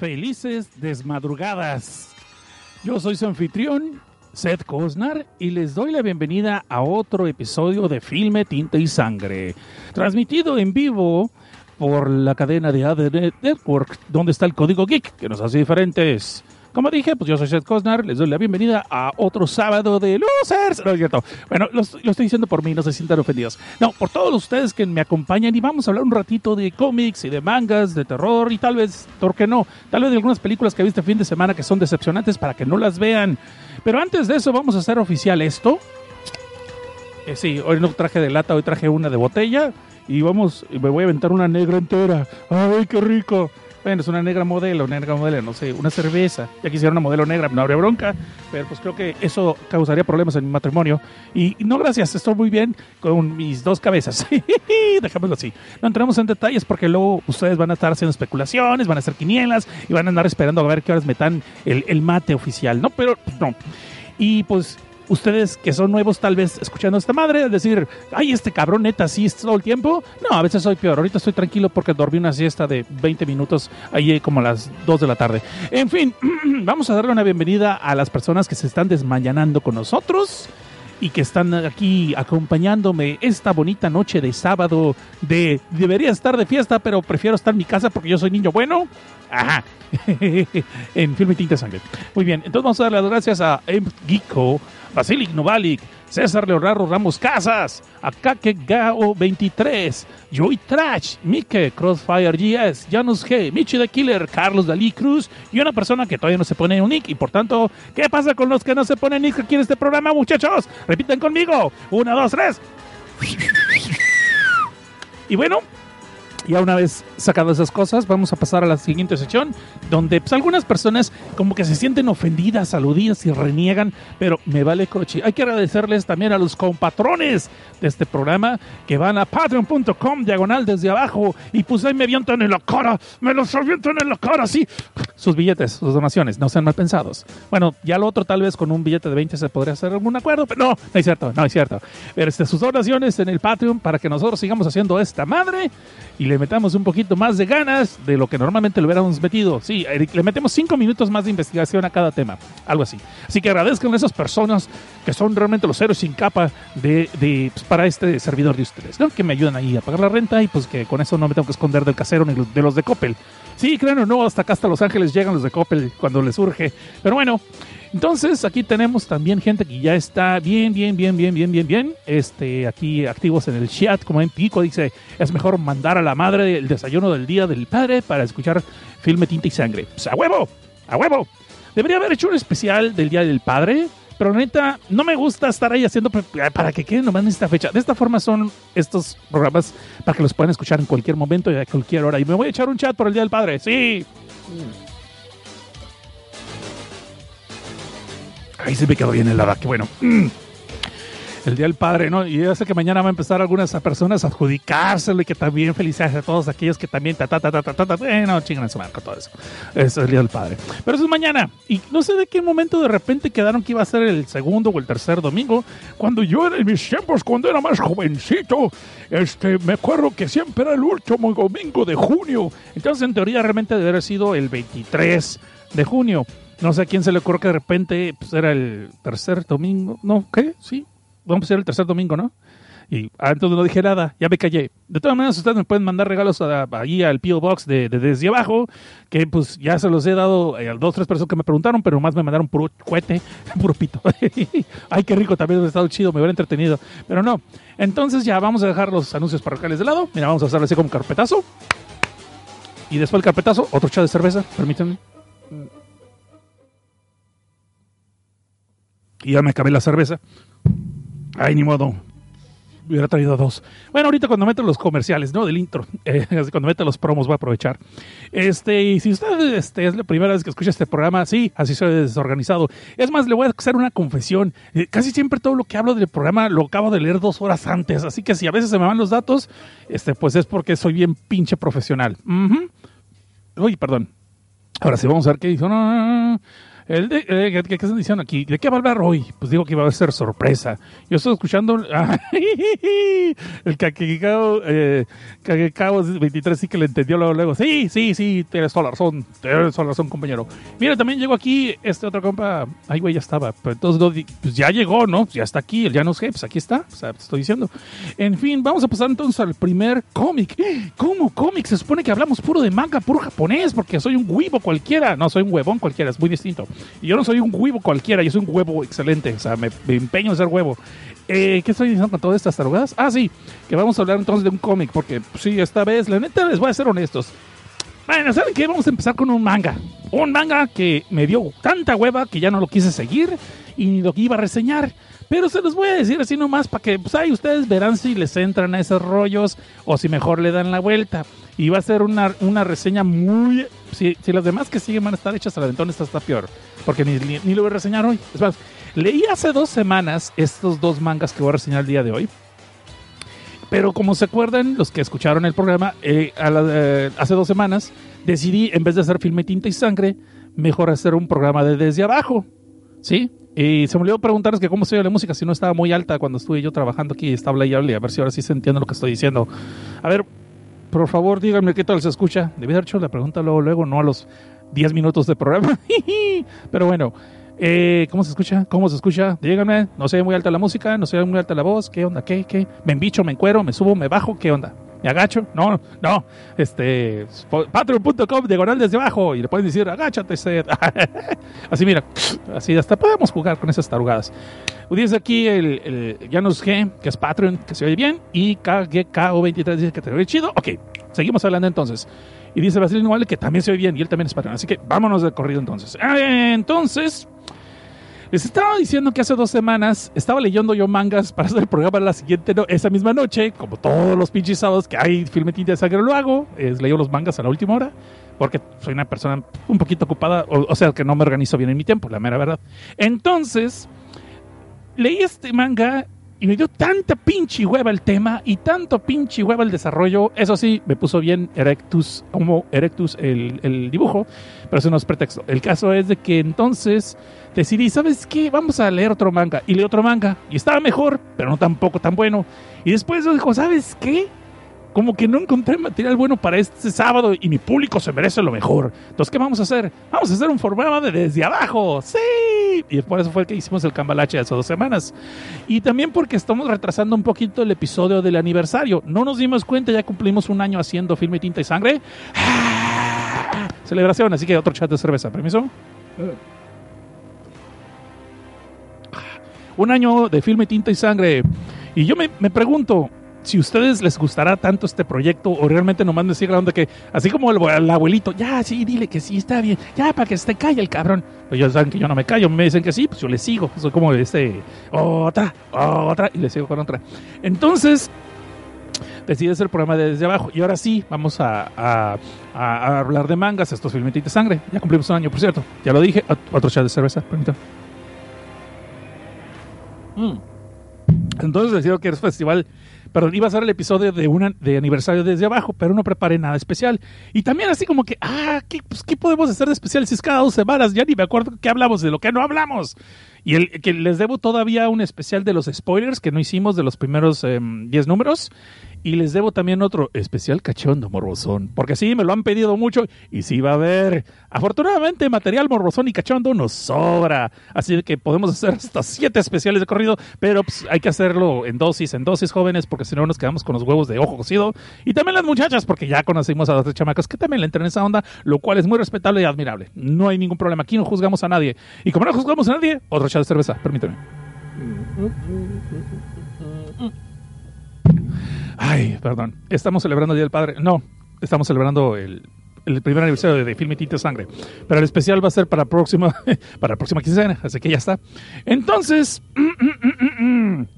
Felices desmadrugadas. Yo soy su anfitrión, Seth Kosnar, y les doy la bienvenida a otro episodio de Filme, Tinta y Sangre, transmitido en vivo por la cadena de ADN Network, donde está el código geek que nos hace diferentes. Como dije, pues yo soy Seth Kosnar, les doy la bienvenida a otro sábado de Losers. Bueno, lo, estoy diciendo por mí, no se sientan ofendidos. No, por todos ustedes que me acompañan y vamos a hablar un ratito de cómics y de mangas, de terror y tal vez, ¿por qué no? Tal vez de algunas películas que viste fin de semana que son decepcionantes para que no las vean. Pero antes de eso, vamos a hacer oficial esto. Eh, sí, hoy no traje de lata, hoy traje una de botella. Y vamos, me voy a aventar una negra entera. ¡Ay, qué rico! Bueno, es una negra modelo, negra modelo, no sé, una cerveza. Ya quisiera una modelo negra, no habría bronca, pero pues creo que eso causaría problemas en mi matrimonio. Y, no, gracias, estoy muy bien con mis dos cabezas. Dejémoslo así. No entremos en detalles porque luego ustedes van a estar haciendo especulaciones, van a hacer quinielas y van a andar esperando a ver qué horas metan el, el mate oficial, ¿no? Pero pues, no. Y pues ustedes que son nuevos tal vez escuchando esta madre, decir, ay, este cabrón neta, sí, todo el tiempo. No, a veces soy peor. Ahorita estoy tranquilo porque dormí una siesta de 20 minutos ahí como a las 2 de la tarde. En fin, vamos a darle una bienvenida a las personas que se están desmañanando con nosotros y que están aquí acompañándome esta bonita noche de sábado de debería estar de fiesta, pero prefiero estar en mi casa porque yo soy niño bueno. Ajá. en Film y Tinta Sangre. Muy bien, entonces vamos a dar las gracias a M. Basilic Novalik, César Leonardo Ramos Casas, Akake Gao 23, Joy Trash, Mike, Crossfire GS, Janus G, Michi the Killer, Carlos Dalí Cruz y una persona que todavía no se pone un nick. Y por tanto, ¿qué pasa con los que no se ponen nick aquí en este programa, muchachos? Repiten conmigo. Una, dos, tres. Y bueno, ya una vez sacado esas cosas, vamos a pasar a la siguiente sección, donde pues, algunas personas como que se sienten ofendidas, aludidas y reniegan, pero me vale coche. Hay que agradecerles también a los compatrones de este programa que van a patreon.com diagonal desde abajo y pues ahí me avientan en la cara, me los avientan en la cara, sí. Sus billetes, sus donaciones, no sean mal pensados. Bueno, ya lo otro tal vez con un billete de 20 se podría hacer algún acuerdo, pero no, no es cierto, no es cierto. Pero este, sus donaciones en el Patreon para que nosotros sigamos haciendo esta madre y le metamos un poquito más de ganas de lo que normalmente le hubiéramos metido. Sí, le metemos cinco minutos más de investigación a cada tema, algo así. Así que agradezcan a esas personas que son realmente los héroes sin capa de, pues, para este servidor de ustedes, ¿no? Que me ayudan ahí a pagar la renta y pues que con eso no me tengo que esconder del casero ni de los de Coppel. Sí, crean o no, hasta acá hasta Los Ángeles llegan los de Coppel cuando les surge. Pero bueno, entonces aquí tenemos también gente que ya está bien, bien, bien, bien, bien, bien, bien. Este, aquí activos en el chat, como en Pico dice, es mejor mandar a la madre el desayuno del día del padre para escuchar filme Tinta y Sangre. Pues a huevo, a huevo. Debería haber hecho un especial del día del padre. Pero neta, no me gusta estar ahí haciendo para que queden nomás en esta fecha. De esta forma son estos programas para que los puedan escuchar en cualquier momento y a cualquier hora. Y me voy a echar un chat por el Día del Padre. Sí. Ahí se me quedó bien helada, qué bueno. El Día del Padre, ¿no? Y ya sé que mañana va a empezar algunas personas a adjudicárselo y que también felicidades a todos aquellos que también ta ta ta ta ta ta, ta bueno, chingan su marco todo eso. Eso es el Día del Padre. Pero eso es mañana. Y no sé de qué momento de repente quedaron que iba a ser el segundo o el tercer domingo. Cuando yo era en mis tiempos, cuando era más jovencito, este, me acuerdo que siempre era el último domingo de junio. Entonces, en teoría, realmente debe haber sido el 23 de junio. No sé a quién se le ocurrió que de repente pues, era el tercer domingo. No, ¿qué? Sí, vamos a ser el tercer domingo, ¿no? Y antes no dije nada, ya me callé. De todas maneras, ustedes me pueden mandar regalos a- ahí al P.O. Box de, de desde abajo, que pues ya se los he dado eh, a dos tres personas que me preguntaron, pero más me mandaron puro cohete, puro pito. Ay, qué rico, también hubiera estado chido, me hubiera entretenido. Pero no. Entonces ya vamos a dejar los anuncios parroquiales de lado. Mira, vamos a hacerle así como carpetazo. Y después del carpetazo, otro chat de cerveza, permítanme. Y ya me acabé la cerveza. Ay, ni modo. hubiera traído dos. Bueno, ahorita cuando meto los comerciales, ¿no? Del intro, eh, cuando meto los promos voy a aprovechar. Este, y si usted este, es la primera vez que escucha este programa, sí, así soy desorganizado. Es más, le voy a hacer una confesión. Eh, casi siempre todo lo que hablo del programa lo acabo de leer dos horas antes, así que si a veces se me van los datos, este, pues es porque soy bien pinche profesional. Uy, perdón. Ahora sí, vamos a ver qué dijo. No, no, no. El de, eh, ¿qué, ¿Qué están diciendo aquí? ¿De qué va a hablar hoy? Pues digo que iba a ser sorpresa. Yo estoy escuchando el Kakekao eh, 23 sí que le entendió luego, luego. Sí, sí, sí, tienes toda la razón. Tienes toda la razón, compañero. Mira, también llegó aquí este otro compa. Ay, güey, ya estaba. Pero entonces, pues ya llegó, ¿no? Ya está aquí. El no sé, pues aquí está. O sea, te estoy diciendo. En fin, vamos a pasar entonces al primer cómic. ¿Cómo cómic? Se supone que hablamos puro de manga, puro japonés, porque soy un huevo cualquiera. No, soy un huevón cualquiera, es muy distinto. Y yo no soy un huevo cualquiera, yo soy un huevo excelente. O sea, me, empeño en ser huevo. Eh, ¿Qué estoy diciendo con todas estas tarugadas? Ah, sí, que vamos a hablar entonces de un cómic, porque pues, sí, esta vez, la neta, les voy a ser honestos. Bueno, ¿saben qué? Vamos a empezar con un manga. Un manga que me dio tanta hueva que ya no lo quise seguir y ni lo iba a reseñar. Pero se los voy a decir así nomás para que pues, ahí ustedes verán si les entran a esos rollos o si mejor le dan la vuelta. Y va a ser una, una reseña muy... Si, si las demás que siguen van a estar hechas al aventón, esta está peor. Porque ni, ni, lo voy a reseñar hoy. Es más, leí hace dos semanas estos dos mangas que voy a reseñar el día de hoy. Pero como se acuerdan, los que escucharon el programa, eh, eh, hace dos semanas decidí, en vez de hacer filme tinta y sangre, mejor hacer un programa de desde abajo. ¿Sí? Y se me olvidó preguntarles que cómo se oye la música, si no estaba muy alta cuando estuve yo trabajando aquí, hablando y hable, a ver si ahora sí se entiende lo que estoy diciendo. A ver, por favor, díganme qué tal se escucha. Debí haber hecho la pregunta luego, luego, no a los 10 minutos de programa. Pero bueno, eh, ¿cómo se escucha? ¿Cómo se escucha? Díganme, no se ve muy alta la música, no se ve muy alta la voz, ¿qué onda? ¿Qué? ¿Qué? ¿Me embicho, me encuero, me subo, me bajo? ¿Qué onda? ¿Me agacho? No, no. Este, patreon.com, diagonal desde abajo. Y le pueden decir, agáchate, Seth. así, mira, así hasta podemos jugar con esas tarugadas. Dice aquí el, el Janus G, que es Patreon, que se oye bien. Y KGKO23 dice que te oye chido. Ok, seguimos hablando entonces. Y dice Basilio Igual que también se oye bien y él también es Patreon. Así que vámonos de corrido entonces. Ah, Entonces, les estaba diciendo que hace dos semanas estaba leyendo yo mangas para hacer el programa la siguiente, no, esa misma noche, como todos los pinches sábados que hay filme tinta de sangre lo hago, es leo los mangas a la última hora, porque soy una persona un poquito ocupada, o sea, que no me organizo bien en mi tiempo, la mera verdad. Entonces, leí este manga y me dio tanta pinche hueva el tema y tanto pinche hueva el desarrollo. Eso sí, me puso bien Erectus, como Erectus el, el dibujo, pero eso no es pretexto. El caso es de que entonces decidí, ¿sabes qué? Vamos a leer otro manga. Y leí otro manga y estaba mejor, pero no tampoco tan bueno. Y después dijo, ¿sabes qué? Como que no encontré material bueno para este sábado y mi público se merece lo mejor. Entonces, ¿qué vamos a hacer? Vamos a hacer un programa de desde abajo. ¡Sí! Y por eso fue que hicimos el cambalache hace dos semanas. Y también porque estamos retrasando un poquito el episodio del aniversario. No nos dimos cuenta, ya cumplimos un año haciendo filme tinta y sangre. ¡Ah! Celebración, así que otro chat de cerveza. ¿Permiso? Un año de filme tinta y sangre. Y yo me, me pregunto, si a ustedes les gustará tanto este proyecto o realmente nomás me sigue la onda que, así como el, el abuelito, ya, sí, dile que sí, está bien, ya, para que se te calle el cabrón. Pues ellos saben que yo no me callo, me dicen que sí, pues yo les sigo. Soy como este, otra, otra, y les sigo con otra. Entonces, decidí hacer el programa de desde abajo. Y ahora sí, vamos a, a, a- a hablar de mangas, estos filmetitos de sangre. Ya cumplimos un año, por cierto. Ya lo dije. Ot- Otro chat de cerveza, permítame. Mm. Entonces decido que es festival. Perdón, iba a ser el episodio de una de aniversario desde abajo, pero no preparé nada especial. Y también así como que, ah, ¿qué, pues, ¿qué podemos hacer de especial si es cada dos semanas? Ya ni me acuerdo qué hablamos, de lo que no hablamos. Y el, que les debo todavía un especial de los spoilers que no hicimos de los primeros 10 números. Y les debo también otro especial cachondo morbosón. Porque sí, me lo han pedido mucho y sí va a haber. Afortunadamente, material morbosón y cachondo nos sobra. Así que podemos hacer hasta siete especiales de corrido. Pero pues, hay que hacerlo en dosis, en dosis jóvenes, porque si no nos quedamos con los huevos de ojo cocido. Y también las muchachas, porque ya conocimos a las tres chamacas que también le entran en esa onda, lo cual es muy respetable y admirable. No hay ningún problema. Aquí no juzgamos a nadie. Y como no juzgamos a nadie, otro chat de cerveza. Permíteme. Ay, perdón. Estamos celebrando el Día del Padre. No, estamos celebrando el, el primer aniversario de, de Filme Tinta Sangre. Pero el especial va a ser para, próxima, para la próxima quincena, así que ya está. Entonces,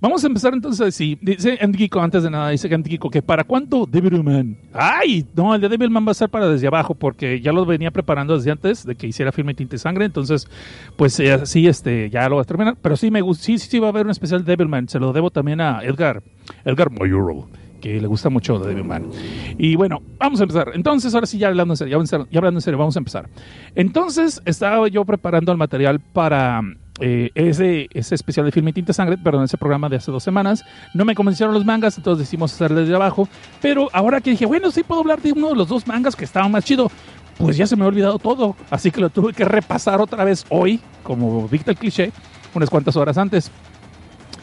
Vamos a empezar entonces, sí, dice Antiquico antes de nada, dice Antiquico que para cuánto Devilman. Ay, no, el de Devilman va a ser para desde abajo porque ya lo venía preparando desde antes de que hiciera filme Tinte Sangre, entonces pues eh, sí, este, ya lo va a terminar, pero sí me sí, sí, sí va a haber un especial Devilman, se lo debo también a Edgar, Edgar Mayuro que le gusta mucho de Devilman. Y bueno, vamos a empezar. Entonces, ahora sí, ya hablando en serio, ya hablando en serio, vamos a empezar. Entonces, estaba yo preparando el material para eh, ese, ese especial de Filme Tinta Sangre, perdón, ese programa de hace dos semanas. No me convencieron los mangas, entonces decidimos hacerle desde abajo. Pero ahora que dije, bueno, sí puedo hablar de uno de los dos mangas que estaban más chido, pues ya se me ha olvidado todo. Así que lo tuve que repasar otra vez hoy, como dicta el cliché, unas cuantas horas antes.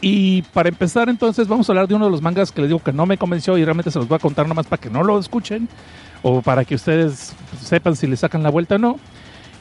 Y para empezar, entonces, vamos a hablar de uno de los mangas que les digo que no me convenció y realmente se los voy a contar nomás para que no lo escuchen o para que ustedes sepan si le sacan la vuelta o no.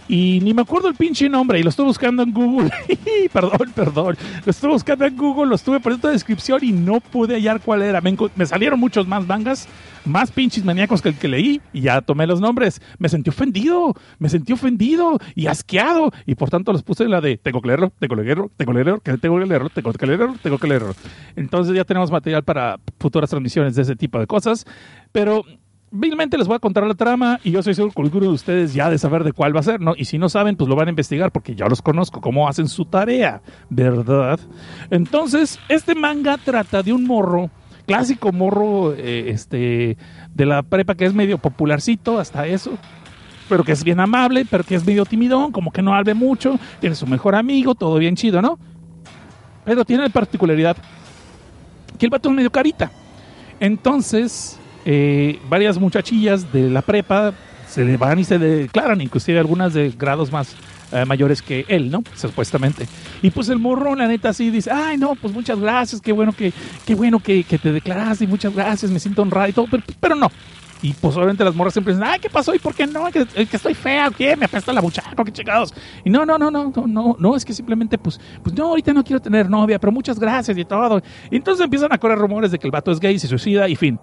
Y ni me acuerdo el pinche nombre y lo estuve buscando en Google. perdón, perdón. Lo estuve buscando en Google, lo estuve poniendo en descripción y no pude hallar cuál era. Me, me, salieron muchos más mangas, más pinches maníacos que el que leí y ya tomé los nombres. Me sentí ofendido, me sentí ofendido y asqueado y por tanto los puse en la de tengo que leerlo, tengo que leerlo, tengo que leerlo, tengo que leerlo, tengo que leerlo, tengo que leerlo. Entonces ya tenemos material para futuras transmisiones de ese tipo de cosas. Pero vilmente les voy a contar la trama y yo soy seguro que alguno de ustedes ya de saber de cuál va a ser, ¿no? Y si no saben, pues lo van a investigar porque ya los conozco, cómo hacen su tarea, ¿verdad? Entonces, este manga trata de un morro, clásico morro, eh, este, de la prepa que es medio popularcito, hasta eso, pero que es bien amable, pero que es medio timidón, como que no hable mucho, tiene su mejor amigo, todo bien chido, ¿no? Pero tiene la particularidad que el vato es medio carita. Entonces, eh, varias muchachillas de la prepa se van y se declaran, inclusive algunas de grados más eh, mayores que él, ¿no? Supuestamente. Y pues el morro, la neta, así dice, ay, no, pues muchas gracias, qué bueno que, qué bueno que, que te declaraste, muchas gracias, me siento honrado y todo, pero, no. Y pues obviamente las morras siempre dicen, ay, ¿qué pasó? ¿Y por qué no? ¿Que, que estoy fea? ¿Qué? ¿Me apesta la muchacha? ¿Qué chingados? Y no, no, no, no, no, no, no, es que simplemente, pues, pues no, ahorita no quiero tener novia, pero muchas gracias y todo. Y entonces empiezan a correr rumores de que el vato es gay, se suicida y fin.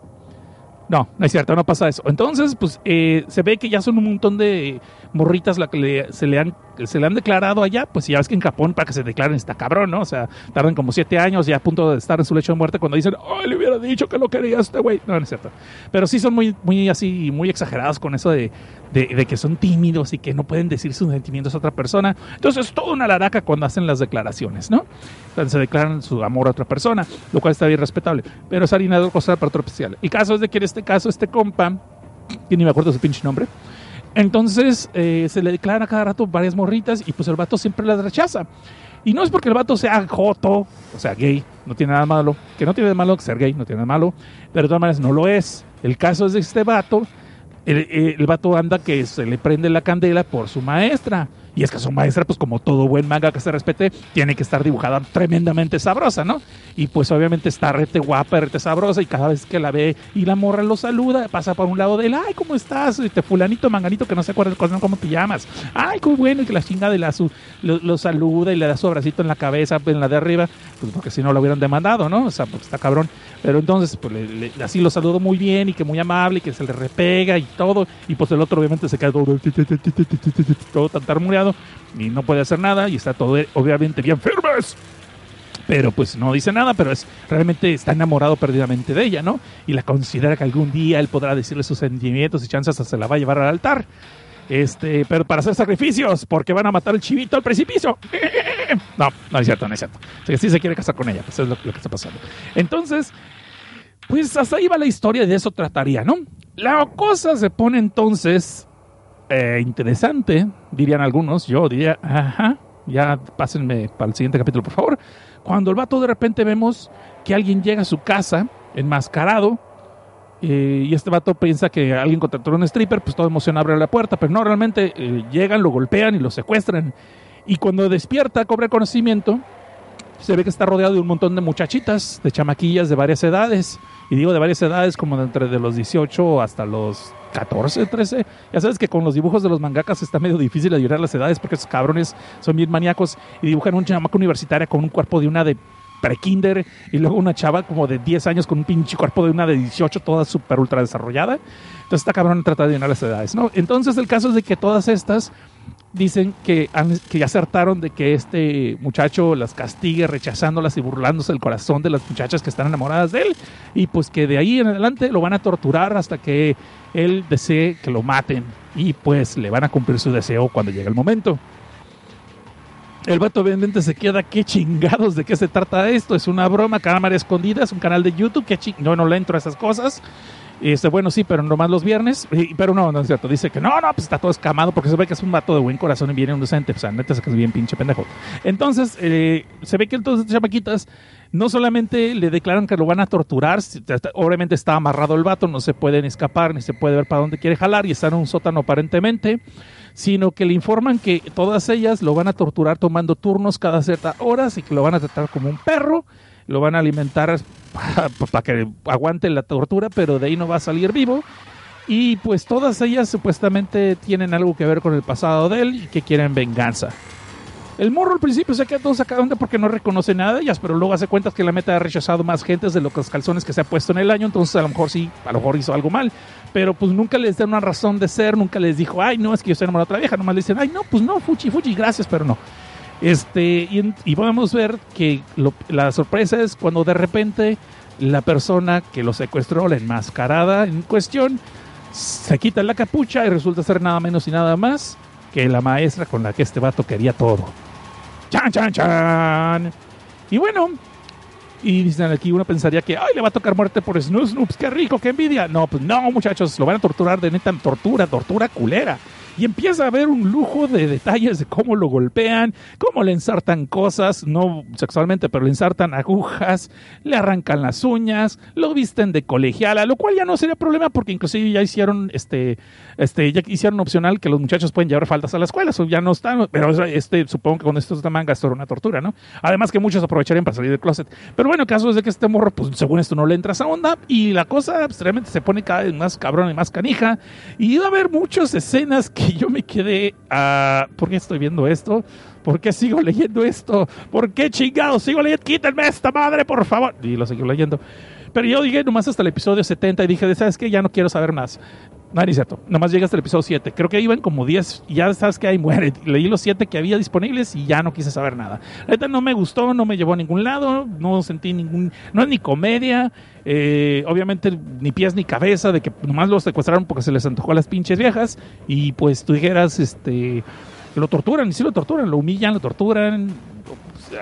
No, no es cierto, no pasa eso. Entonces, pues eh, se ve que ya son un montón de morritas la que se, le han, se le han declarado allá. Pues ya ves que en Japón para que se declaren está cabrón, ¿no? O sea, tardan como siete años ya a punto de estar en su lecho de muerte cuando dicen, ¡ay, le hubiera dicho que lo quería este güey! No, no es cierto. Pero sí son muy, muy así, muy exagerados con eso de, de, que son tímidos y que no pueden decir sus sentimientos a otra persona. Entonces es toda una laraca cuando hacen las declaraciones, ¿no? Entonces se declaran su amor a otra persona, lo cual está bien respetable. Pero es harina de cosa para otro especial. El caso es de que en este caso, este compa, que ni me acuerdo su pinche nombre, entonces eh, se le declara cada rato varias morritas y pues el vato siempre las rechaza. Y no es porque el vato sea joto, o sea, gay, no tiene nada malo, que no tiene nada malo ser gay, no tiene nada malo, pero de todas maneras no lo es. El caso es de este vato el, el, vato anda que se le prende la candela por su maestra. Y es que su maestra, pues como todo buen manga que se respete, tiene que estar dibujada tremendamente sabrosa, ¿no? Y pues obviamente está rete guapa, rete sabrosa, y cada vez que la ve y la morra lo saluda, pasa por un lado de él, ay, ¿cómo estás? Este fulanito, manganito, que no se acuerda cómo te llamas. Ay, qué bueno, y que la chinga de la su, lo, saluda y le da su abracito en la cabeza, en la de arriba, pues porque si no lo hubieran demandado, ¿no? O sea, porque está cabrón. Pero entonces, pues así lo saludo muy bien y que muy amable y que se le repega y todo. Y pues el otro obviamente se queda todo, todo tan y no puede hacer nada y está todo obviamente bien firmes. Pero pues no dice nada, pero es realmente está enamorado perdidamente de ella, ¿no? Y la considera que algún día él podrá decirle sus sentimientos y chances hasta se la va a llevar al altar. Este, pero para hacer sacrificios, porque van a matar el chivito al precipicio. No, no es cierto, no es cierto. O sea, que sí se quiere casar con ella, pues es lo, que está pasando. Entonces, pues hasta ahí va la historia y de eso trataría, ¿no? La cosa se pone entonces eh, interesante, dirían algunos. Yo diría, ajá, ya pásenme para el siguiente capítulo, por favor. Cuando el vato de repente vemos que alguien llega a su casa enmascarado eh, y este vato piensa que alguien contrató a un stripper, pues todo emocionado abre la puerta, pero no, realmente eh, llegan, lo golpean y lo secuestran. Y cuando despierta, cobra conocimiento, se ve que está rodeado de un montón de muchachitas, de chamaquillas de varias edades. Y digo de varias edades, como de entre de los 18 hasta los 14, 13. Ya sabes que con los dibujos de los mangakas está medio difícil adivinar las edades porque esos cabrones son bien maníacos y dibujan un chamaco universitaria con un cuerpo de una de pre-kinder y luego una chava como de 10 años con un pinche cuerpo de una de 18 toda súper ultra desarrollada. Entonces está cabrón trata de adivinar las edades, ¿no? Entonces el caso es de que todas estas dicen que, han, que ya acertaron de que este muchacho las castigue rechazándolas y burlándose del corazón de las muchachas que están enamoradas de él y pues que de ahí en adelante lo van a torturar hasta que él desee que lo maten y pues le van a cumplir su deseo cuando llegue el momento. El vato obviamente se queda, qué chingados, ¿de qué se trata esto? Es una broma, cámara escondida, es un canal de YouTube, que no, no le entro a esas cosas. Este, bueno, sí, pero nomás los viernes. pero no, no es cierto. Dice que no, no, pues está todo escamado porque se ve que es un vato de buen corazón y viene un docente. O sea, neta, es que es bien pinche pendejo. Entonces, eh, se ve que entonces chamaquitas no solamente le declaran que lo van a torturar, obviamente está amarrado el vato, no se pueden escapar ni se puede ver para dónde quiere jalar y está en un sótano aparentemente, sino que le informan que todas ellas lo van a torturar tomando turnos cada ciertas horas y que lo van a tratar como un perro lo van a alimentar para, que aguante la tortura, pero de ahí no va a salir vivo. Y pues todas ellas supuestamente tienen algo que ver con el pasado de él y que quieren venganza. El morro al principio se queda todo sacado onda porque no reconoce nada de ellas, pero luego hace cuentas que la meta ha rechazado más gente de los calzones que se ha puesto en el año, entonces a lo mejor sí, a lo mejor hizo algo mal, pero pues nunca les da una razón de ser, nunca les dijo, ay, no, es que yo estoy enamorado de otra vieja, nomás le dicen, ay, no, pues no, fuchi, fuchi, gracias, pero no. Este, y, podemos ver que la sorpresa es cuando de repente la persona que lo secuestró, la enmascarada en cuestión, se quita la capucha y resulta ser nada menos y nada más que la maestra con la que este vato quería todo. ¡Chan, chan, chan! Y bueno, y dicen aquí, uno pensaría que, ay, le va a tocar muerte por Snoops, Snoops, qué rico, qué envidia. No, pues no, muchachos, lo van a torturar de neta tortura, tortura culera y empieza a ver un lujo de detalles de cómo lo golpean, cómo le ensartan cosas, no sexualmente, pero le ensartan agujas, le arrancan las uñas, lo visten de colegiala, lo cual ya no sería problema porque inclusive ya hicieron este este ya hicieron opcional que los muchachos pueden llevar faltas a la escuela, eso ya no está, pero este supongo que con esto de manga esto era una tortura, ¿no? Además que muchos aprovecharían para salir del closet. Pero bueno, el caso es de que este morro pues según esto no le entra esa onda y la cosa pues, realmente se pone cada vez más cabrón y más canija y va a haber muchas escenas que yo me quedé a... ¿Por qué estoy viendo esto? ¿Por qué sigo leyendo esto? ¿Por qué chingado sigo leyendo? Quítenme esta madre, por favor. Y lo sigo leyendo. Pero yo llegué nomás hasta el episodio 70 y dije, ¿sabes qué? Ya no quiero saber más. No, ni cierto. Nomás llegué hasta el episodio 7. Creo que iban como 10 y ya sabes que ahí muere. Leí los 7 que había disponibles y ya no quise saber nada. Ahorita no me gustó, no me llevó a ningún lado, no sentí ningún... No es ni comedia, eh, obviamente ni pies ni cabeza de que nomás los secuestraron porque se les antojó a las pinches viejas y pues tú dijeras, este... Lo torturan, y sí lo torturan, lo humillan, lo torturan,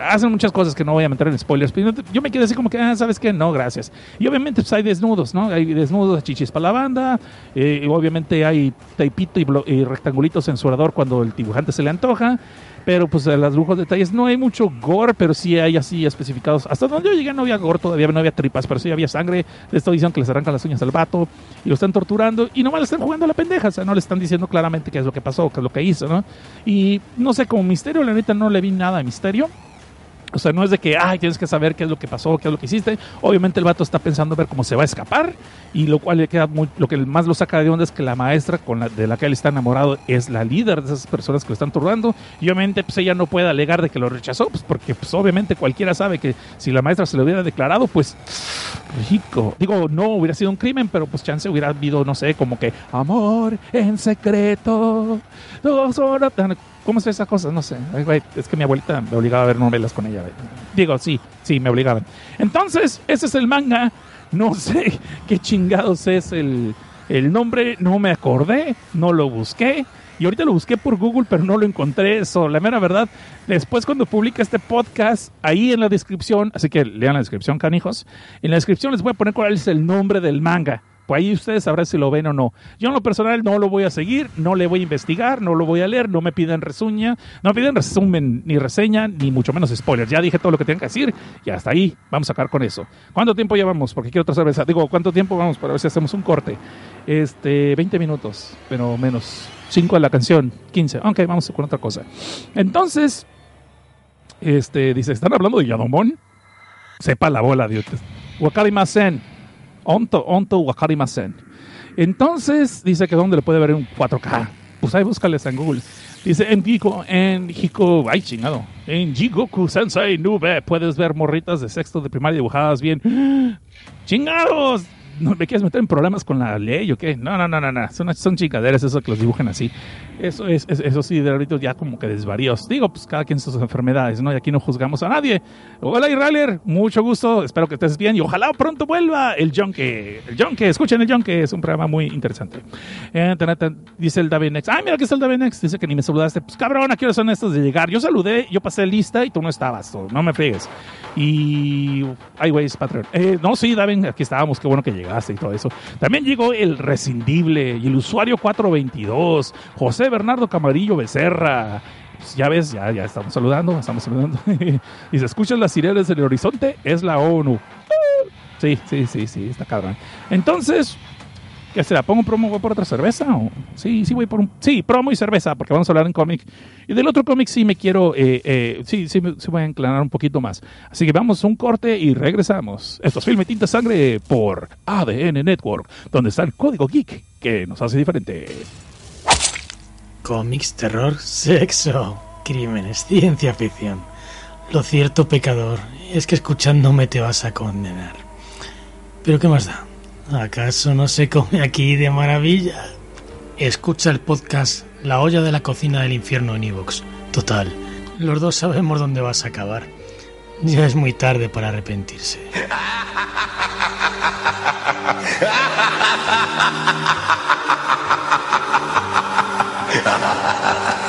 hacen muchas cosas que no voy a meter en spoilers, pero yo me quedé así como que, ah, ¿sabes qué? No, gracias. Y obviamente pues hay desnudos, ¿no? Hay desnudos, chichis para la banda, eh, obviamente hay taipito y, rectangulitos censurador cuando el dibujante se le antoja, pero pues las lujos detalles no hay mucho gore, pero sí hay así especificados. Hasta donde yo llegué no había gore todavía, no había tripas, pero sí había sangre. Le estoy diciendo que les arrancan las uñas al vato y lo están torturando y nomás le están jugando a la pendeja, o sea, no le están diciendo claramente qué es lo que pasó, qué es lo que hizo, ¿no? Y no sé, como misterio, la neta no le vi nada de misterio. O sea, no es de que, ay, tienes que saber qué es lo que pasó, qué es lo que hiciste. Obviamente el vato está pensando ver cómo se va a escapar y lo cual le queda muy, lo que más lo saca de onda es que la maestra con la, de la que él está enamorado es la líder de esas personas que lo están torturando y obviamente pues ella no puede alegar de que lo rechazó, pues porque pues obviamente cualquiera sabe que si la maestra se lo hubiera declarado, pues rico. Digo, no hubiera sido un crimen, pero pues chance hubiera habido, no sé, como que amor en secreto, dos horas ¿Cómo es esa cosa? No sé. es que mi abuelita me obligaba a ver novelas con ella. Digo, sí, sí, me obligaban. Entonces, ese es el manga. No sé qué chingados es el, el nombre. No me acordé, no lo busqué. Y ahorita lo busqué por Google, pero no lo encontré. Eso, la mera verdad. Después, cuando publique este podcast, ahí en la descripción, así que lean la descripción, canijos. En la descripción les voy a poner cuál es el nombre del manga. Ahí ustedes sabrán si lo ven o no. Yo en lo personal no lo voy a seguir, no le voy a investigar, no lo voy a leer, no me piden resuña, no me piden resumen ni reseña, ni mucho menos spoilers. Ya dije todo lo que tengo que decir y hasta ahí vamos a sacar con eso. ¿Cuánto tiempo llevamos? Porque quiero otra cerveza. Digo, ¿cuánto tiempo vamos para ver si hacemos un corte? Este, 20 minutos, pero menos. 5 de la canción, 15. Ok, vamos con otra cosa. Entonces, este, dice, ¿están hablando de Yadomón? Sepa la bola, Dios. Wakarimasen. Onto, onto wakarimasen. Entonces, dice que dónde le puede ver un 4K. Pues ahí búscales en Google. Dice, en Hiko, en Hiko, ay chingado, en Jigoku Sensei Nube puedes ver morritas de sexto de primaria dibujadas bien. ¡Chingados! no me quieres meter en problemas con la ley o qué. No, no, no, no, no. Son, son chingaderas eso que los dibujan así. Eso es, es- eso sí, de ahorita ya como que desvaríos. Digo, pues cada quien sus enfermedades, ¿no? Y aquí no juzgamos a nadie. Hola, Israeler, mucho gusto. Espero que estés bien y ojalá pronto vuelva el Jonque. El Jonque, escuchen el Jonque, es un programa muy interesante. Eh, dice el David Next. Ay, mira que está el David Next. Dice que ni me saludaste. Pues cabrón, ¿a qué son estos de llegar? Yo saludé, yo pasé lista y tú no estabas. no me friegues. Y. Ay, güey, es Patreon. Eh, no, sí, David, aquí estábamos. Qué bueno que llegaste y todo eso. También llegó el rescindible y el usuario 422, José Bernardo Camarillo Becerra. Pues ya ves, ya, ya estamos saludando, estamos saludando. y se escuchan las sirenas del horizonte, es la ONU. Sí, sí, sí, sí, está cabrón. Entonces, ¿qué será? ¿Pongo un promo, voy por otra cerveza? O? Sí, sí, voy por un... Sí, promo y cerveza, porque vamos a hablar en cómic. Y del otro cómic sí me quiero... eh, eh, sí, sí, sí voy a inclinar un poquito más. Así que vamos a un corte y regresamos. Esto es Filme Tinta Sangre por ADN Network, donde está el código geek que nos hace diferente. Cómics, terror, sexo, crímenes, ciencia ficción. Lo cierto, pecador, es que escuchándome te vas a condenar. Pero ¿qué más da? ¿Acaso no se come aquí de maravilla? Escucha el podcast La olla de la cocina del infierno en Evox. Total, los dos sabemos dónde vas a acabar. Ya es muy tarde para arrepentirse.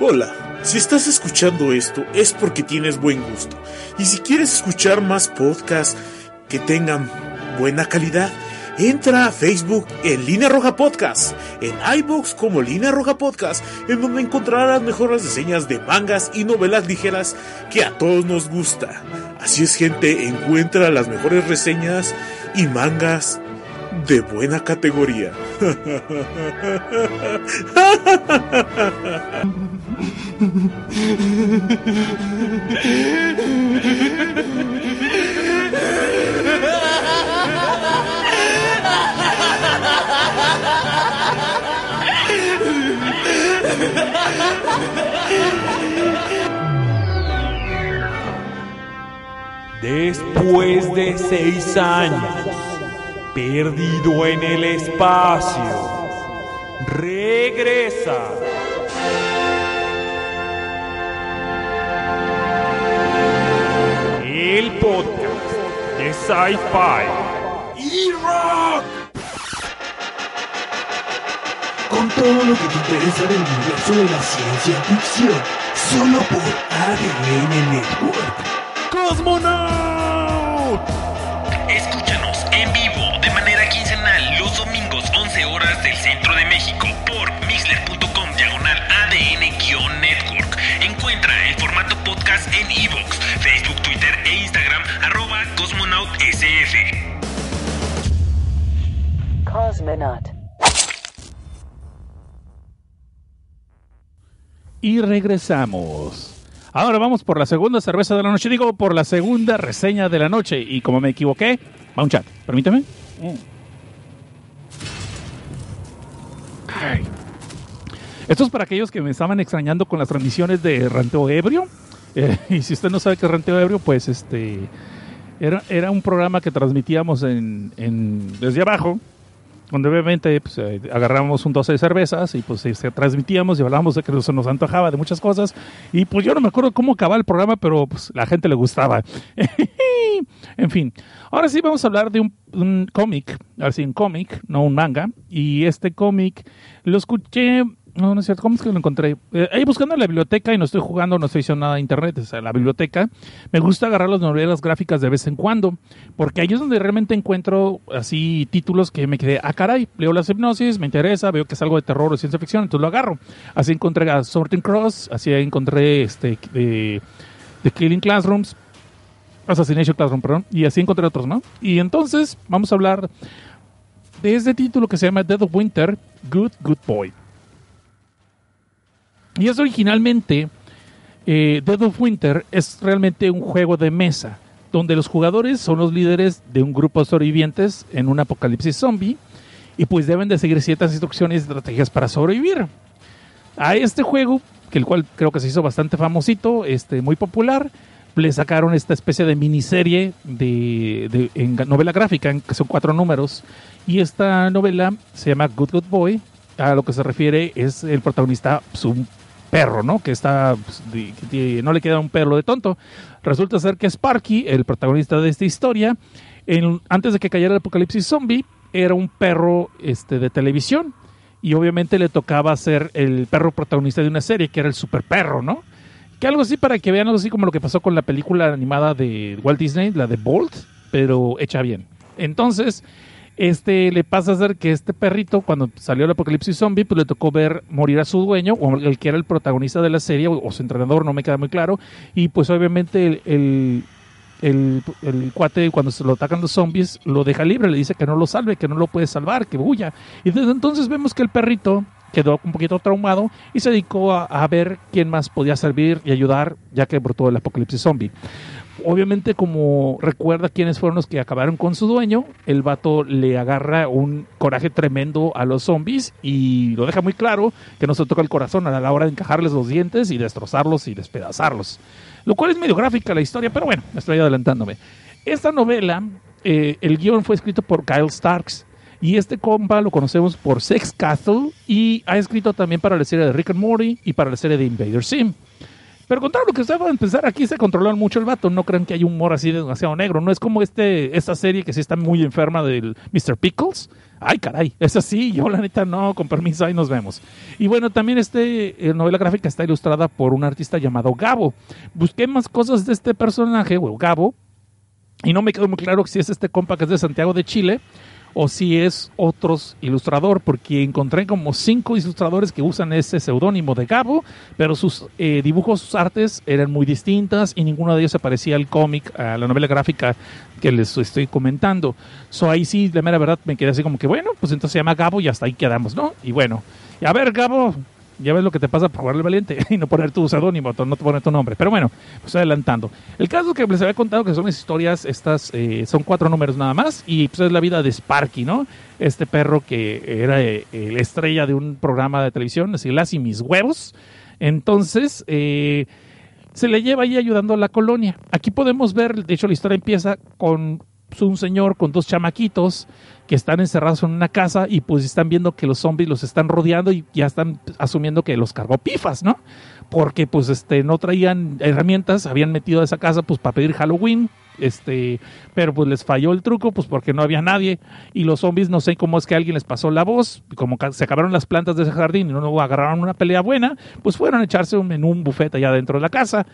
Hola, si estás escuchando esto es porque tienes buen gusto. Y si quieres escuchar más podcasts que tengan buena calidad, entra a Facebook en Línea Roja Podcast, en iBox como Línea Roja Podcast, en donde encontrarás mejores reseñas de mangas y novelas ligeras que a todos nos gusta. Así es gente, encuentra las mejores reseñas y mangas de buena categoría. Después de seis años, perdido en el espacio, regresa. El podcast de Sci-Fi y Rock. Con todo lo que te interesa del universo de la ciencia ficción, solo por ADN Network. ¡Cosmonaut! Centro de México por mixler.com diagonal ADN-network. Encuentra el formato podcast en iVoox, Facebook, Twitter e Instagram arroba cosmonautsf. Cosmonaut. Y regresamos. Ahora vamos por la segunda cerveza de la noche, digo por la segunda reseña de la noche. Y como me equivoqué, va un chat. Permíteme. Mm. Ay. Esto es para aquellos que me estaban extrañando con las transmisiones de Ranteo Ebrio. Eh, y si usted no sabe qué es Ranteo Ebrio, pues este era, era un programa que transmitíamos en, desde abajo, donde obviamente pues, eh, agarrábamos un 12 de cervezas y pues este, transmitíamos y hablábamos de que se nos antojaba de muchas cosas. Y pues yo no me acuerdo cómo acababa el programa, pero pues la gente le gustaba. en fin, ahora sí vamos a hablar de un, un cómic, ahora sí, un cómic, no un manga. Y este cómic lo escuché. No, no es cierto, ¿cómo es que lo encontré? Eh, ahí buscando en la biblioteca y no estoy jugando, no estoy haciendo nada de internet, o sea, la biblioteca. Me gusta agarrar las novelas gráficas de vez en cuando, porque ahí es donde realmente encuentro así títulos que me quedé, ah, caray, leo las hipnosis, me interesa, veo que es algo de terror o ciencia ficción, entonces lo agarro. Así encontré a Sorting Cross, así encontré este de, de Killing Classrooms, Assassination Classroom, perdón, y así encontré otros, ¿no? Y entonces vamos a hablar de este título que se llama Dead of Winter, Good, Good Boy. Y es originalmente, eh, Dead of Winter es realmente un juego de mesa, donde los jugadores son los líderes de un grupo de sobrevivientes en un apocalipsis zombie y pues deben de seguir ciertas instrucciones y estrategias para sobrevivir. A este juego, que el cual creo que se hizo bastante famosito, este, muy popular, le sacaron esta especie de miniserie de, en novela gráfica, que son cuatro números, y esta novela se llama Good Good Boy, a lo que se refiere es el protagonista, un perro, ¿no? Que está, pues, no le queda un perro de tonto. Resulta ser que Sparky, el protagonista de esta historia, antes de que cayera el apocalipsis zombie, era un perro este, de televisión. Y obviamente le tocaba ser el perro protagonista de una serie, que era el super perro, ¿no? Que algo así para que vean algo así como lo que pasó con la película animada de Walt Disney, la de Bolt, pero hecha bien. Entonces, este le pasa a ser que este perrito, cuando salió el apocalipsis zombie, pues le tocó ver morir a su dueño, o el que era el protagonista de la serie, o, su entrenador, no me queda muy claro. Y pues obviamente el, el, el- el cuate, cuando se lo atacan los zombies, lo deja libre, le dice que no lo salve, que no lo puede salvar, que huya. Y desde entonces vemos que el perrito quedó un poquito traumado y se dedicó a, a ver quién más podía servir y ayudar, ya que brotó el apocalipsis zombie. Obviamente, como recuerda quiénes fueron los que acabaron con su dueño, el vato le agarra un coraje tremendo a los zombies y lo deja muy claro que no se toca el corazón a la hora de encajarles los dientes y destrozarlos y despedazarlos. Lo cual es medio gráfica la historia, pero bueno, estoy adelantándome. Esta novela, eh, el guion fue escrito por Kyle Starks. Y este compa lo conocemos por Sex Castle y ha escrito también para la serie de Rick and Morty y para la serie de Invader Sim. Pero contrario lo que ustedes pueden pensar, aquí se controlaron mucho el vato. No crean que hay humor así demasiado negro. No es como este, esta serie que sí está muy enferma del Mr. Pickles. Ay, caray, es así. Yo, la neta, no, con permiso, ahí nos vemos. Y bueno, también este eh, novela gráfica está ilustrada por un artista llamado Gabo. Busqué más cosas de este personaje, o Gabo, y no me quedó muy claro si es este compa que es de Santiago de Chile o si es otros ilustrador, porque encontré como cinco ilustradores que usan ese seudónimo de Gabo, pero sus eh, dibujos, sus artes eran muy distintas y ninguno de ellos se parecía al cómic, a la novela gráfica que les estoy comentando. So ahí sí, la mera verdad, me quedé así como que, bueno, pues entonces se llama Gabo y hasta ahí quedamos, ¿no? Y bueno, y a ver, Gabo, ya ves lo que te pasa por jugarle valiente y no poner tu seudónimo, no poner tu nombre. Pero bueno, pues adelantando. El caso que les había contado que son las historias, estas eh, son cuatro números nada más, y pues es la vida de Sparky, ¿no? Este perro que era eh, la estrella de un programa de televisión, así, Las y mis huevos. Entonces, eh, se le lleva ahí ayudando a la colonia. Aquí podemos ver, de hecho la historia empieza con un señor con dos chamaquitos que están encerrados en una casa y pues están viendo que los zombies los están rodeando y ya están asumiendo que los cargó pifas, ¿no? Porque pues este no traían herramientas, habían metido a esa casa pues para pedir Halloween, este, pero pues les falló el truco pues porque no había nadie y los zombies no sé cómo es que alguien les pasó la voz, como se acabaron las plantas de ese jardín y no agarraron una pelea buena, pues fueron a echarse un, en un buffet allá dentro de la casa.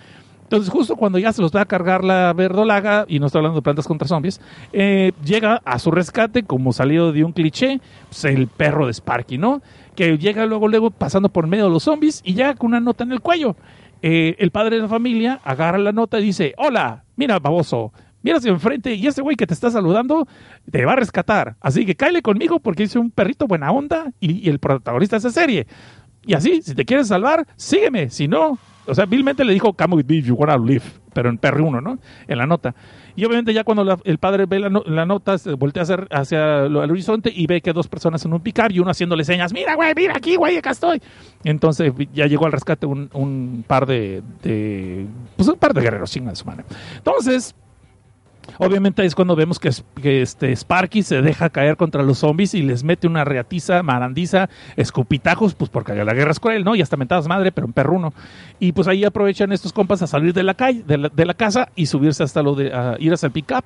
Entonces, justo cuando ya se los va a cargar la verdolaga, y no estoy hablando de plantas contra zombies, eh, llega a su rescate, como salido de un cliché, pues, el perro de Sparky, ¿no? Que llega luego, luego pasando por medio de los zombies y llega con una nota en el cuello. Eh, el padre de la familia agarra la nota y dice: Hola, mira, baboso. Mira hacia enfrente y ese güey que te está saludando te va a rescatar. Así que cáele conmigo porque es un perrito buena onda y, y el protagonista de esa serie. Y así, si te quieres salvar, sígueme. Si no, o sea, vilmente le dijo, come with me if you wanna live, pero en PR1, ¿no? En la nota. Y obviamente ya cuando la- el padre ve la, la nota, se voltea hacia, hacia el horizonte y ve que dos personas en un picar y uno haciéndole señas, mira, güey, mira aquí, güey, acá estoy. Entonces ya llegó al rescate un, un par de, de, pues un par de guerreros, chinga su madre. Entonces, Obviamente es cuando vemos que, es- que este Sparky se deja caer contra los zombies y les mete una reatiza, marandiza, escupitajos, pues porque la guerra es cruel, ¿no? Y hasta mentadas madre, pero en perruno. Y pues ahí aprovechan estos compas a salir de la calle, de la, de la casa y subirse hasta lo de a ir hasta el pickup.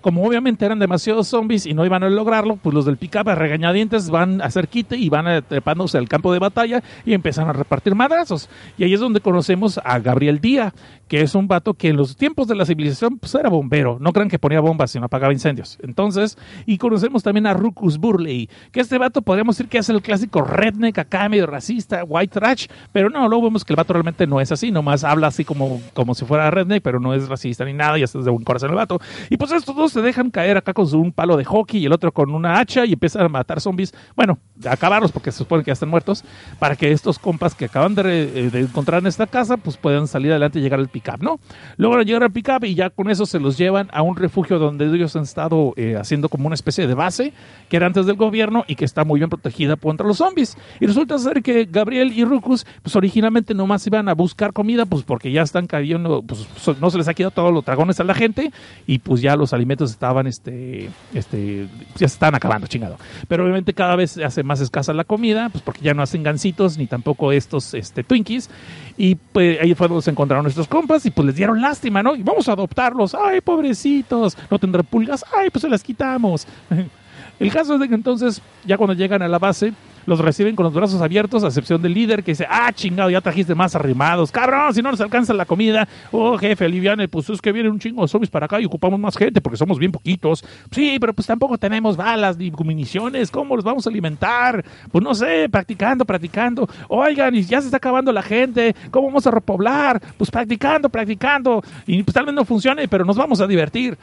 Como obviamente eran demasiados zombies y no iban a lograrlo, pues los del pickup a regañadientes van a hacer quite y van a, trepándose al campo de batalla y empiezan a repartir madrazos. Y ahí es donde conocemos a Gabriel Díaz, que es un vato que en los tiempos de la civilización pues era bombero, no crean que ponía bombas sino apagaba incendios. Entonces, y conocemos también a Rucus Burley, que este vato podríamos decir que es el clásico redneck acá medio racista, white trash, pero no, luego vemos que el vato realmente no es así, nomás habla así como, como si fuera redneck, pero no es racista ni nada, y hasta es de buen corazón el vato. Y pues estos dos se dejan caer acá con un palo de hockey y el otro con una hacha y empiezan a matar zombies, bueno, a acabarlos porque se supone que ya están muertos, para que estos compas que acaban de, re- de encontrar en esta casa, pues puedan salir adelante y llegar al pickup, ¿no? Logran llegar al pickup y ya con eso se los llevan a un refugio donde ellos han estado eh, haciendo como una especie de base, que era antes del gobierno y que está muy bien protegida contra los zombies. Y resulta ser que Gabriel y Rucus, pues originalmente nomás iban a buscar comida, pues porque ya están cayendo, pues no se les ha quedado todos los dragones a la gente y pues ya los alimentos estaban, este, este, ya se estaban acabando, chingado. Pero obviamente cada vez se hace más escasa la comida, pues porque ya no hacen gancitos ni tampoco estos, este, Twinkies. Y pues ahí fue donde se encontraron nuestros compas y pues les dieron lástima, ¿no? Y vamos a adoptarlos. Ay, pobrecitos, no tendrán pulgas. Ay, pues se las quitamos. El caso es de que entonces, ya cuando llegan a la base, los reciben con los brazos abiertos, a excepción del líder que dice, ah, chingado, ya trajiste más arrimados, cabrón, si no nos alcanza la comida, oh, jefe, aliviane, pues es que vienen un chingo de zombies para acá y ocupamos más gente porque somos bien poquitos. Sí, pero pues tampoco tenemos balas ni municiones, ¿cómo los vamos a alimentar? Pues no sé, practicando, practicando. Oigan, y ya se está acabando la gente, ¿cómo vamos a repoblar? Pues practicando, practicando, y pues tal vez no funcione, pero nos vamos a divertir.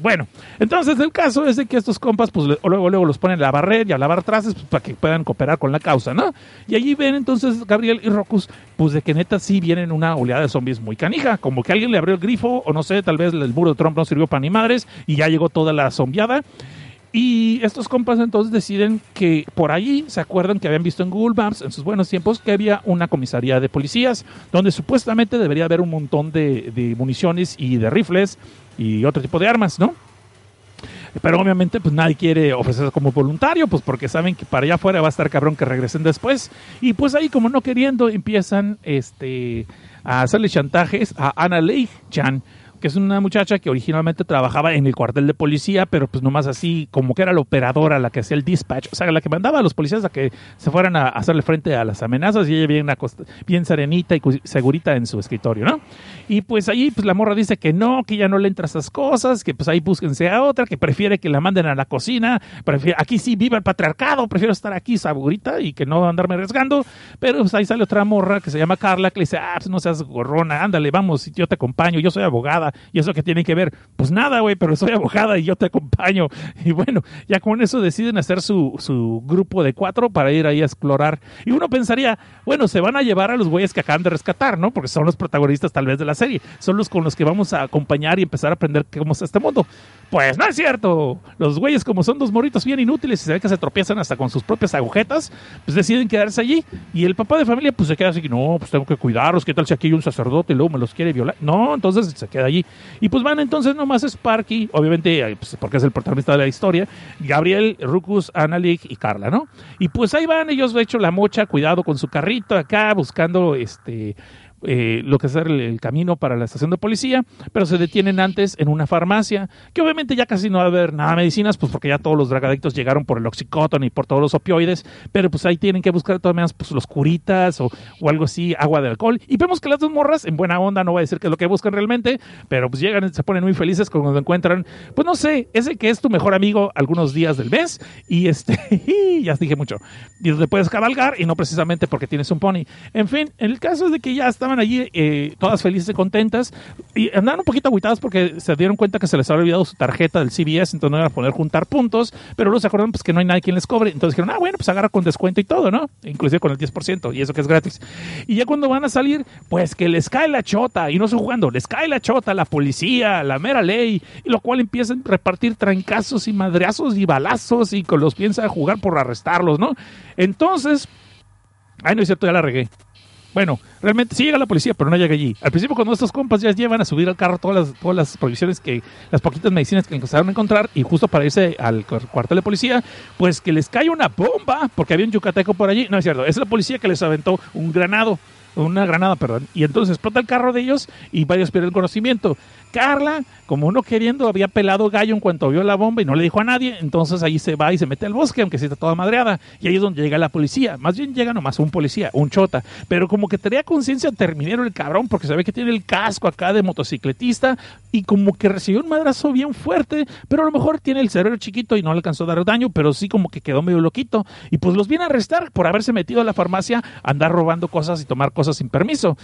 Bueno, entonces el caso es de que estos compas, pues luego, luego los ponen a barrer y a lavar trastes pues, para que puedan cooperar con la causa, ¿no? Y allí ven entonces Gabriel y Rocus, pues de que neta sí vienen una oleada de zombies muy canija, como que alguien le abrió el grifo, o no sé, tal vez el muro de Trump no sirvió para ni madres y ya llegó toda la zombiada. Y estos compas entonces deciden que por allí se acuerdan que habían visto en Google Maps en sus buenos tiempos que había una comisaría de policías donde supuestamente debería haber un montón de municiones y de rifles y otro tipo de armas, ¿no? Pero obviamente pues nadie quiere ofrecerse como voluntario, pues porque saben que para allá afuera va a estar cabrón que regresen después. Y pues ahí como no queriendo empiezan este a hacerle chantajes a Ana Leigh Chan, que es una muchacha que originalmente trabajaba en el cuartel de policía, pero pues nomás así como que era la operadora, la que hacía el dispatch, o sea, la que mandaba a los policías a que se fueran a hacerle frente a las amenazas y ella bien, bien serenita y segurita en su escritorio, ¿no? Y pues ahí pues la morra dice que no, que ya no le entra esas cosas, que pues ahí búsquense a otra, que prefiere que la manden a la cocina, prefiere, aquí sí viva el patriarcado, prefiero estar aquí segurita y que no andarme arriesgando, pero pues ahí sale otra morra que se llama Carla, que le dice, ah, pues no seas gorrona, ándale, vamos, yo te acompaño, yo soy abogada, y eso que tiene que ver, pues nada, güey, pero soy abogada y yo te acompaño, y bueno, ya con eso deciden hacer su, su grupo de cuatro para ir ahí a explorar, y uno pensaría, bueno, se van a llevar a los güeyes que acaban de rescatar, ¿no? Porque son los protagonistas tal vez de la serie, son los con los que vamos a acompañar y empezar a aprender cómo está este mundo. Pues no es cierto. Los güeyes, como son dos morritos bien inútiles y se ve que se tropiezan hasta con sus propias agujetas, pues deciden quedarse allí. Y el papá de familia, pues se queda así, no, pues tengo que cuidarlos. ¿Qué tal si aquí hay un sacerdote y luego me los quiere violar? No, entonces se queda allí. Y pues van entonces nomás Sparky, obviamente, eh, pues, porque es el protagonista de la historia, Gabriel, Rucus, Analik y Carla, ¿no? Y pues ahí van ellos, de hecho, la mocha, cuidado con su carrito acá, buscando este eh, lo que es el, el camino para la estación de policía, pero se detienen antes en una farmacia, que obviamente ya casi no va a haber nada de medicinas, pues porque ya todos los dragadictos llegaron por el oxicodone y por todos los opioides, pero pues ahí tienen que buscar maneras pues, los curitas o, algo así, agua de alcohol. Y vemos que las dos morras, en buena onda, no voy a decir que es lo que buscan realmente, pero pues llegan se ponen muy felices cuando encuentran, pues no sé, ese que es tu mejor amigo algunos días del mes, y este, ya dije mucho, y donde puedes cabalgar y no precisamente porque tienes un pony. En fin, el caso es de que ya estaban allí eh, todas felices y contentas y andaban un poquito agüitadas porque se dieron cuenta que se les había olvidado su tarjeta del CBS, entonces no iban a poder juntar puntos, pero luego se acordaron pues que no hay nadie quien les cobre, entonces dijeron, ah, bueno, pues agarra con descuento y todo, ¿no? Inclusive con el 10% y eso que es gratis. Y ya cuando van a salir, pues que les cae la chota, y no estoy jugando, les cae la chota, la policía, la mera ley, y lo cual empiezan a repartir trancazos y madreazos y balazos y con los piensa jugar por arrestarlos, ¿no? Entonces, ay, no es cierto, ya la regué. Bueno, realmente sí llega la policía, pero no llega allí. Al principio, cuando estos compas ya llevan a subir al carro todas las, todas las provisiones que, las poquitas medicinas que empezaron a encontrar, y justo para irse al cu- cuartel de policía, pues que les cae una bomba, porque había un yucateco por allí. No es cierto, es la policía que les aventó un granado, una granada, perdón. Y entonces explota el carro de ellos y varios pierden conocimiento. Carla, como no queriendo, había pelado gallo en cuanto vio la bomba y no le dijo a nadie, entonces ahí se va y se mete al bosque, aunque sí está toda madreada. Y ahí es donde llega la policía. Más bien llega nomás un policía, un chota. Pero como que tenía conciencia terminero el cabrón, porque se ve que tiene el casco acá de motocicletista y como que recibió un madrazo bien fuerte, pero a lo mejor tiene el cerebro chiquito y no le alcanzó a dar daño, pero sí como que quedó medio loquito. Y pues los viene a arrestar por haberse metido a la farmacia, andar robando cosas y tomar cosas sin permiso.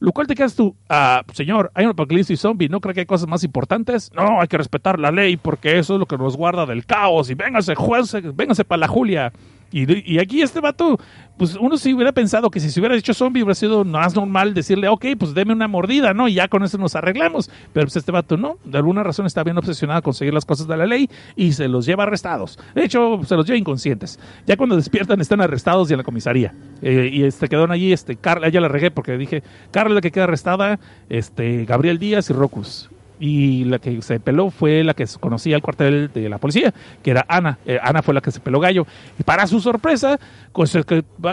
Lo cual te quedas tú, ah, señor, hay un apocalipsis zombie, ¿no cree que hay cosas más importantes? No, hay que respetar la ley porque eso es lo que nos guarda del caos y véngase, juez, véngase para la Julia. Y, y aquí este vato, pues uno si hubiera pensado que si se hubiera hecho zombie hubiera sido más normal decirle, ok, pues deme una mordida, ¿no? Y ya con eso nos arreglamos. Pero pues este vato no, de alguna razón está bien obsesionado con seguir las cosas de la ley y se los lleva arrestados. De hecho, se los lleva inconscientes. Ya cuando despiertan están arrestados y en la comisaría. Eh, y este quedaron allí, este, Carla, ya la regué porque dije, Carla que queda arrestada, este, Gabriel Díaz y Rocus y la que se peló fue la que conocía el cuartel de la policía, que era Ana. Eh, Ana fue la que se peló gallo. Y para su sorpresa, pues,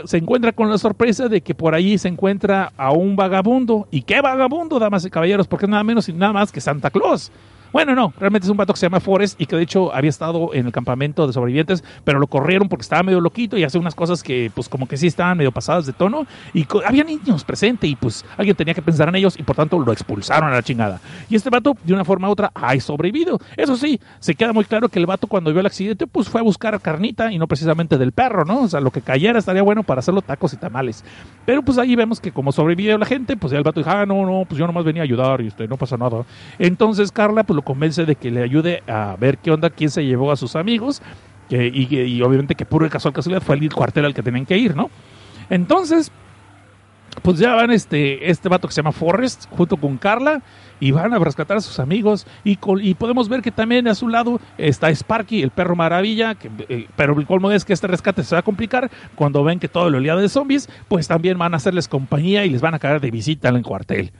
se encuentra con la sorpresa de que por allí se encuentra a un vagabundo. ¿Y qué vagabundo, damas y caballeros? Porque nada menos y nada más que Santa Claus. Bueno, no, realmente es un vato que se llama Forrest y que de hecho había estado en el campamento de sobrevivientes, pero lo corrieron porque estaba medio loquito y hace unas cosas que pues como que sí estaban medio pasadas de tono y había niños presentes y pues alguien tenía que pensar en ellos y por tanto lo expulsaron a la chingada. Y este vato de una forma u otra ha sobrevivido. Eso sí, se queda muy claro que el vato cuando vio el accidente pues fue a buscar carnita y no precisamente del perro, ¿no? O sea, lo que cayera estaría bueno para hacerlo tacos y tamales. Pero pues ahí vemos que como sobrevivió la gente, pues ya el vato dijo, ah, no, no, pues yo nomás venía a ayudar y este, no pasa nada. Entonces Carla pues lo convence de que le ayude a ver qué onda, quién se llevó a sus amigos. que- y, obviamente que puro casual casualidad fue el cuartel al que tenían que ir, ¿no? Entonces, pues ya van este, este vato que se llama Forrest junto con Carla y van a rescatar a sus amigos y podemos ver que también a su lado está Sparky, el perro maravilla, que, eh, pero el colmo es que este rescate se va a complicar cuando ven que todo el oleado de zombies, pues también van a hacerles compañía y les van a caer de visita en el cuartel.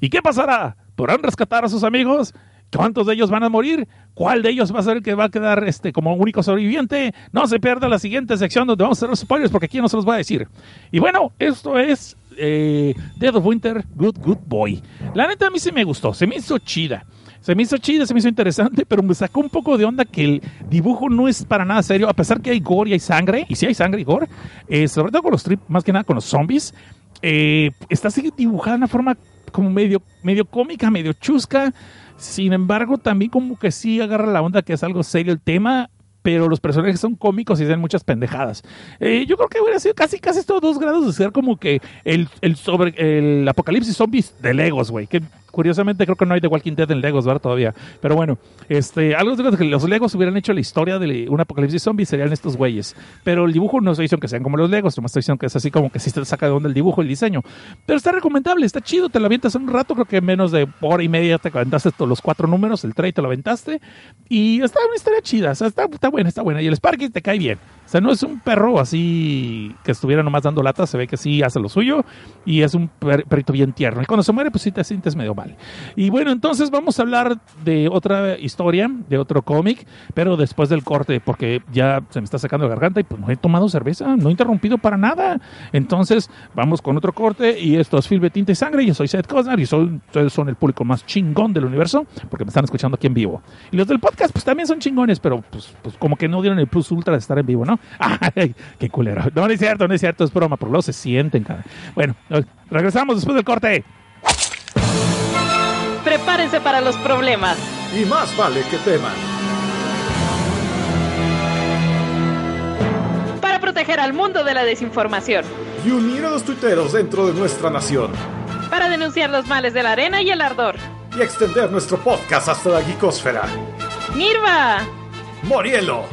¿Y qué pasará? ¿Podrán rescatar a sus amigos? ¿Cuántos de ellos van a morir? ¿Cuál de ellos va a ser el que va a quedar este, como único sobreviviente? No se pierda la siguiente sección donde vamos a hacer los spoilers porque aquí no se los voy a decir. Y bueno, esto es eh, Dead of Winter, Good Good Boy. La neta a mí sí me gustó, se me hizo chida. Se me hizo chida, se me hizo interesante, pero me sacó un poco de onda que el dibujo no es para nada serio, a pesar que hay gore y hay sangre, y sí hay sangre y gore, eh, sobre todo con los trip, más que nada con los zombies, eh, está así dibujada de una forma como medio, medio cómica, medio chusca. Sin embargo, también como que sí agarra la onda que es algo serio el tema, pero los personajes son cómicos y hacen muchas pendejadas. Eh, yo creo que hubiera sido casi, casi estos dos grados de ser como que el, el sobre el apocalipsis zombies de Legos, güey. Que curiosamente creo que no hay de Walking Dead en Legos, ¿verdad? Todavía. Pero bueno, este, algo de que los Legos hubieran hecho la historia de un apocalipsis zombie serían estos güeyes. Pero el dibujo no estoy diciendo que sean como los Legos, nomás estoy diciendo que es así como que sí te saca de onda el dibujo, el diseño. Pero está recomendable, está chido, te lo avientas un rato, creo que en menos de hora y media te aventaste todos los cuatro números, el trade te lo aventaste. Y está una historia chida, o sea, está, está buena, está buena. Y el Sparky te cae bien. O sea, no es un perro así que estuviera nomás dando lata, se ve que sí hace lo suyo y es un per- perrito bien tierno. Y cuando se muere, pues sí te sientes medio mal. Y bueno, entonces vamos a hablar de otra historia, de otro cómic, pero después del corte, porque ya se me está sacando la garganta y pues no he tomado cerveza, no he interrumpido para nada. Entonces vamos con otro corte y esto es Film de Tinta y Sangre. Yo soy Seth Cosnar y soy, ustedes son el público más chingón del universo porque me están escuchando aquí en vivo. Y los del podcast pues también son chingones, pero pues, pues como que no dieron el plus ultra de estar en vivo, ¿no? ¡Ay, qué culero! No, no es cierto, no es cierto, es broma, porque luego se sienten, cara. Bueno, regresamos después del corte. Prepárense para los problemas. Y más vale que teman. Para proteger al mundo de la desinformación. Y unir a los tuiteros dentro de nuestra nación. Para denunciar los males de la arena y el ardor. Y extender nuestro podcast hasta la geekosfera. ¡Nirva! Morielo.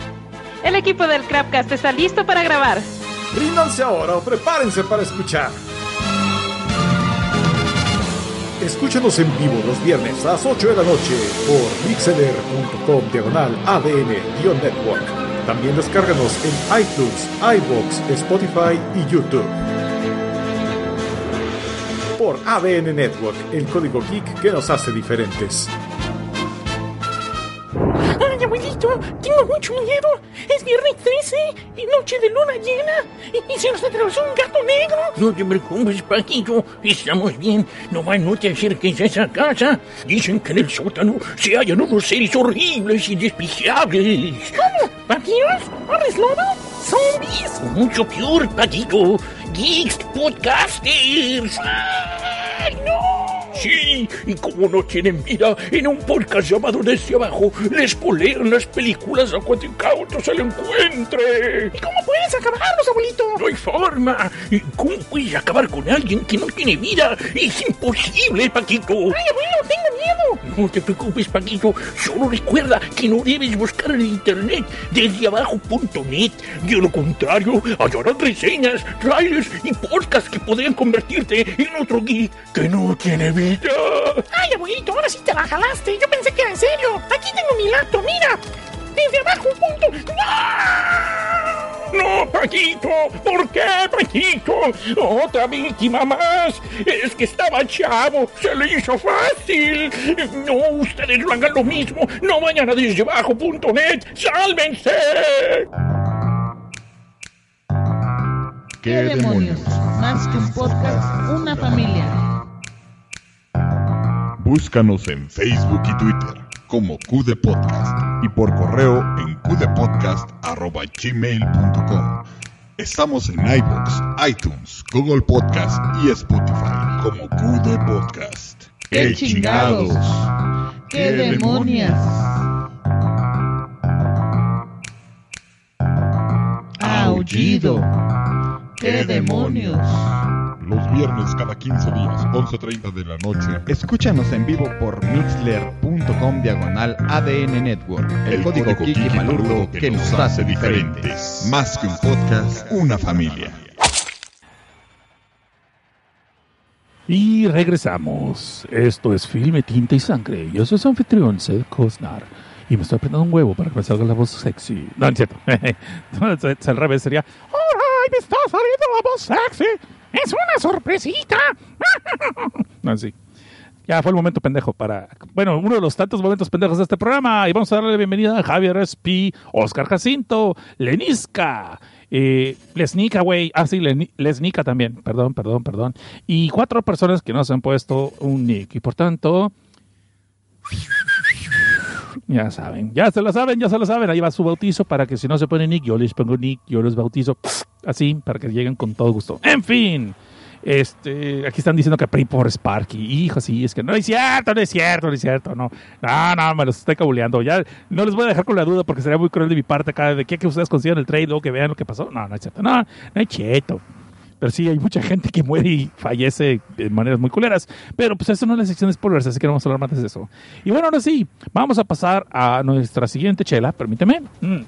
El equipo del Crapcast está listo para grabar. Ríndanse ahora o prepárense para escuchar. Escúchanos en vivo los viernes a las 8 de la noche por mixeler.com diagonal ADN-network. También descárganos en iTunes, iBox, Spotify y YouTube. Por ADN Network, el código geek que nos hace diferentes. Abuelito, tengo mucho miedo. Es viernes 13 y noche de luna llena. Y, y se nos atravesó un gato negro. No te preocupes, Paquito. Estamos bien. No va no te acerques a esa casa. Dicen que en el sótano se hallan unos seres horribles y despreciables. ¿Cómo? ¿Vampiros? ¿Hombres lobo? ¿Zombies? Mucho peor, Paquito. Geeks Podcasters. ¡Ay, no! Sí, y como no tienen vida, en un podcast llamado Desde Abajo, les colean las películas a cuatricautos al encuentre. ¿Y cómo puedes acabarlos, abuelito? No hay forma. ¿Y ¿Cómo puedes acabar con alguien que no tiene vida? Es imposible, Paquito. ¡Ay, abuelo, tengo miedo! No te preocupes, Paquito. Solo recuerda que no debes buscar en internet desde abajo.net. De lo contrario, hallarás reseñas, trailers y podcasts que podrían convertirte en otro geek que no tiene vida. Ay, abuelito, ahora sí te la jalaste. Yo pensé que era en serio. Aquí tengo mi laptop, mira. Desde abajo, punto. No, Paquito, ¿por qué, Paquito? Otra víctima más. Es que estaba chavo, se le hizo fácil. No, ustedes no hagan lo mismo. No vayan a desdebajo.net. ¡Sálvense! ¿Qué demonios? Más que un podcast, una familia. Búscanos en Facebook y Twitter como QD Podcast y por correo en qdpodcast.gmail.com. Estamos en iBox, iTunes, Google Podcast y Spotify como QD Podcast. ¡Qué chingados! ¡Qué demonios! Aullido. ¡Qué demonios! Los viernes cada 15 días, 11.30 de la noche. Escúchanos en vivo por mixler.com diagonal ADN Network. El, código Kiki Malurdo que nos hace diferentes. Más que un podcast, una familia. Y regresamos. Esto es Filme, Tinta y Sangre. Yo soy su anfitrión, Seth Cosnar. Y me estoy aprendiendo un huevo para que me salga la voz sexy. No, es cierto. No, es- es al revés sería. ¡Ay, me está saliendo la voz sexy! ¡Es una sorpresita! No, sí. Ya fue el momento pendejo para. Bueno, uno de los tantos momentos pendejos de este programa. Y vamos a darle la bienvenida a Javier Espi, Oscar Jacinto, Lenisca, eh, Lesnica, güey. Ah, sí, Lesnica también. Perdón, perdón, perdón. Y cuatro personas que nos han puesto un nick. Y por tanto. Ya saben, ya se lo saben, ya se lo saben. Ahí va su bautizo para que si no se pone nick, yo les pongo nick, yo los bautizo. Así, para que lleguen con todo gusto. En fin. Este, aquí están diciendo que PRI por Sparky. Hijo, sí, es que no es cierto, no es cierto, no es cierto, no. No, no, me los estoy cabuleando. Ya no les voy a dejar con la duda porque sería muy cruel de mi parte cada de que, que ustedes consigan el trade o que vean lo que pasó. No, no es cierto, no, no es cierto. Pero sí, hay mucha gente que muere y fallece de maneras muy culeras. Pero pues eso no es la sección de spoilers, así que no vamos a hablar más de eso. Y bueno, ahora sí, vamos a pasar a nuestra siguiente chela, permíteme. Mm.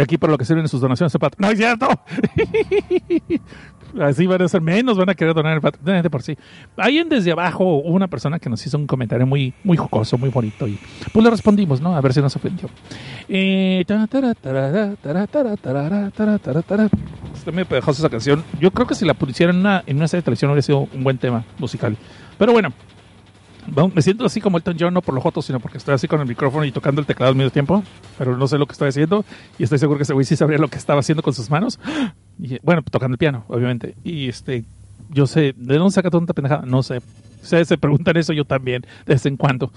Aquí para lo que sirven sus donaciones Patreon. ¡No es cierto! Así van a ser menos, van a querer donar el Patreon de por sí. Ahí en desde abajo una persona que nos hizo un comentario muy, muy jocoso, muy bonito. Y pues le respondimos, ¿no? A ver si nos ofendió. Eh. Está medio pegajosa esa canción. Yo creo que si la pusieran en una, en una serie de televisión hubiera sido un buen tema musical. Pero bueno, me siento así como Elton John, no por los jotos, sino porque estoy así con el micrófono y tocando el teclado al mismo tiempo, pero no sé lo que estoy haciendo y estoy seguro que ese güey sí sabría lo que estaba haciendo con sus manos. Bueno, tocando el piano, obviamente. Y este, yo sé, ¿de dónde saca tanta pendejada? No sé. Ustedes se preguntan eso yo también, de vez en cuando.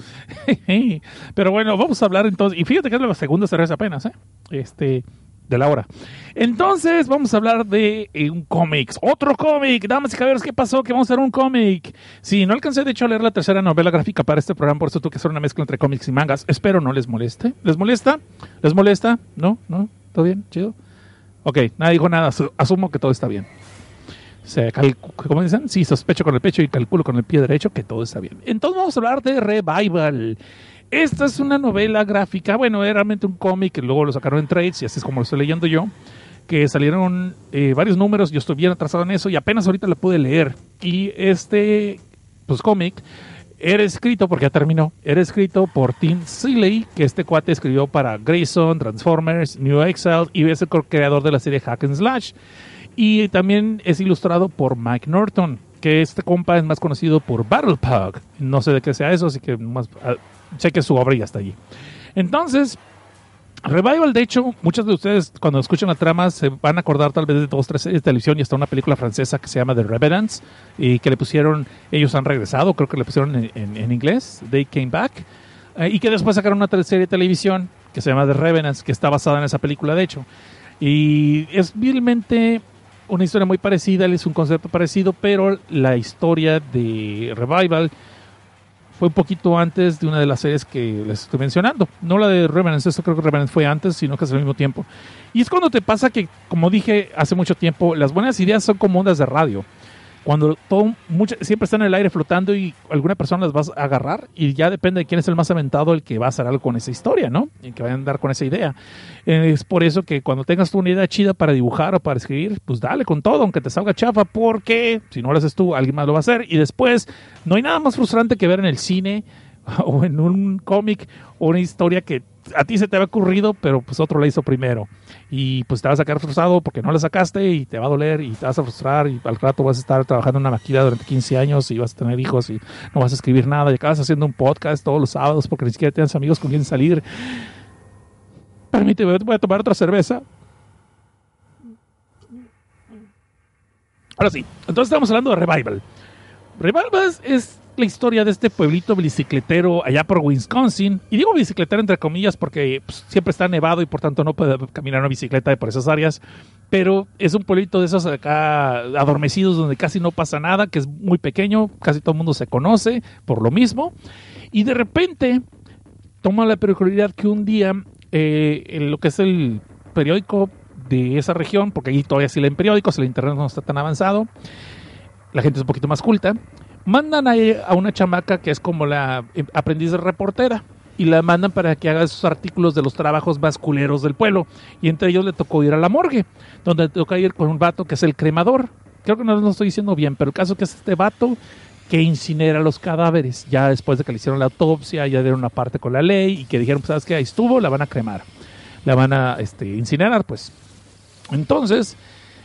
pero bueno, vamos a hablar entonces, y fíjate que es la segunda cerveza apenas, ¿eh? Este, de la hora. Entonces, vamos a hablar de eh, un cómic. Otro cómic. Damas y caballeros, ¿qué pasó? Que vamos a hacer un cómic. Sí, no alcancé de hecho a leer la tercera novela gráfica para este programa, por eso tuve que hacer una mezcla entre cómics y mangas. Espero no les moleste. ¿Les molesta? ¿Les molesta? ¿No? ¿No? ¿Todo bien? ¿Chido? Ok, nadie dijo nada. Asu- Asumo que todo está bien. Se ¿Cómo dicen? Sí, sospecho con el pecho y calculo con el pie derecho que todo está bien. Entonces vamos a hablar de Revival. Esta es una novela gráfica, bueno, era realmente un cómic que luego lo sacaron en trades y así es como lo estoy leyendo yo, que salieron eh, varios números, yo estoy bien atrasado en eso y apenas ahorita la pude leer. Y este, pues cómic, era escrito, porque ya terminó, era escrito por Tim Seeley, que este cuate escribió para Grayson, Transformers, New Exile y es el co-creador de la serie Hack and Slash. Y también es ilustrado por Mike Norton, que este compa es más conocido por Battle Pug. No sé de qué sea eso, así que más, ah, sé que su obra ya está allí. Entonces, Revival, de hecho, muchos de ustedes cuando escuchan la trama se van a acordar tal vez de dos, tres series de televisión y hasta una película francesa que se llama The Revenants y que le pusieron, ellos han regresado, creo que le pusieron en, inglés, They Came Back, eh, y que después sacaron una serie de televisión que se llama The Revenants, que está basada en esa película, de hecho. Y es vilmente una historia muy parecida, es un concepto parecido, pero la historia de Revival fue un poquito antes de una de las series que les estoy mencionando. No la de Revenants, eso creo que Revenants fue antes, sino que es al mismo tiempo. Y es cuando te pasa que, como dije hace mucho tiempo, las buenas ideas son como ondas de radio. Cuando todo, siempre están en el aire flotando y alguna persona las vas a agarrar y ya depende de quién es el más aventado el que va a hacer algo con esa historia, ¿no? El que va a andar con esa idea. Eh, es por eso que cuando tengas una idea chida para dibujar o para escribir, pues dale con todo, aunque te salga chafa, porque si no lo haces tú, alguien más lo va a hacer. Y después, no hay nada más frustrante que ver en el cine o en un cómic o una historia que a ti se te había ocurrido, pero pues otro la hizo primero. Y pues te vas a quedar frustrado porque no la sacaste y te va a doler y te vas a frustrar y al rato vas a estar trabajando en una maquila durante 15 años y vas a tener hijos y no vas a escribir nada y acabas haciendo un podcast todos los sábados porque ni siquiera tienes amigos con quien salir. Permíteme, voy a tomar otra cerveza. Ahora sí, entonces estamos hablando de Revival. Revival es- la historia de este pueblito bicicletero allá por Wisconsin. Y digo bicicletero entre comillas porque pues, siempre está nevado y por tanto no puede caminar una bicicleta por esas áreas. Pero es un pueblito de esos acá adormecidos donde casi no pasa nada, que es muy pequeño, casi todo el mundo se conoce por lo mismo. Y de repente toma la peculiaridad que un día eh, en lo que es el periódico de esa región, porque ahí todavía sí leen periódicos, el internet no está tan avanzado, la gente es un poquito más culta, mandan a, a una chamaca que es como la eh, aprendiz de reportera y la mandan para que haga esos artículos de los trabajos más culeros del pueblo. Y entre ellos le tocó ir a la morgue, donde le toca ir con un vato que es el cremador. Creo que no lo estoy diciendo bien, pero el caso que es este vato que incinera los cadáveres. Ya después de que le hicieron la autopsia, ya dieron una parte con la ley y que dijeron, pues, ¿sabes qué? Ahí estuvo, la van a cremar. La van a este, incinerar, pues. Entonces,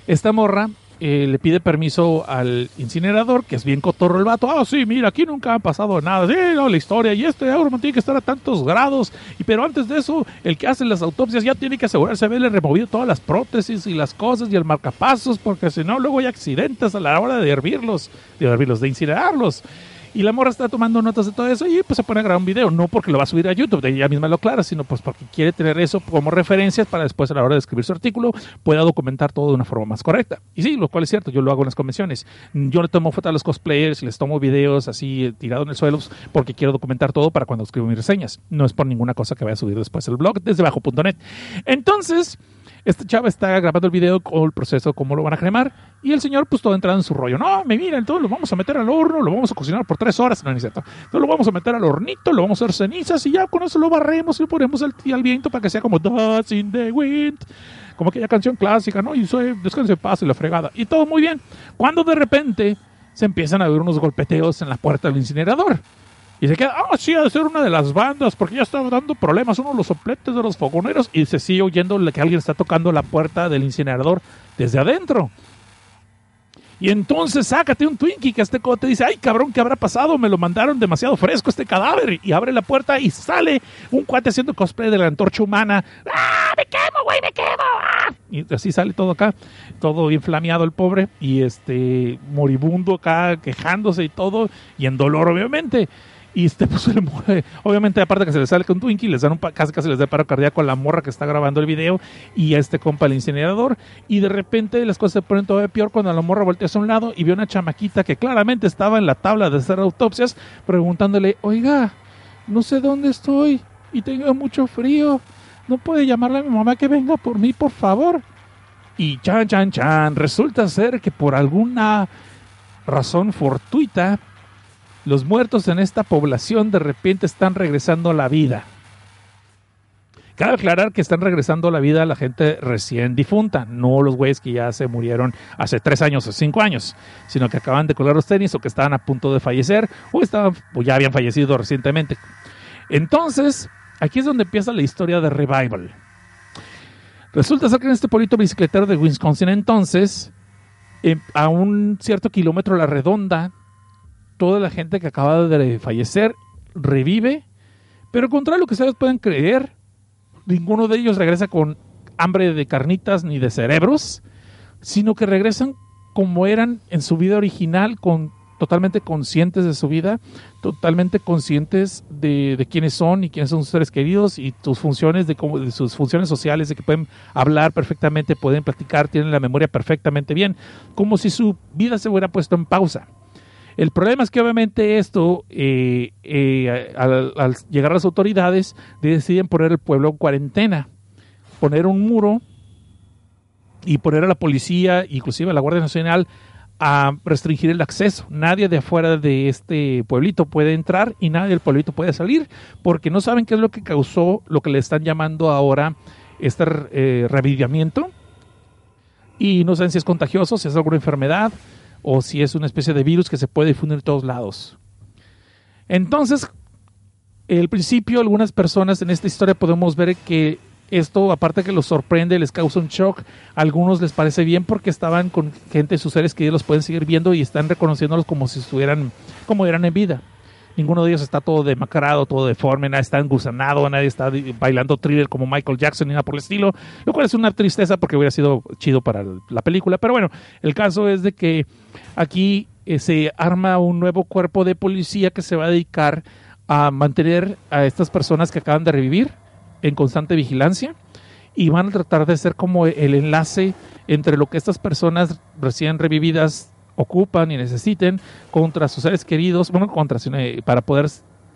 esta morra eh, le pide permiso al incinerador, que es bien cotorro el vato. Ah, sí, mira, aquí nunca ha pasado nada. Sí, no, la historia. Y este Auroman tiene que estar a tantos grados. Y pero antes de eso, el que hace las autopsias ya tiene que asegurarse de haberle removido todas las prótesis y las cosas y el marcapasos, porque si no, luego hay accidentes a la hora de hervirlos, de hervirlos, de incinerarlos. Y la morra está tomando notas de todo eso y pues se pone a grabar un video, no porque lo va a subir a YouTube, de ella misma lo aclara, sino pues porque quiere tener eso como referencias para después a la hora de escribir su artículo pueda documentar todo de una forma más correcta. Y sí, lo cual es cierto, yo lo hago en las convenciones. Yo le tomo fotos a los cosplayers les tomo videos así eh, tirado en el suelo porque quiero documentar todo para cuando escribo mis reseñas. No es por ninguna cosa que vaya a subir después el blog desde bajo.net. Entonces, este chava está grabando el video con el proceso, cómo lo van a cremar. Y el señor, pues todo entrado en su rollo. No, me mira, entonces lo vamos a meter al horno, lo vamos a cocinar por tres horas. No, ni cierto. Entonces lo vamos a meter al hornito, lo vamos a hacer cenizas y ya con eso lo barremos y lo ponemos al, al viento para que sea como Dust in the Wind. Como aquella canción clásica, ¿no? Y soy descanse en paz y la fregada. Y todo muy bien. Cuando de repente se empiezan a ver unos golpeteos en la puerta del incinerador. Y se queda, ah, sí, ha de ser una de las bandas, porque ya estaba dando problemas uno de los sopletes de los fogoneros. Y se sigue oyendo que alguien está tocando la puerta del incinerador desde adentro. Y entonces sácate un Twinkie que este cote dice, ay cabrón, ¿qué habrá pasado? Me lo mandaron demasiado fresco este cadáver. Y abre la puerta y sale un cuate haciendo cosplay de la antorcha humana. ¡Ah, me quemo, güey, me quemo! ¡Ah! Y así sale todo acá, todo inflameado el pobre. Y este moribundo acá quejándose y todo. Y en dolor, obviamente. Y este, pues, muere. Obviamente, aparte que se le sale con Twinkie, les dan un casi casi les da paro cardíaco a la morra que está grabando el video y a este compa el incinerador. Y de repente las cosas se ponen todavía peor cuando la morra voltea hacia un lado y ve una chamaquita que claramente estaba en la tabla de hacer autopsias preguntándole, oiga, no sé dónde estoy y tengo mucho frío. ¿No puede llamarle a mi mamá que venga por mí, por favor? Y chan, chan, chan, resulta ser que por alguna razón fortuita, los muertos en esta población de repente están regresando a la vida. Cabe aclarar que están regresando a la vida la gente recién difunta, no los güeyes que ya se murieron hace tres años o cinco años, sino que acaban de colgar los tenis o que estaban a punto de fallecer o, estaban, o ya habían fallecido recientemente. Entonces, aquí es donde empieza la historia de Revival. Resulta ser que en este pueblito bicicletero de Wisconsin entonces, eh, a un cierto kilómetro a la redonda, toda la gente que acaba de fallecer revive, pero contra lo que ustedes pueden creer, ninguno de ellos regresa con hambre de carnitas ni de cerebros, sino que regresan como eran en su vida original, con totalmente conscientes de su vida, totalmente conscientes de, de quiénes son y quiénes son sus seres queridos y sus funciones, de, cómo, de sus funciones sociales, de que pueden hablar perfectamente, pueden platicar, tienen la memoria perfectamente bien, como si su vida se hubiera puesto en pausa. El problema es que obviamente esto, eh, eh, al, al llegar las autoridades, deciden poner el pueblo en cuarentena, poner un muro y poner a la policía, inclusive a la Guardia Nacional, a restringir el acceso. Nadie de afuera de este pueblito puede entrar y nadie del pueblito puede salir porque no saben qué es lo que causó lo que le están llamando ahora este eh. Y no saben si es contagioso, si es alguna enfermedad o si es una especie de virus que se puede difundir en todos lados. Entonces, el principio, algunas personas en esta historia podemos ver que esto, aparte que los sorprende, les causa un shock. A algunos les parece bien porque estaban con gente, sus seres que los pueden seguir viendo y están reconociéndolos como si estuvieran, como eran en vida. Ninguno de ellos está todo demacrado, todo deforme, nadie está engusanado, nadie está bailando thriller como Michael Jackson ni nada por el estilo, lo cual es una tristeza porque hubiera sido chido para la película. Pero bueno, el caso es de que aquí eh, se arma un nuevo cuerpo de policía que se va a dedicar a mantener a estas personas que acaban de revivir en constante vigilancia y van a tratar de ser como el enlace entre lo que estas personas recién revividas ocupan y necesiten contra sus seres queridos, bueno, contra, eh, para poder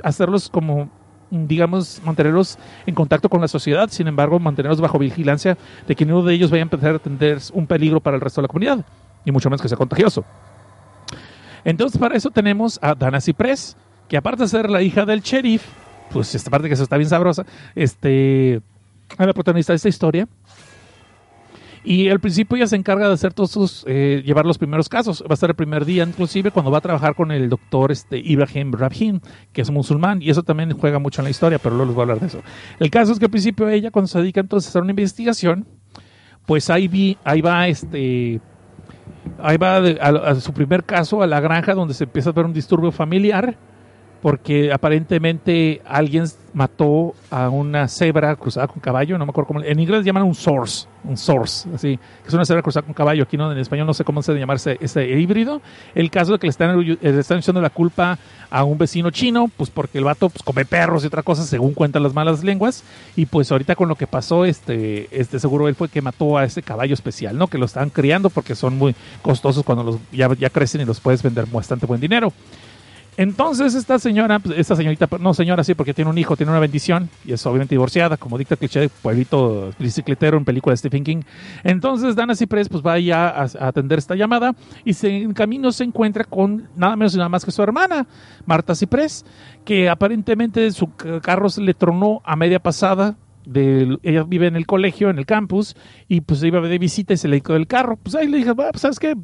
hacerlos como digamos, mantenerlos en contacto con la sociedad, sin embargo, mantenerlos bajo vigilancia de que ninguno de ellos vaya a empezar a tener un peligro para el resto de la comunidad, y mucho menos que sea contagioso. Entonces, para eso tenemos a Dana Ciprés, que aparte de ser la hija del sheriff, pues esta parte que eso está bien sabrosa, este, es la protagonista de esta historia. Y al principio ella se encarga de hacer todos sus, eh, llevar los primeros casos. Va a estar el primer día, inclusive, cuando va a trabajar con el doctor este, Ibrahim Rabhin, que es musulmán, y eso también juega mucho en la historia, pero luego les voy a hablar de eso. El caso es que al principio ella, cuando se dedica entonces a hacer una investigación, pues ahí, vi, ahí va este. Ahí va a, a su primer caso a la granja donde se empieza a ver un disturbio familiar porque aparentemente alguien mató a una cebra cruzada con caballo, no me acuerdo cómo, en inglés llaman un source, un source, así, que es una cebra cruzada con caballo, aquí no, en español no sé cómo se llamarse ese híbrido. El caso de que le están, le están echando la culpa a un vecino chino, pues porque el vato pues, come perros y otra cosa, según cuentan las malas lenguas, y pues ahorita con lo que pasó, este, este seguro él fue que mató a ese caballo especial, ¿no? Que lo están criando porque son muy costosos cuando los ya crecen y los puedes vender bastante buen dinero. Entonces esta señora, pues, esta señorita, no señora sí, porque tiene un hijo, tiene una bendición y es obviamente divorciada, como dicta cliché pueblito bicicletero en película de Stephen King. Entonces Dana Ciprés pues va ya a, atender esta llamada y en camino se encuentra con nada menos y nada más que su hermana, Marta Ciprés, que aparentemente su carro se le tronó a media pasada de, ella vive en el colegio, en el campus, y pues iba de visita y se le quedó el carro. Pues ahí le dije, pues, ¿sabes qué?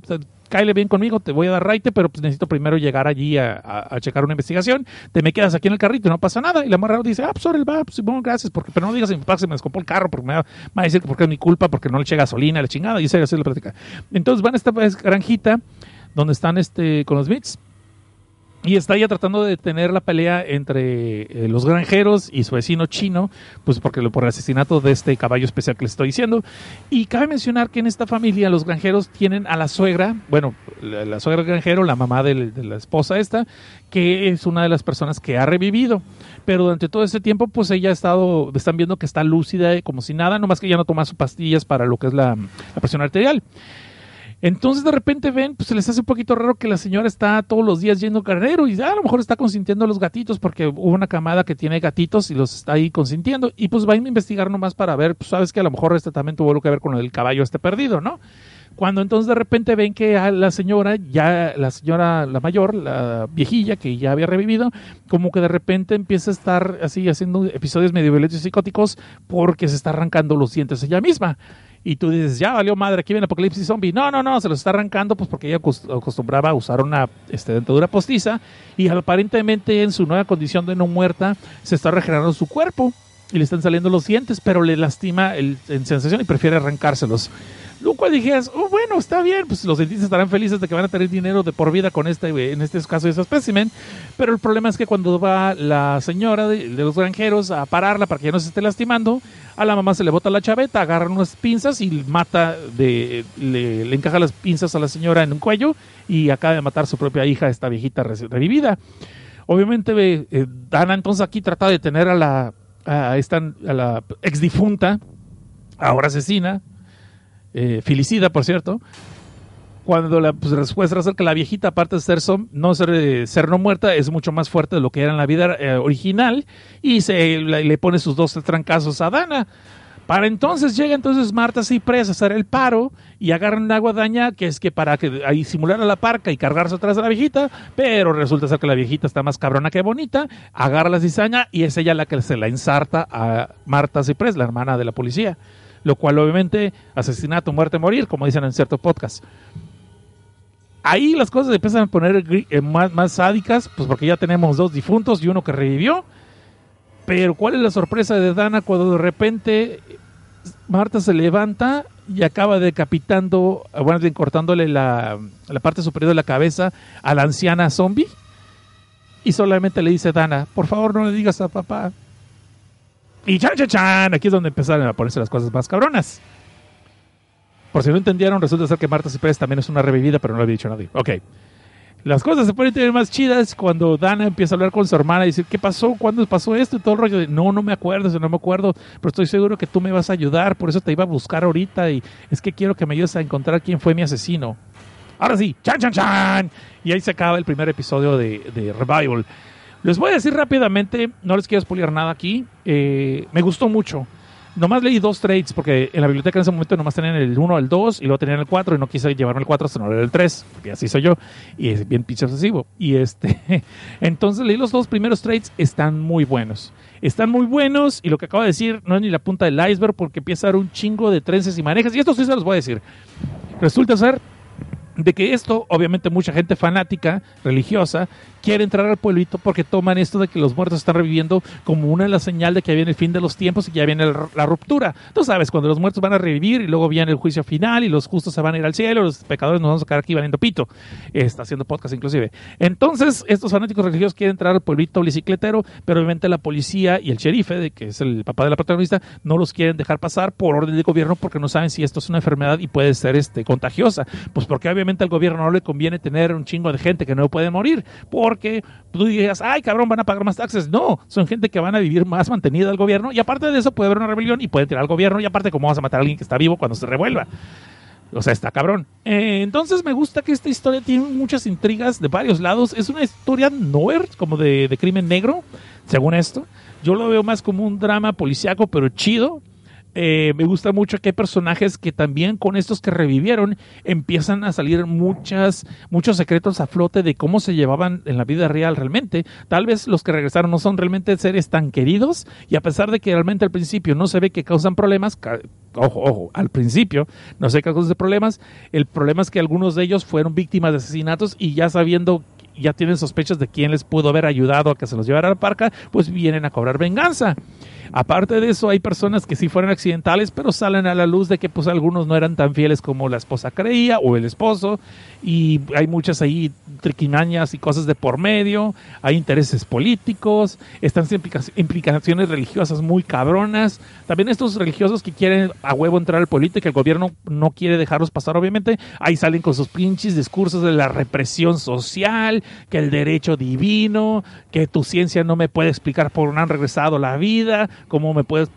cáele bien conmigo, te voy a dar raite, pero pues necesito primero llegar allí a, checar una investigación. Te me quedas aquí en el carrito y no pasa nada. Y la morra dice, ah, pues ahora va, pues bueno, gracias, porque, pero no digas a mi papá se me descompó el carro, porque me va, a decir que porque es mi culpa, porque no le eché gasolina, la chingada, y se hace la plática. Entonces van a esta granjita donde están este con los bits y está ya tratando de detener la pelea entre eh, los granjeros y su vecino chino, pues porque por el asesinato de este caballo especial que les estoy diciendo. Y cabe mencionar que en esta familia los granjeros tienen a la suegra, bueno, la, suegra granjero, la mamá de, la esposa esta, que es una de las personas que ha revivido. Pero durante todo ese tiempo, pues ella ha estado, están viendo que está lúcida, como si nada, nomás que ya no toma sus pastillas para lo que es la presión arterial. Entonces de repente ven, pues se les hace un poquito raro que la señora está todos los días yendo carnero y ah, a lo mejor está consintiendo a los gatitos porque hubo una camada que tiene gatitos y los está ahí consintiendo y pues va a investigar nomás para ver, pues sabes que a lo mejor este también tuvo algo que ver con el caballo este perdido, ¿no? Cuando entonces de repente ven que la señora, ya la señora, la mayor, la viejilla que ya había revivido, como que de repente empieza a estar así haciendo episodios medio violentos y psicóticos porque se está arrancando los dientes ella misma y tú dices, ya valió madre, aquí viene Apocalipsis Zombie. No, no, no, se los está arrancando pues porque ella acostumbraba a usar una este, dentadura postiza y aparentemente en su nueva condición de no muerta se está regenerando su cuerpo y le están saliendo los dientes, pero le lastima el, en sensación y prefiere arrancárselos. Lo cual dijeras, oh, bueno, está bien, pues los dentistas estarán felices de que van a tener dinero de por vida con este, en este caso, ese espécimen. Pero el problema es que cuando va la señora de, los granjeros a pararla para que ya no se esté lastimando, a la mamá se le bota la chaveta, agarran unas pinzas y mata, de, le, le encaja las pinzas a la señora en un cuello y acaba de matar a su propia hija, esta viejita revivida. Obviamente, eh, Dana entonces aquí trata de tener a la, a esta, a la ex difunta, ahora asesina, eh, filicida, por cierto, cuando la pues, respuesta es que la viejita, aparte de ser, son, no ser, eh, ser, no muerta, es mucho más fuerte de lo que era en la vida eh, original y se le, le, pone sus dos trancazos a Dana. Para entonces llega entonces Marta Ciprés a hacer el paro y agarran una guadaña que es que para que simular a la parca y cargarse atrás de la viejita, pero resulta ser que la viejita está más cabrona que bonita, agarra la cizaña y es ella la que se la ensarta a Marta Ciprés, la hermana de la policía. Lo cual obviamente asesinato, muerte, morir, como dicen en cierto podcast. Ahí las cosas empiezan a poner eh, más, más sádicas, pues porque ya tenemos dos difuntos y uno que revivió. Pero ¿cuál es la sorpresa de Dana cuando de repente Marta se levanta y acaba decapitando, bueno, cortándole la, la parte superior de la cabeza a la anciana zombie? Y solamente le dice Dana, por favor no le digas a papá. Y chan, chan, chan, aquí es donde empezaron a ponerse las cosas más cabronas. Por si no entendieron, resulta ser que Marta Ciprés también es una revivida, pero no lo había dicho nadie. Ok. Las cosas se pueden tener más chidas cuando Dana empieza a hablar con su hermana y decir, ¿qué pasó? ¿Cuándo pasó esto? Y todo el rollo de, no, no me acuerdo, no me acuerdo, pero estoy seguro que tú me vas a ayudar, por eso te iba a buscar ahorita y es que quiero que me ayudes a encontrar quién fue mi asesino. Ahora sí, chan, chan, chan. Y ahí se acaba el primer episodio de, de Revival. Les voy a decir rápidamente, no les quiero spoilear nada aquí, eh, me gustó mucho. Nomás leí dos trades porque en la biblioteca en ese momento nomás tenían el 1, el 2 y luego tenían el 4 y no quise llevarme el 4 hasta no leer el 3, porque así soy yo y es bien pinche obsesivo. Y este, entonces leí los dos primeros trades, están muy buenos. Están muy buenos y lo que acabo de decir no es ni la punta del iceberg porque empieza a dar un chingo de trences y manejas y esto sí se los voy a decir. Resulta ser de que esto, obviamente mucha gente fanática, religiosa, quiere entrar al pueblito porque toman esto de que los muertos están reviviendo como una de las señales de que viene el fin de los tiempos y que ya viene la ruptura. Tú sabes, cuando los muertos van a revivir y luego viene el juicio final y los justos se van a ir al cielo, los pecadores nos vamos a quedar aquí valiendo pito. Está haciendo podcast inclusive. Entonces, estos fanáticos religiosos quieren entrar al pueblito bicicletero, pero obviamente la policía y el sherife, de que es el papá de la protagonista, no los quieren dejar pasar por orden de gobierno porque no saben si esto es una enfermedad y puede ser este contagiosa. Pues porque obviamente al gobierno no le conviene tener un chingo de gente que no puede morir, porque tú digas, ay cabrón, van a pagar más taxes. No, son gente que van a vivir más mantenida al gobierno y aparte de eso puede haber una rebelión y puede tirar al gobierno y aparte cómo vas a matar a alguien que está vivo cuando se revuelva. O sea, está cabrón. Eh, entonces me gusta que esta historia tiene muchas intrigas de varios lados. Es una historia noir, como de, de crimen negro, según esto. Yo lo veo más como un drama policiaco, pero chido. Eh, me gusta mucho que hay personajes que también con estos que revivieron empiezan a salir muchas, muchos secretos a flote de cómo se llevaban en la vida real realmente. Tal vez los que regresaron no son realmente seres tan queridos y a pesar de que realmente al principio no se ve que causan problemas, ojo, ojo, al principio no se causan problemas, el problema es que algunos de ellos fueron víctimas de asesinatos y ya sabiendo ya tienen sospechas de quién les pudo haber ayudado a que se los llevara a la parca, pues vienen a cobrar venganza. Aparte de eso, hay personas que sí fueron accidentales, pero salen a la luz de que pues algunos no eran tan fieles como la esposa creía o el esposo, y hay muchas ahí triquimañas y cosas de por medio, hay intereses políticos, están implica- implicaciones religiosas muy cabronas, también estos religiosos que quieren a huevo entrar al político el gobierno no quiere dejarlos pasar, obviamente, ahí salen con sus pinches discursos de la represión social, que el derecho divino, que tu ciencia no me puede explicar por no han regresado la vida, cómo me puedes,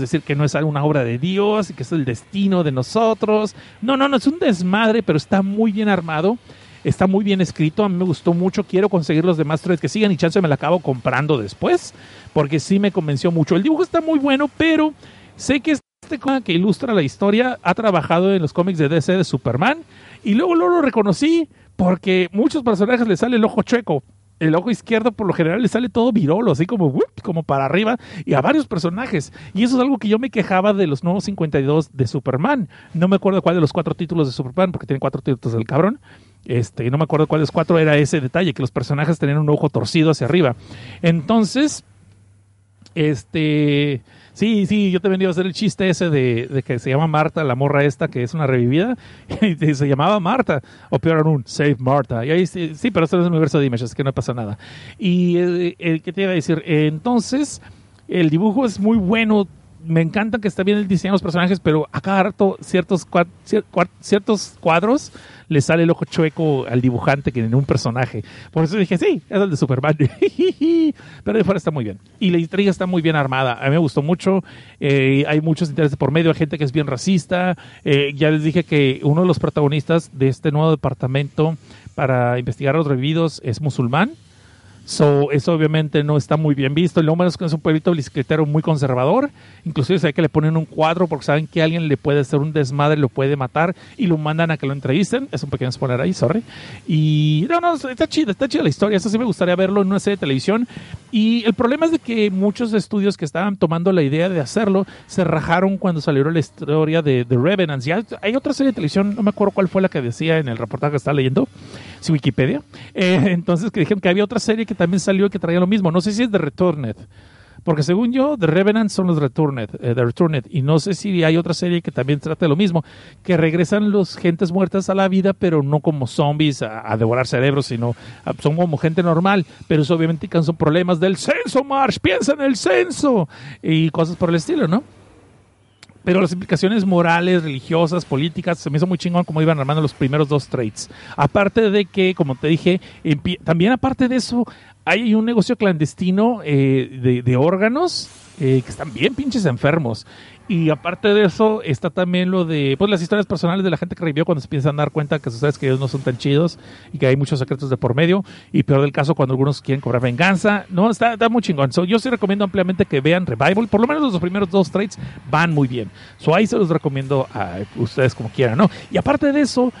decir que no es una obra de Dios y que es el destino de nosotros. No, no, no, es un desmadre, pero está muy bien armado. Está muy bien escrito, a mí me gustó mucho. Quiero conseguir los demás threads que sigan y chance me la acabo comprando después, porque sí me convenció mucho. El dibujo está muy bueno, pero sé que este que ilustra la historia ha trabajado en los cómics de DC de Superman y luego, luego lo reconocí porque muchos personajes le sale el ojo chueco. El ojo izquierdo por lo general le sale todo virolo, así como, como para arriba, y a varios personajes. Y eso es algo que yo me quejaba de los nuevos 52 de Superman. No me acuerdo cuál de los cuatro títulos de Superman, porque tiene cuatro títulos del cabrón. Este, no me acuerdo cuál de los cuatro era ese detalle, que los personajes tenían un ojo torcido hacia arriba. Entonces, este. Sí, sí, yo también iba a hacer el chiste ese de, de que se llama Marta, la morra esta, que es una revivida, y se llamaba Marta, o peor aún, Save Marta. Y ahí sí, sí, pero esto no es el universo de Image, que no pasa nada. Y, eh, eh, ¿qué te iba a decir? Eh, entonces, el dibujo es muy bueno, me encanta que está bien el diseño de los personajes, pero a cada rato ciertos, cua- cier- cua- ciertos cuadros le sale el ojo chueco al dibujante que en un personaje. Por eso dije, sí, es el de Superman. pero de fuera está muy bien. Y la intriga está muy bien armada. A mí me gustó mucho. Eh, hay muchos intereses por medio. Hay gente que es bien racista. Eh, ya les dije que uno de los protagonistas de este nuevo departamento para investigar los revividos es musulmán So, eso obviamente no está muy bien visto. Lo menos que es un pueblito bicicletero muy conservador. Inclusive se ve que le ponen un cuadro porque saben que alguien le puede hacer un desmadre, lo puede matar y lo mandan a que lo entrevisten. Es un pequeño spoiler ahí, sorry. Y no, no, está chida, está chida la historia. Eso sí me gustaría verlo en una serie de televisión. Y el problema es de que muchos estudios que estaban tomando la idea de hacerlo se rajaron cuando salió la historia de The Revenants. Ya hay otra serie de televisión, no me acuerdo cuál fue la que decía en el reportaje que estaba leyendo, si Wikipedia. Eh, entonces que dijeron que había otra serie que también salió que traía lo mismo. No sé si es The Returned. Porque según yo, The Revenant son los Returned, eh, The Returned. Y no sé si hay otra serie que también trate lo mismo. Que regresan los gentes muertas a la vida, pero no como zombies a, devorar cerebros, sino son como gente normal. Pero eso obviamente son problemas del censo, Marsh. Piensa en el censo. Y cosas por el estilo, ¿no? Pero las implicaciones morales, religiosas, políticas, se me hizo muy chingón como iban armando los primeros dos trades. Aparte de que, como te dije, también aparte de eso, hay un negocio clandestino eh, de, órganos eh, que están bien pinches enfermos. Y aparte de eso, está también lo de pues las historias personales de la gente que revivió cuando se empiezan a dar cuenta que sabes que ellos no son tan chidos y que hay muchos secretos de por medio. Y peor del caso, cuando algunos quieren cobrar venganza. No, está, está muy chingón. So, yo sí recomiendo ampliamente que vean Revival. Por lo menos los primeros dos trades van muy bien. So, ahí se los recomiendo a ustedes como quieran, ¿no? Y aparte de eso,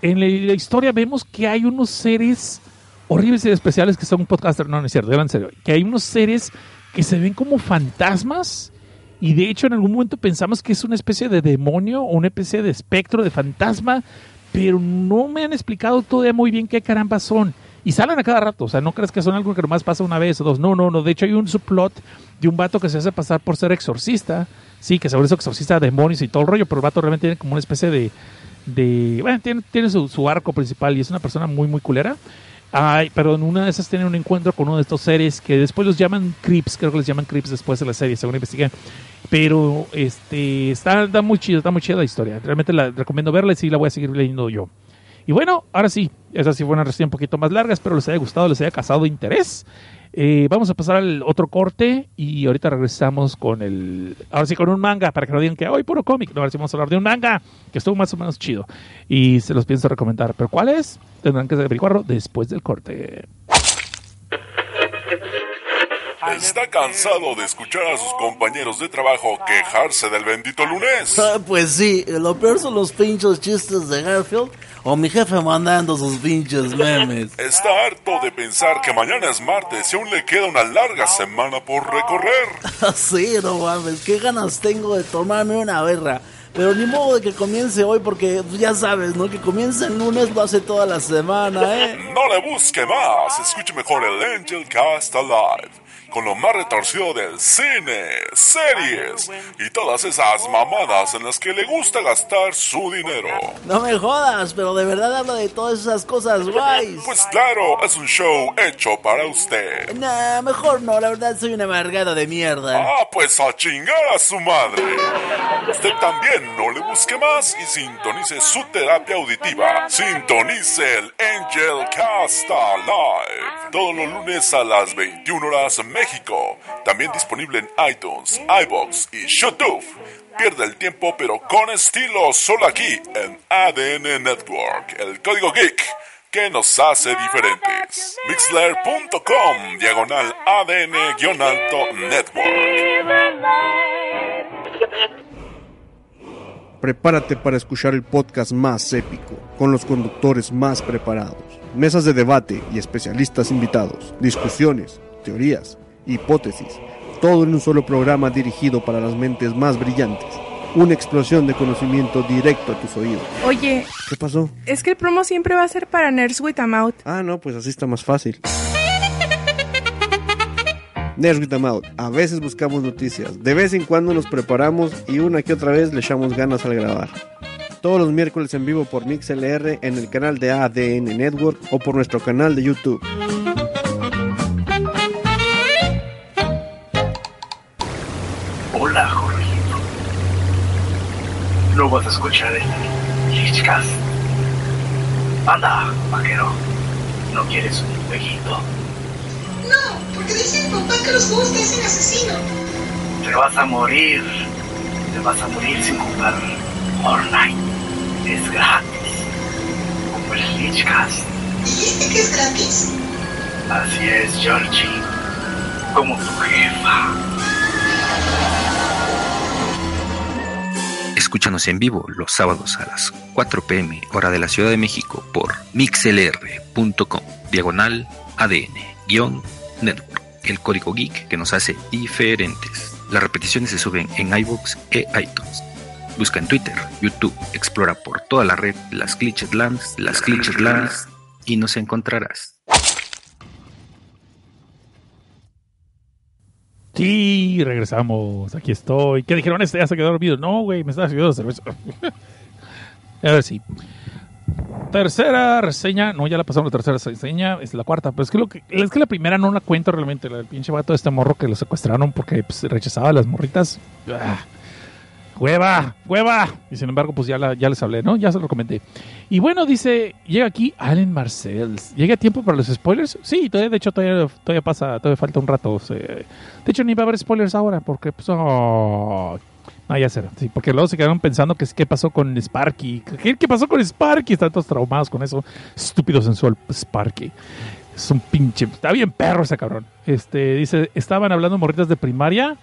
en la historia vemos que hay unos seres horribles y especiales que son un podcaster. No, no es cierto, ya en serio. Que hay unos seres que se ven como fantasmas. Y de hecho, en algún momento pensamos que es una especie de demonio o una especie de espectro, de fantasma, pero no me han explicado todavía muy bien qué caramba son. Y salen a cada rato, o sea, no crees que son algo que nomás pasa una vez o dos. No, no, no. De hecho, hay un subplot de un vato que se hace pasar por ser exorcista. Sí, que seguro es exorcista de demonios y todo el rollo, pero el vato realmente tiene como una especie de. de bueno, tiene, tiene su arco principal y es una persona muy, muy culera. Ay, pero una de esas tienen un encuentro con uno de estos seres que después los llaman creeps, creo que les llaman creeps después de la serie, según investigué. Pero este está, está muy chido, está muy chida la historia. Realmente la recomiendo verla y sí la voy a seguir leyendo yo. Y bueno, ahora sí, esa sí fue una reseña un poquito más larga, espero les haya gustado, les haya causado interés. Eh, vamos a pasar al otro corte y ahorita regresamos con el. Ahora sí, con un manga, para que no digan que hoy puro cómic. Ahora sí vamos a hablar de un manga que estuvo más o menos chido y se los pienso recomendar. Pero ¿cuál es? Tendrán que averiguarlo después del corte. ¿Está cansado de escuchar a sus compañeros de trabajo quejarse del bendito lunes? Ah, pues sí, lo peor son los pinchos chistes de Garfield o mi jefe mandando sus pinches memes. ¿Está harto de pensar que mañana es martes y aún le queda una larga semana por recorrer? sí, no mames, qué ganas tengo de tomarme una berra. Pero ni modo de que comience hoy porque ya sabes, ¿no? Que comience el lunes lo hace toda la semana, ¿eh? No le busque más, escuche mejor el Angel Cast Alive, con lo más retorcido del cine, series y todas esas mamadas en las que le gusta gastar su dinero. No me jodas, pero de verdad habla de todas esas cosas guays. Pues claro, es un show hecho para usted. Nah, mejor no, la verdad soy un amargado de mierda. Ah, pues a chingar a su madre. Usted también no le busque más y sintonice su terapia auditiva. Sintonice el Angel Cast Live. Todos los lunes a las 21 horas México. También disponible en iTunes, iBox y YouTube. Pierde el tiempo pero con estilo solo aquí en ADN Network. El código geek que nos hace diferentes. Mixler.com diagonal ADN-alto Network. Prepárate para escuchar el podcast más épico, con los conductores más preparados, mesas de debate y especialistas invitados, discusiones, teorías, hipótesis, todo en un solo programa dirigido para las mentes más brillantes. Una explosión de conocimiento directo a tus oídos. Oye, ¿Qué pasó? es que el promo siempre va a ser para Nerds with a Mouth. Ah, no, pues así está más fácil. Nerds with a Mouth. A veces buscamos noticias, de vez en cuando nos preparamos y una que otra vez le echamos ganas al grabar. Todos los miércoles en vivo por MixLR en el canal de ADN Network o por nuestro canal de YouTube. Vas a escuchar el Lichcast. Anda, vaquero. ¿No quieres un jueguito? No, porque mi papá que los juegos te hacen asesino. Te vas a morir. Te vas a morir sin jugar Fortnite. Es gratis. Como el Lichcast. ¿Dijiste que es gratis? Así es, Georgie. Como tu jefa. Escúchanos en vivo los sábados a las 4 pm hora de la Ciudad de México por mixlr.com diagonal ADN guion network, el código geek que nos hace diferentes. Las repeticiones se suben en iBooks e iTunes. Busca en Twitter, YouTube, explora por toda la red las Glitched Lands, las Glitched Lands y nos encontrarás. Sí, regresamos. Aquí estoy. ¿Qué dijeron? Este ya se quedó dormido. No, güey, me estaba sirviendo cerveza. A ver si. Tercera reseña. No, ya la pasamos la tercera reseña. Es la cuarta. Pero es que, lo que, es que la primera no la cuento realmente. La del pinche vato de este morro que lo secuestraron porque pues, rechazaba a las morritas. Ah, hueva, hueva. Y sin embargo, pues ya, la- ya les hablé, ¿no? Ya se lo comenté. Y bueno, dice, llega aquí Allen Marcel. ¿Llega a tiempo para los spoilers? Sí, todavía, de hecho, todavía, todavía pasa, todavía falta un rato. de hecho, ni va a haber spoilers ahora, porque pues... oh, no, ya será. Sí, porque luego se quedaron pensando que qué pasó con Sparky. ¿Qué, qué pasó con Sparky? Están todos traumados con eso. Estúpido sensual Sparky. Es un pinche. Está bien perro ese cabrón. Este, dice, estaban hablando morritas de primaria.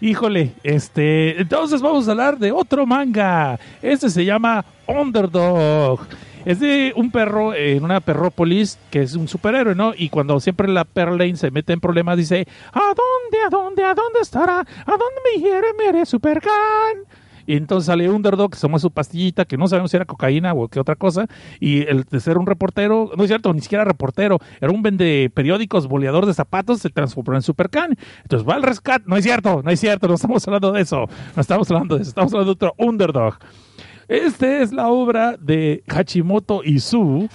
Híjole, este. Entonces vamos a hablar de otro manga. Este se llama Underdog. Es de un perro en una perrópolis que es un superhéroe, ¿no? Y cuando siempre la Perlane se mete en problemas, dice: ¿A dónde, a dónde, a dónde estará? ¿A dónde me hiere, me haré Supercan? Y entonces sale Underdog, que toma su pastillita, que no sabemos si era cocaína o qué otra cosa. Y el de ser un reportero, no es cierto, ni siquiera reportero, era un vende periódicos, boleador de zapatos, se transformó en Supercan. Entonces va al rescate. No es cierto, no es cierto, no estamos hablando de eso. No estamos hablando de eso, estamos hablando de otro Underdog. Esta es la obra de Hachimoto Izu.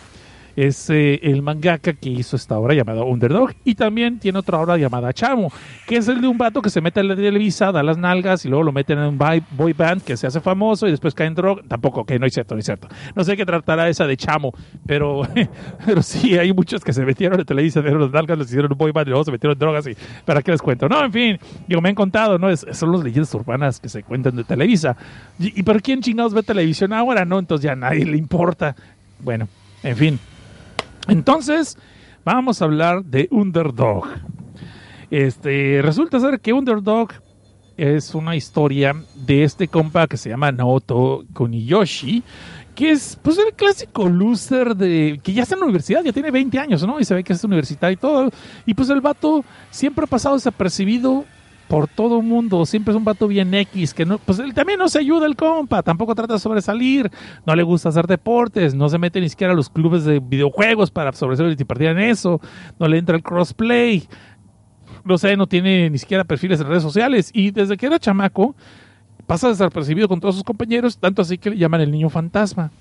Es eh, el mangaka que hizo esta obra llamada Underdog. Y también tiene otra obra llamada Chamo, que es el de un vato que se mete a la Televisa, da las nalgas y luego lo meten en un boy, band que se hace famoso y después cae en droga. Tampoco, que no es cierto, no es cierto. No sé qué tratará esa de Chamo, pero, pero sí, hay muchos que se metieron en Televisa, dieron las nalgas, les hicieron un boy band y luego se metieron en drogas y ¿para qué les cuento? No, en fin, digo, me han contado, ¿no? Es- son las leyendas urbanas que se cuentan de Televisa. ¿Y, y por quién chingados ve televisión ahora? No, entonces ya nadie le importa. Bueno, en fin. Entonces, vamos a hablar de Underdog. Este, resulta ser que Underdog es una historia de este compa que se llama Naoto Kuniyoshi, que es pues el clásico loser de que ya está en la universidad, ya tiene 20 años, ¿no? Y se ve que es universitario y todo. Y pues el vato siempre ha pasado desapercibido por todo mundo, siempre es un vato bien X, que no, pues él también no se ayuda el compa, tampoco trata de sobresalir, no le gusta hacer deportes, no se mete ni siquiera a los clubes de videojuegos para sobresalir y partir en eso, no le entra el crossplay, no sé, no tiene ni siquiera perfiles en redes sociales y desde que era chamaco pasa desapercibido con todos sus compañeros, tanto así que le llaman el niño fantasma.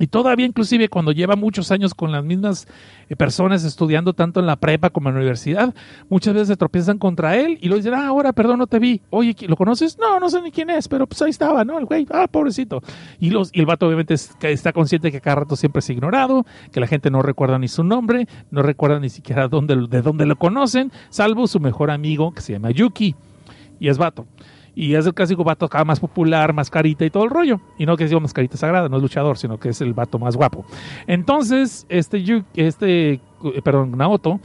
Y todavía inclusive cuando lleva muchos años con las mismas eh, personas estudiando tanto en la prepa como en la universidad, muchas veces se tropiezan contra él y lo dicen, ah, ahora, perdón, no te vi. Oye, ¿qui- ¿lo conoces? No, no sé ni quién es, pero pues ahí estaba, ¿no? El güey, ah, pobrecito. Y, los, y el vato obviamente está consciente que cada rato siempre es ignorado, que la gente no recuerda ni su nombre, no recuerda ni siquiera dónde, de dónde lo conocen, salvo su mejor amigo que se llama Yuki y es vato. Y es el clásico vato acá más popular, más carita y todo el rollo. Y no que sea más carita sagrada, no es luchador, sino que es el vato más guapo. Entonces, este, este eh, perdón, Naoto,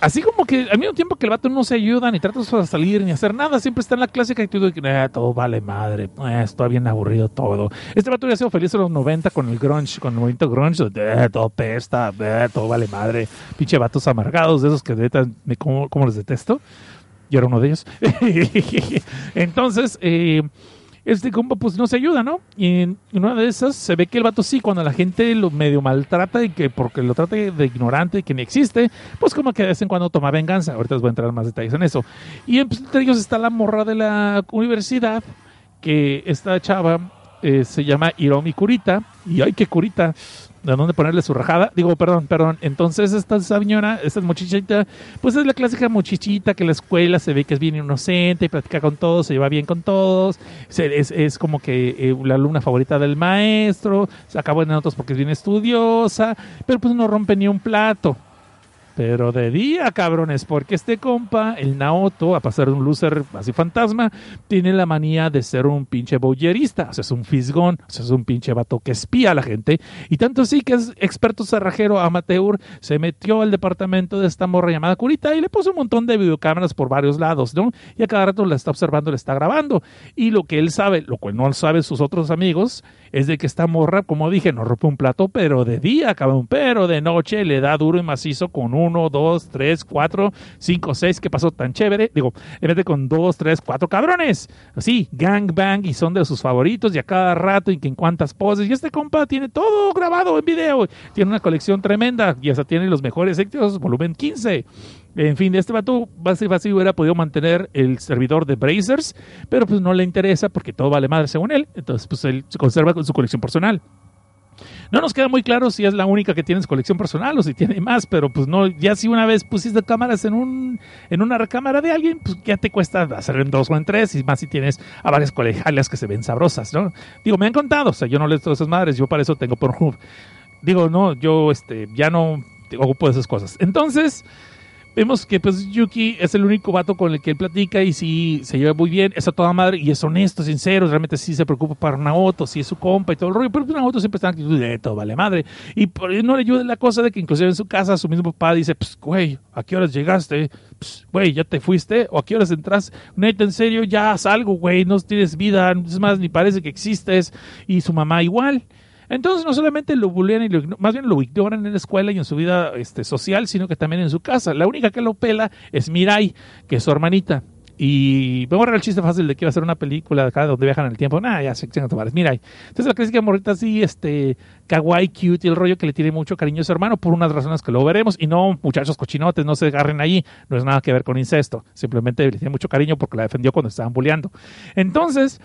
así como que al mismo tiempo que el vato no se ayuda, ni trata de salir, ni hacer nada, siempre está en la clásica actitud de que "Ah, todo vale madre, eh, está bien aburrido todo. Este vato había sido feliz en los 90 con el grunge, con el movimiento grunge, de, "Eh, todo pesta, eh, todo vale madre. Pinche vatos amargados, de esos que neta, me como, como les detesto. Yo era uno de ellos. Entonces, eh, este compa pues no se ayuda, ¿no? Y en una de esas se ve que el vato sí, cuando la gente lo medio maltrata y que porque lo trata de ignorante y que ni existe, pues como que de vez en cuando toma venganza. Ahorita les voy a entrar en más detalles en eso. Y pues, entre ellos está la morra de la universidad, que esta chava eh, se llama Hiromi Kurita. Y ay, qué curita. ¿De dónde ponerle su rajada? Digo, perdón, perdón. Entonces, esta señora, esta muchachita, pues es la clásica muchachita que la escuela se ve que es bien inocente, platica con todos, se lleva bien con todos. se- es, es como que eh, la alumna favorita del maestro, se acaba en notas porque es bien estudiosa, pero pues no rompe ni un plato. Pero de día, cabrones, porque este compa, el Naoto, a pasar de un loser así fantasma, tiene la manía de ser un pinche boyerista. O sea, es un fisgón, o sea, es un pinche vato que espía a la gente. Y tanto así que es experto cerrajero amateur, se metió al departamento de esta morra llamada Curita y le puso un montón de videocámaras por varios lados, ¿no? Y a cada rato la está observando, la está grabando. Y lo que él sabe, lo cual no saben sus otros amigos, es de que esta morra, como dije, no rompe un plato, pero de día, cabrón, pero de noche le da duro y macizo con uno, dos, tres, cuatro, cinco, seis, que pasó tan chévere. Digo, en vez de con dos, tres, cuatro cabrones. Así, gang bang, y son de sus favoritos, y a cada rato, y que en cuántas poses. Y este compa tiene todo grabado en video. Tiene una colección tremenda, y hasta tiene los mejores éxitos, volumen 15. En fin, este vato básicamente hubiera podido mantener el servidor de Brazers, pero pues no le interesa porque todo vale madre según él. Entonces, pues él se conserva con su colección personal. No nos queda muy claro si es la única que tiene su colección personal o si tiene más, pero pues no, ya si una vez pusiste cámaras en un en una recámara de alguien, pues ya te cuesta hacer en dos o en tres, y más si tienes a varias colegiales que se ven sabrosas, ¿no? Digo, me han contado, o sea, yo no leo todas esas madres, yo para eso tengo por Digo, no, yo este ya no ocupo esas cosas. Entonces, vemos que pues Yuki es el único vato con el que él platica y sí se lleva muy bien, es toda madre y es honesto, sincero, realmente sí se preocupa para Naoto, sí es su compa y todo el rollo, pero Naoto siempre está en actitud de todo vale madre. Y por no le ayuda la cosa de que inclusive en su casa su mismo papá dice, pues güey, ¿a qué horas llegaste? Pues güey, ¿ya te fuiste? ¿O a qué horas entras? Neta, en serio, ya salgo, güey, no tienes vida, es más, ni parece que existes. Y su mamá igual. Entonces no solamente lo bullean y lo, más bien lo ignoran en la escuela y en su vida este, social, sino que también en su casa. La única que lo pela es Mirai, que es su hermanita. Y vamos a ver el chiste fácil de que iba a ser una película acá donde viajan el tiempo. Nah, ya se a tomar. Mirai. Entonces la clásica morrita así, este, kawaii, cute y el rollo que le tiene mucho cariño a su hermano por unas razones que luego veremos. Y no, muchachos cochinotes, no se agarren ahí. No es nada que ver con incesto. Simplemente le tiene mucho cariño porque la defendió cuando estaban bulleando. Entonces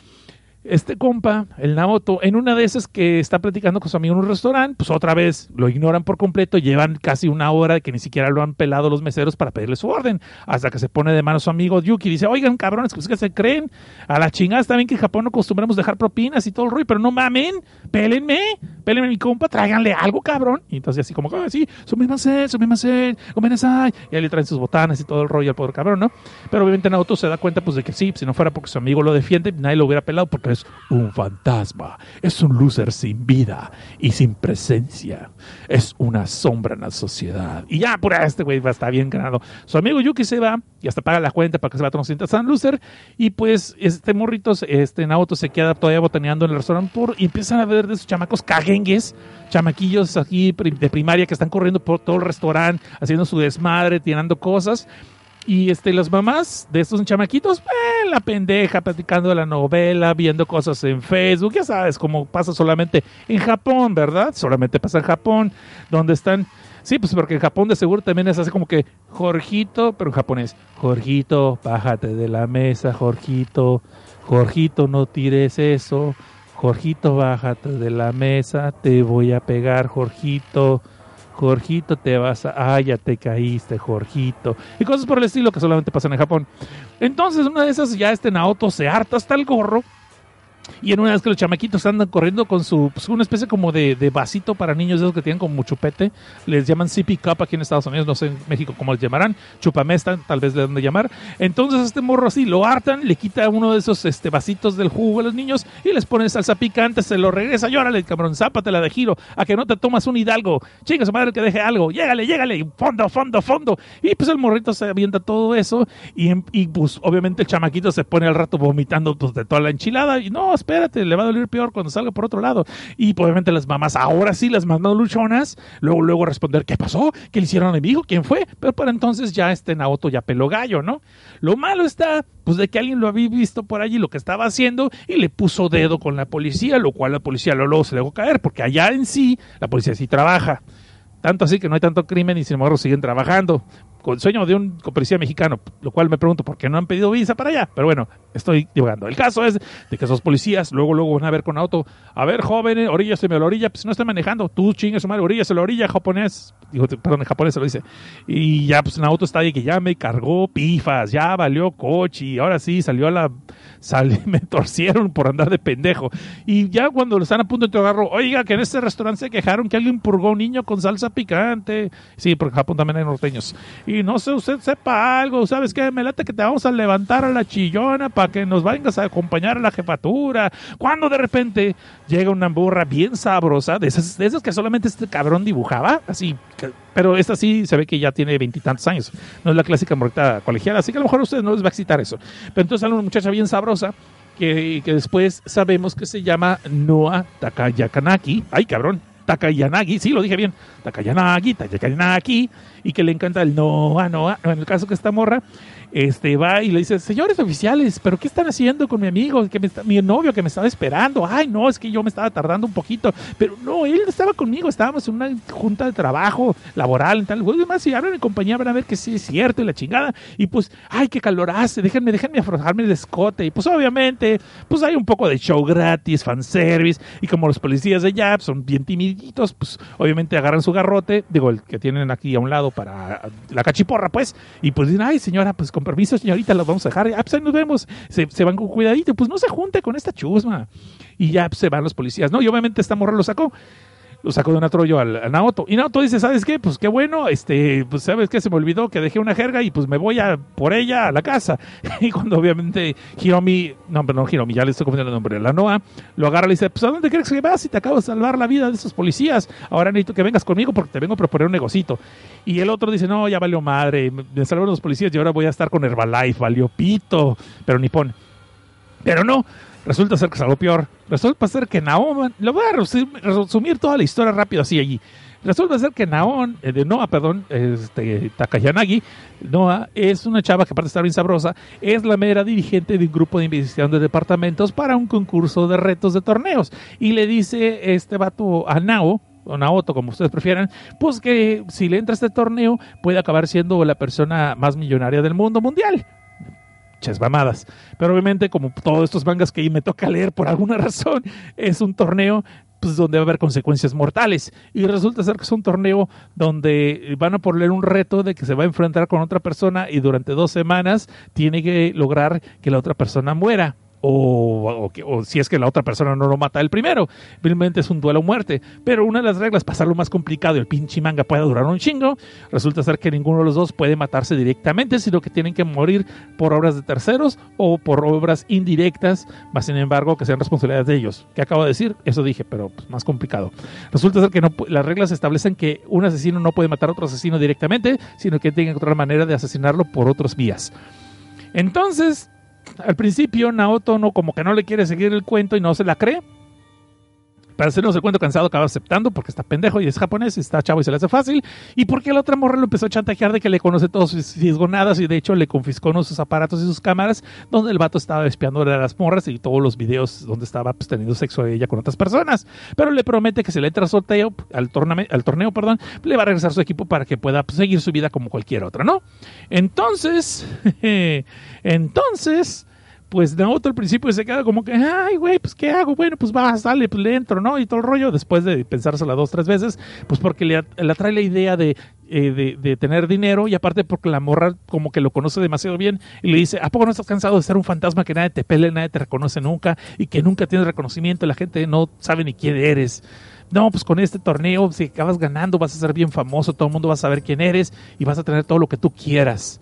este compa, el Naoto, en una de esas que está platicando con su amigo en un restaurante, pues otra vez lo ignoran por completo, llevan casi una hora que ni siquiera lo han pelado los meseros para pedirle su orden, hasta que se pone de mano su amigo Yuki y dice, oigan cabrones, ¿qué se creen? A la chingada está bien que en Japón no acostumbramos dejar propinas y todo el rollo, pero no mamen, pélenme, pélenme mi compa, tráiganle algo cabrón. Y entonces así como, ah, sí, son mismas sed, y ahí le traen sus botanas y todo el rollo al pobre cabrón, ¿no? Pero obviamente Naoto se da cuenta pues de que sí, si no fuera porque su amigo lo defiende, nadie lo hubiera pelado porque es un fantasma, es un loser sin vida y sin presencia, es una sombra en la sociedad. Y ya, por este güey va a estar bien ganado. Su amigo Yuki se va y hasta paga la cuenta para que se va a sienta tan loser. Y pues este morrito, este Naoto se queda todavía botaneando en el restaurante y empiezan a ver de esos chamacos cagengues, chamaquillos aquí de primaria que están corriendo por todo el restaurante, haciendo su desmadre, tirando cosas. Y este, las mamás de estos chamaquitos, eh, la pendeja, platicando de la novela, viendo cosas en Facebook, ya sabes, como pasa solamente en Japón, ¿verdad? Solamente pasa en Japón, donde están... Sí, pues porque en Japón de seguro también es así como que, Jorgito, pero en japonés, Jorgito, bájate de la mesa, Jorgito, Jorgito, no tires eso, Jorgito, bájate de la mesa, te voy a pegar, Jorgito. Jorgito, te vas a. Ah, ya te caíste, Jorgito. Y cosas por el estilo que solamente pasan en Japón. Entonces, una de esas, ya este Naoto se harta hasta el gorro y en una vez que los chamaquitos andan corriendo con su pues, una especie como de, de, vasito para niños, esos que tienen como chupete, les llaman sippy cup aquí en Estados Unidos, no sé en México cómo les llamarán, chupamesta, tal vez le dan de llamar. Entonces este morro así lo hartan, le quita uno de esos este, vasitos del jugo a los niños y les pone salsa picante, se lo regresa, llórale, cabrón, zápatela de giro, a que no te tomas un hidalgo, chinga su madre que deje algo, llégale, llégale, fondo, fondo, fondo. Y pues el morrito se avienta todo eso y, y pues obviamente el chamaquito se pone al rato vomitando pues, de toda la enchilada y no, espérate, le va a doler peor cuando salga por otro lado. Y pues, obviamente las mamás, ahora sí, las mamás luchonas, luego, luego responder, ¿qué pasó? ¿Qué le hicieron a mi hijo? ¿Quién fue? Pero para entonces ya este Naoto ya peló gallo, ¿no? Lo malo está, pues de que alguien lo había visto por allí lo que estaba haciendo y le puso dedo con la policía, lo cual la policía luego se le dejó caer, porque allá en sí la policía sí trabaja. Tanto así que no hay tanto crimen y sin embargo siguen trabajando. Con sueño de un policía mexicano, lo cual me pregunto por qué no han pedido visa para allá. Pero bueno, estoy divagando. El caso es de que esos policías luego luego van a ver con auto, a ver, jóvenes, oríllase a la orilla, pues no estoy manejando, tú chingas su madre, oríllase a la orilla, japonés, digo, perdón, en japonés se lo dice. Y ya pues un auto está ahí que ya me cargó pifas, ya valió coche y ahora sí salió a la salí, me torcieron por andar de pendejo. Y ya cuando lo están a punto de interrogarlo, oiga, que en este restaurante se quejaron que alguien purgó un niño con salsa picante. Sí, porque en Japón también hay norteños. Y no sé, usted sepa algo, ¿sabes qué? Me late que te vamos a levantar a la chillona para que nos vengas a acompañar a la jefatura. Cuando de repente llega una burra bien sabrosa, de esas, que solamente este cabrón dibujaba, así, pero esta sí se ve que ya tiene veintitantos años. No es la clásica morrita colegial, así que a lo mejor a ustedes no les va a excitar eso. Pero entonces sale una muchacha bien sabrosa que, que después sabemos que se llama Noah Takayakanaki. Ay, cabrón. Takayanagi, sí, lo dije bien. Takayanagi, Takayanagi. Y que le encanta el Noah, Noah. En el caso que esta morra este, va y le dice, señores oficiales, ¿pero qué están haciendo con mi amigo, que mi novio que me estaba esperando? Ay, no, es que yo me estaba tardando un poquito. Pero no, él estaba conmigo, estábamos en una junta de trabajo laboral y tal. Pues, más, si hablan en compañía van a ver que sí es cierto y la chingada. Y pues, ay, qué calor hace, déjenme, déjenme aflojarme el escote. Y pues obviamente, pues hay un poco de show gratis, fanservice. Y como los policías de allá pues, son bien timiditos, pues obviamente agarran su garrote, digo, el que tienen aquí a un lado para la cachiporra, pues. Y pues dicen, ay, señora, pues con permiso, señorita, los vamos a dejar. Ah, pues ahí nos vemos. Se, se van con cuidadito, pues no se junte con esta chusma. Y ya se van los policías. No, y obviamente esta morra lo sacó. Lo sacó de un atrollo al, a Naoto. Y Naoto dice, ¿sabes qué? Pues qué bueno, este, pues sabes qué, se me olvidó que dejé una jerga y pues me voy a por ella a la casa. y cuando obviamente Hiromi, no, pero no Hiromi, ya le estoy confundiendo el nombre, la Noa, lo agarra y le dice, pues ¿a dónde crees que vas si te acabo de salvar la vida de esos policías? Ahora necesito que vengas conmigo porque te vengo a proponer un negocito. Y el otro dice, no, ya valió madre, me salvaron los policías y ahora voy a estar con Herbalife, valió pito, pero ni pone. Pero no, resulta ser que es algo peor. Resulta ser que Naon, lo voy a resumir, resumir toda la historia rápido así allí. Resulta ser que Naon, eh, de Noah, perdón, este, Takayanagi, Noah es una chava que aparte estar bien sabrosa, es la mera dirigente de un grupo de investigación de departamentos para un concurso de retos de torneos. Y le dice este vato a Nao, o Naoto, como ustedes prefieran, pues que si le entra a este torneo puede acabar siendo la persona más millonaria del mundo mundial pinches mamadas. Pero obviamente, como todos estos mangas que me toca leer por alguna razón, es un torneo pues, donde va a haber consecuencias mortales. Y resulta ser que es un torneo donde van a poner un reto de que se va a enfrentar con otra persona y durante dos semanas tiene que lograr que la otra persona muera. O, si es que la otra persona no lo mata el primero. Simplemente es un duelo a muerte. Pero una de las reglas, para hacerlo más complicado y el pinche manga pueda durar un chingo, resulta ser que ninguno de los dos puede matarse directamente, sino que tienen que morir por obras de terceros o por obras indirectas, más sin embargo que sean responsabilidades de ellos. ¿Qué acabo de decir? Eso dije, pero pues, más complicado. Resulta ser que no, las reglas establecen que un asesino no puede matar a otro asesino directamente, sino que tiene que encontrar manera de asesinarlo por otras vías. Entonces, al principio Naoto no como que no le quiere seguir el cuento y no se la cree. Para hacernos el cuento cansado acaba aceptando porque está pendejo y es japonés y está chavo y se le hace fácil. Y porque la otra morra lo empezó a chantajear de que le conoce todos sus fisgonadas y de hecho le confiscó uno de sus aparatos y sus cámaras donde el vato estaba espiando a las morras y todos los videos donde estaba pues, teniendo sexo de ella con otras personas. Pero le promete que si le entra sorteo, al, torname- al torneo, perdón, le va a regresar su equipo para que pueda pues, seguir su vida como cualquier otra, ¿no? Entonces, entonces pues Naoto al principio se queda como que, ay, güey, pues ¿qué hago? Bueno, pues va, sale, pues le entro, ¿no? Y todo el rollo, después de pensársela dos, tres veces, pues porque le, le atrae la idea de, eh, de, de tener dinero y aparte porque la morra como que lo conoce demasiado bien y le dice, ¿a poco no estás cansado de ser un fantasma que nadie te pele, nadie te reconoce nunca y que nunca tienes reconocimiento, la gente no sabe ni quién eres? No, pues con este torneo, si acabas ganando, vas a ser bien famoso, todo el mundo va a saber quién eres y vas a tener todo lo que tú quieras.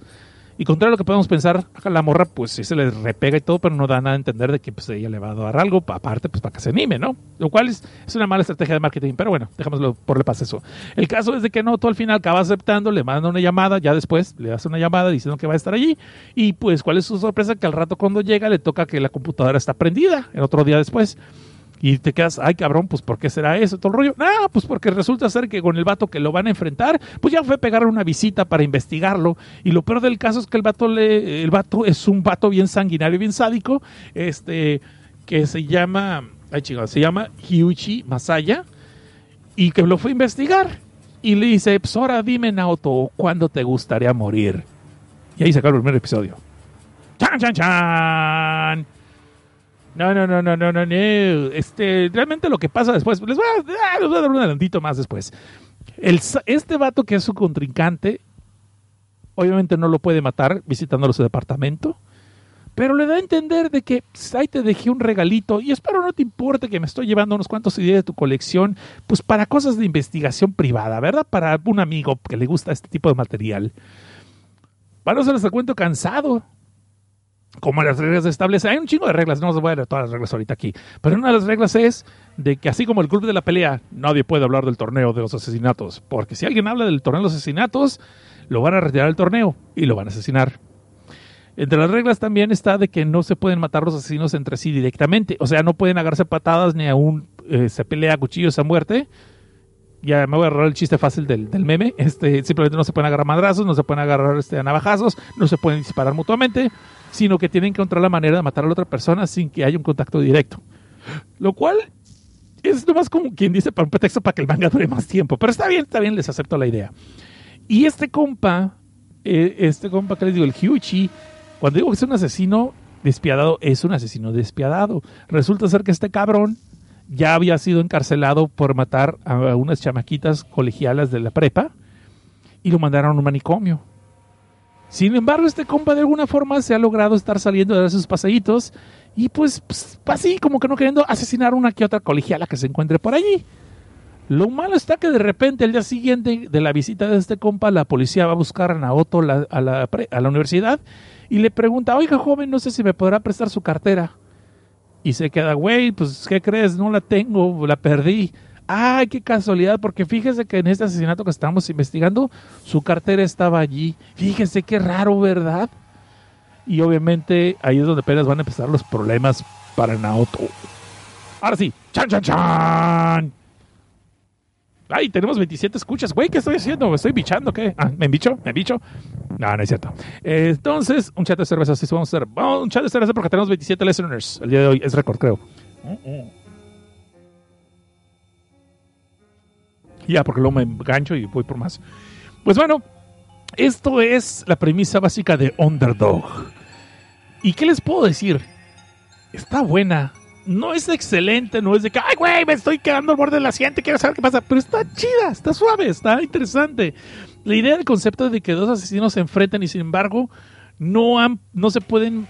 Y contrario a lo que podemos pensar, la morra, pues sí se le repega y todo, pero no da nada a entender de que pues, ella le va a dar algo, pa- aparte, pues para que se anime, ¿no? Lo cual es, es una mala estrategia de marketing, pero bueno, dejémoslo por le pasa eso. El caso es de que no, tú al final acaba aceptando, le manda una llamada, ya después le hace una llamada diciendo que va a estar allí, y pues, ¿cuál es su sorpresa? Que al rato cuando llega le toca que la computadora está prendida, el otro día después. Y te quedas, ay cabrón, pues ¿por qué será eso? Todo el rollo. Ah, pues porque resulta ser que con el vato que lo van a enfrentar, pues ya fue a pegar una visita para investigarlo. Y lo peor del caso es que el vato le, el es un vato bien sanguinario, bien sádico, este, que se llama, ay chingado, se llama Hyuichi Masaya, y que lo fue a investigar. y le dice, pues dime Naoto, ¿cuándo te gustaría morir? Y ahí se acaba el primer episodio. ¡Chan, chan, chan! No, no, no, no, no, no, no. Este, realmente lo que pasa después, les voy a, ah, dar un adelantito más después. Este vato que es su contrincante, obviamente no lo puede matar visitándolo su departamento, pero le da a entender de que pues, ahí te dejé un regalito y espero no te importe que me estoy llevando unos cuantos ideas de tu colección, pues para cosas de investigación privada, ¿verdad? Para un amigo que le gusta este tipo de material. Para no se les cuento cansado, como las reglas establecen. Hay un chingo de reglas, no os voy a leer todas las reglas ahorita aquí. Pero una de las reglas es de que así como el club de la pelea, nadie puede hablar del torneo de los asesinatos. Porque si alguien habla del torneo de los asesinatos, lo van a retirar del torneo y lo van a asesinar. Entre las reglas también está de que no se pueden matar los asesinos entre sí directamente. O sea, no pueden agarrarse patadas ni aún eh, se pelea a cuchillos a muerte. Ya me voy a agarrar el chiste fácil del, del meme. Este, simplemente no se pueden agarrar madrazos, no se pueden agarrar este, a navajazos, no se pueden disparar mutuamente, sino que tienen que encontrar la manera de matar a la otra persona sin que haya un contacto directo. Lo cual es nomás como quien dice para un pretexto para que el manga dure más tiempo. Pero está bien, está bien, les acepto la idea. Y este compa, eh, este compa que les digo, el Hyuchi, cuando digo que es un asesino despiadado, es un asesino despiadado. Resulta ser que este cabrón ya había sido encarcelado por matar a unas chamaquitas colegialas de la prepa y lo mandaron a un manicomio. Sin embargo, este compa de alguna forma se ha logrado estar saliendo de sus paseitos y pues, pues, así como que no queriendo asesinar una que otra colegiala que se encuentre por allí. Lo malo está que de repente el día siguiente de la visita de este compa, la policía va a buscar a Naoto a, la, a la universidad y le pregunta, oiga joven, no sé si me podrá prestar su cartera. Y se queda, güey, pues ¿qué crees? No la tengo, la perdí. Ay, qué casualidad, porque fíjese que en este asesinato que estamos investigando, su cartera estaba allí. Fíjese qué raro, ¿verdad? Y obviamente ahí es donde apenas van a empezar los problemas para Naoto. Ahora sí, chan, chan, chan. Ay, tenemos 27 escuchas. Güey, ¿qué estoy haciendo? ¿Me estoy bichando? ¿Qué? Ah, ¿Me bicho? ¿Me bicho? No, no es cierto. Entonces, un chat de cerveza. Sí, vamos a hacer. Vamos, un chat de cerveza porque tenemos 27 listeners el día de hoy. Es récord, creo. Ya, porque luego me engancho y voy por más. Pues bueno, esto es la premisa básica de Underdog. ¿Y qué les puedo decir? Está buena. No es excelente, no es de que, ay, güey, me estoy quedando al borde del asiento, quiero saber qué pasa. Pero está chida, está suave, está interesante. La idea del concepto de que dos asesinos se enfrentan y sin embargo no, han, no se pueden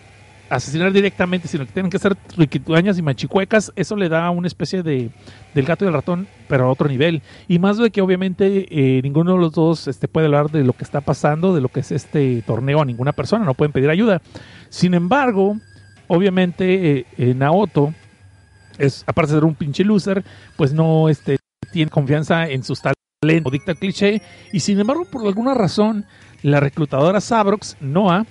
asesinar directamente, sino que tienen que ser riquituañas y machicuecas, eso le da una especie de del gato y el ratón, pero a otro nivel. Y más de que obviamente eh, ninguno de los dos este, puede hablar de lo que está pasando, de lo que es este torneo a ninguna persona, no pueden pedir ayuda. Sin embargo, obviamente eh, eh, Naoto, es, aparte de ser un pinche loser, pues no este, tiene confianza en sus talentos, dicta cliché, y sin embargo, por alguna razón, la reclutadora Sabrox, Noah,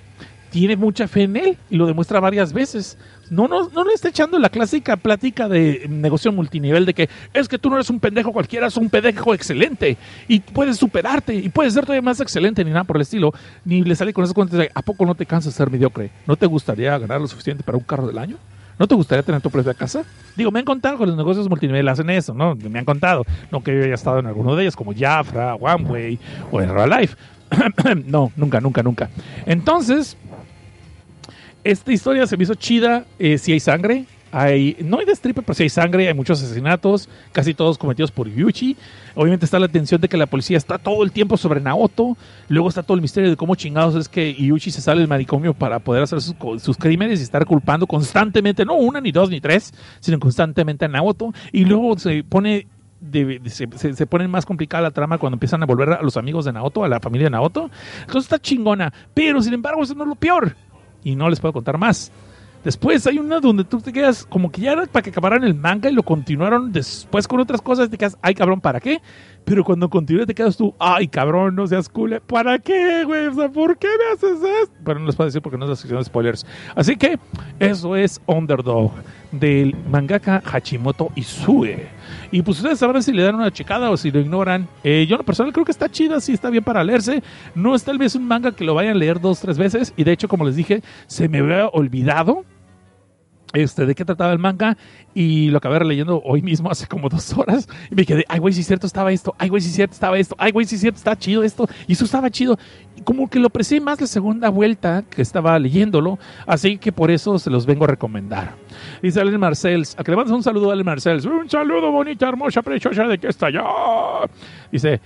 tiene mucha fe en él y lo demuestra varias veces. No, no, no le está echando la clásica plática de negocio multinivel de que es que tú no eres un pendejo cualquiera, eres un pendejo excelente y puedes superarte y puedes ser todavía más excelente ni nada por el estilo. Ni le sale con esos cuentos de ¿a poco no te cansas de ser mediocre? ¿No te gustaría ganar lo suficiente para un carro del año? ¿No te gustaría tener tu propia casa? Digo, me han contado que los negocios multinivel hacen eso, ¿no? Me han contado. No que yo haya estado en alguno de ellos, como Jafra, OneWay o Herbalife. no, nunca, nunca, nunca. Entonces, esta historia se me hizo chida. Eh, si hay sangre, hay, no hay destripe, pero si hay sangre, hay muchos asesinatos, casi todos cometidos por Yuchi. Obviamente está la tensión de que la policía está todo el tiempo sobre Naoto. Luego está todo el misterio de cómo chingados es que Yuchi se sale del manicomio para poder hacer sus, crímenes y estar culpando constantemente, no una, ni dos, ni tres, sino constantemente a Naoto. Y luego se pone de- se- se pone más complicada la trama cuando empiezan a volver a los amigos de Naoto, a la familia de Naoto. Entonces está chingona. Pero sin embargo, eso no es lo peor. Y no les puedo contar más. Después hay una donde tú te quedas como que ya era para que acabaran el manga y lo continuaron después con otras cosas. Te quedas, ay cabrón, ¿para qué? Pero cuando continúa te quedas tú, ay cabrón, no seas cool. ¿Para qué, güey? O sea, ¿por qué me haces esto? Pero no les puedo decir porque no es la sección de spoilers. Así que eso es Underdog del mangaka Hachimoto Isue. Y pues ustedes sabrán si le dan una checada o si lo ignoran. Eh, yo en lo personal creo que está chida, sí está bien para leerse. No es tal vez un manga que lo vayan a leer dos, tres veces. Y de hecho, como les dije, se me había olvidado este, de qué trataba el manga y lo acabé leyendo hoy mismo hace como dos horas y me quedé, ay güey, si es cierto estaba esto, ay güey, si es cierto estaba esto, ay güey, si es cierto está chido esto y eso estaba chido. Como que lo aprecié más la segunda vuelta que estaba leyéndolo, así que por eso se los vengo a recomendar. Dice Allen Marcells, a que le mandas un saludo a Allen Marcells, un saludo bonita, hermosa, preciosa de que está allá. Dice,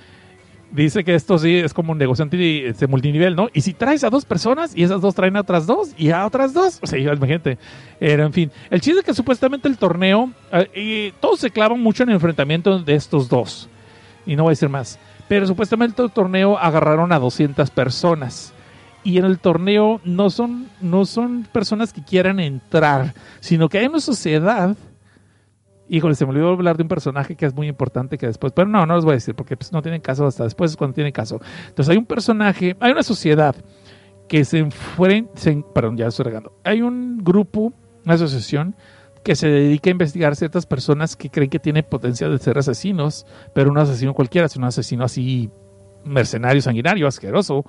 Dice que esto sí es como un negociante de este, multinivel, ¿no? Y si traes a dos personas y esas dos traen a otras dos y a otras dos, o sea, imagínate. Era, en fin, el chiste es que supuestamente el torneo, eh, y todos se clavan mucho en el enfrentamiento de estos dos. Y no voy a decir más. Pero supuestamente el torneo agarraron a 200 personas. Y en el torneo no son, no son personas que quieran entrar, sino que hay una sociedad Híjole, se me olvidó hablar de un personaje que es muy importante que después, pero no, no los voy a decir porque pues, no tienen caso hasta después es cuando tienen caso. Entonces hay un personaje, hay una sociedad que se enfrenta, perdón, ya estoy regando. Hay un grupo, una asociación que se dedica a investigar ciertas personas que creen que tienen potencial de ser asesinos, pero un asesino cualquiera, sino un asesino así mercenario, sanguinario, asqueroso.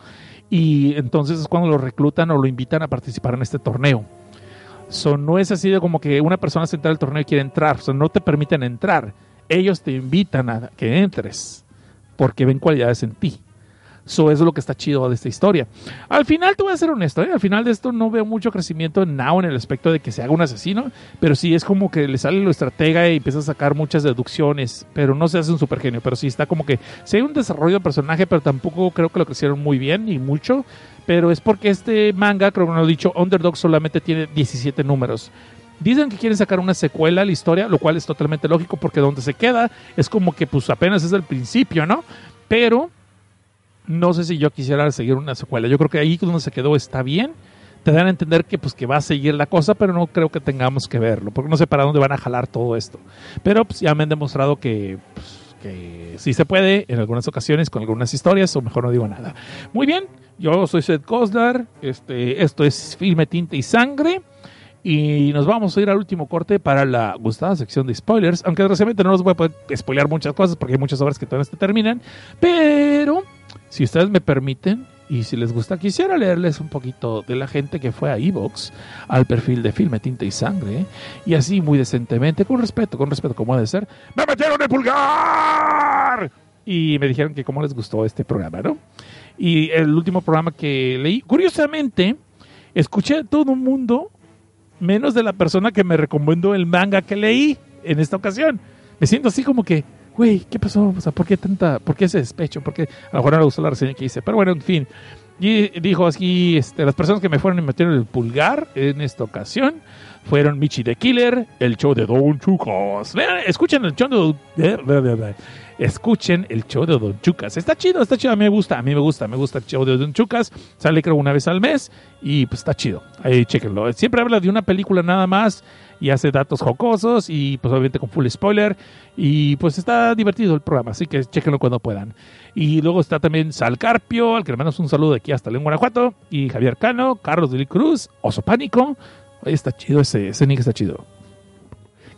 Y entonces es cuando lo reclutan o lo invitan a participar en este torneo. So, no es así de como que una persona se entra al torneo y quiere entrar. So, no te permiten entrar. Ellos te invitan a que entres porque ven cualidades en ti. Eso es lo que está chido de esta historia. Al final, te voy a ser honesto, ¿eh? al final de esto no veo mucho crecimiento en Now en el aspecto de que se haga un asesino, pero sí es como que le sale lo estratega y empieza a sacar muchas deducciones, pero no se hace un super genio, pero sí está como que si hay un desarrollo de personaje, pero tampoco creo que lo crecieron muy bien ni mucho, pero es porque este manga, creo que lo he dicho, Underdog solamente tiene 17 números. Dicen que quieren sacar una secuela a la historia, lo cual es totalmente lógico porque donde se queda es como que pues apenas es el principio, ¿no? Pero no sé si yo quisiera seguir una secuela. Yo creo que ahí donde se quedó está bien. Te dan a entender que pues que va a seguir la cosa, pero no creo que tengamos que verlo, porque no sé para dónde van a jalar todo esto. Pero pues, ya me han demostrado que, pues, que sí se puede en algunas ocasiones con algunas historias, o mejor no digo nada. Muy bien, yo soy Seth Koslar, este, esto es Filme, Tinta y Sangre. Y nos vamos a ir al último corte para la gustada sección de spoilers. Aunque desgraciadamente no nos voy a poder spoilear muchas cosas porque hay muchas obras que todavía no terminan. Pero si ustedes me permiten, y si les gusta, quisiera leerles un poquito de la gente que fue a Evox, al perfil de Filme, Tinta y Sangre, y así muy decentemente, con respeto, con respeto como debe ser, ¡me metieron el pulgar! Y me dijeron que cómo les gustó este programa, ¿no? Y el último programa que leí, curiosamente, escuché a todo un mundo, menos de la persona que me recomendó el manga que leí en esta ocasión. Me siento así como que, güey, ¿qué pasó? O sea, ¿por qué tanta, por qué ese despecho? Porque a lo mejor no le gustó la reseña que hice. Pero bueno, en fin. Y dijo así, este, las personas que me fueron y metieron el pulgar en esta ocasión fueron Michi the Killer, el show de Don Chucas. Vean, escuchen el show de... Escuchen el show de Don Chucas. Está chido, está chido. A mí me gusta, a mí me gusta, me gusta el show de Don Chucas. Sale creo una vez al mes y pues está chido. Ahí chequenlo. Siempre habla de una película nada más y hace datos jocosos y pues obviamente con full spoiler y pues está divertido el programa, así que chequenlo cuando puedan. Y luego está también Sal Carpio, al que le mandamos un saludo aquí hasta León, Guanajuato, y Javier Cano, Carlos de Cruz, Oso Pánico, ahí está chido ese, ese nick está chido.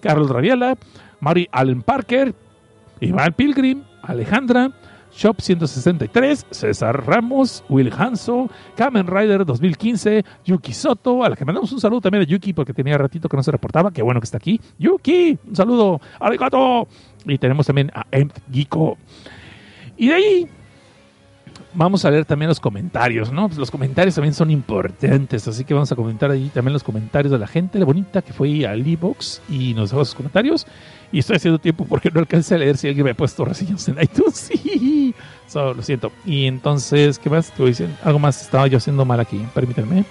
Carlos Raviela, Mari Allen Parker, Iván Pilgrim, Alejandra, Shop 163, César Ramos, Will Hanso, Kamen Rider 2015, Yuki Soto, a la que mandamos un saludo también a Yuki porque tenía ratito que no se reportaba, qué bueno que está aquí. Yuki, un saludo, arigato. Y tenemos también a M. Giko. Y de ahí vamos a leer también los comentarios, ¿no? Pues los comentarios también son importantes, así que vamos a comentar ahí también los comentarios de la gente, la bonita que fue al e-box y nos dejó sus comentarios. Y estoy haciendo tiempo porque no alcancé a leer si alguien me ha puesto reseñas en iTunes. Sí, so, lo siento. Y entonces, ¿qué más? Te decir, algo más estaba yo haciendo mal aquí, permítanme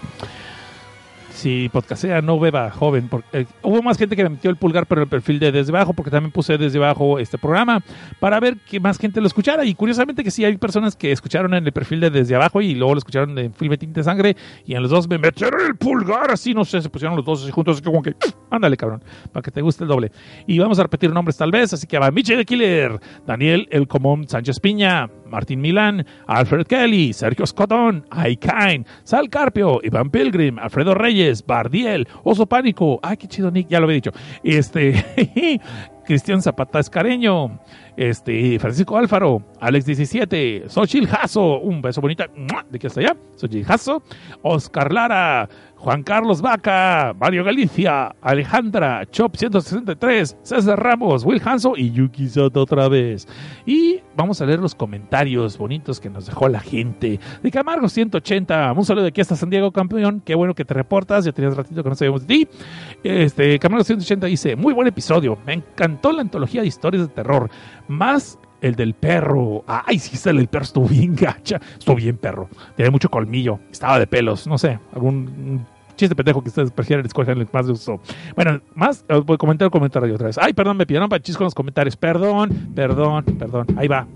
si podcastea no beba joven. Porque, eh, hubo más gente que me metió el pulgar por el perfil de desde abajo, porque también puse desde abajo este programa para ver que más gente lo escuchara. Y curiosamente que sí hay personas que escucharon en el perfil de desde abajo y luego lo escucharon en Filme Tinte Sangre y en los dos me metieron el pulgar así, no sé, se pusieron los dos así juntos, así como que, ándale cabrón, para que te guste el doble. Y vamos a repetir nombres tal vez, así que va Michel Killer, Daniel El Común Sánchez Piña, Martín Milán, Alfred Kelly, Sergio Scotton, Aikain, Sal Carpio, Iván Pilgrim, Alfredo Reyes, Bardiel, Oso Pánico, ay, qué chido Nick, ya lo había dicho, este, Cristian Zapata Escareño, este, Francisco Álvaro, Alex 17, Xochil Jasso, un beso bonita, de que hasta allá, Xochil Jasso, Oscar Lara, Juan Carlos Vaca, Mario Galicia, Alejandra, Chop 163, César Ramos, Will Hanso y Yuki Soto otra vez. Y vamos a leer los comentarios bonitos que nos dejó la gente. De Camargo 180, un saludo de aquí hasta San Diego, campeón. Qué bueno que te reportas, ya tenías ratito que no sabíamos de ti. Este, Camargo 180 dice, muy buen episodio, me encantó la antología de historias de terror. Más el del perro. Ay, sí, del perro estuvo bien gacha. Estuvo bien perro. Tenía mucho colmillo. Estaba de pelos. No sé. Algún chiste pendejo que ustedes prefieran escoger más de uso. Bueno, más. eh, Voy a comentar, comentar ahí otra vez. Ay, perdón, me pidieron para con los comentarios. Perdón, perdón, perdón. Ahí va.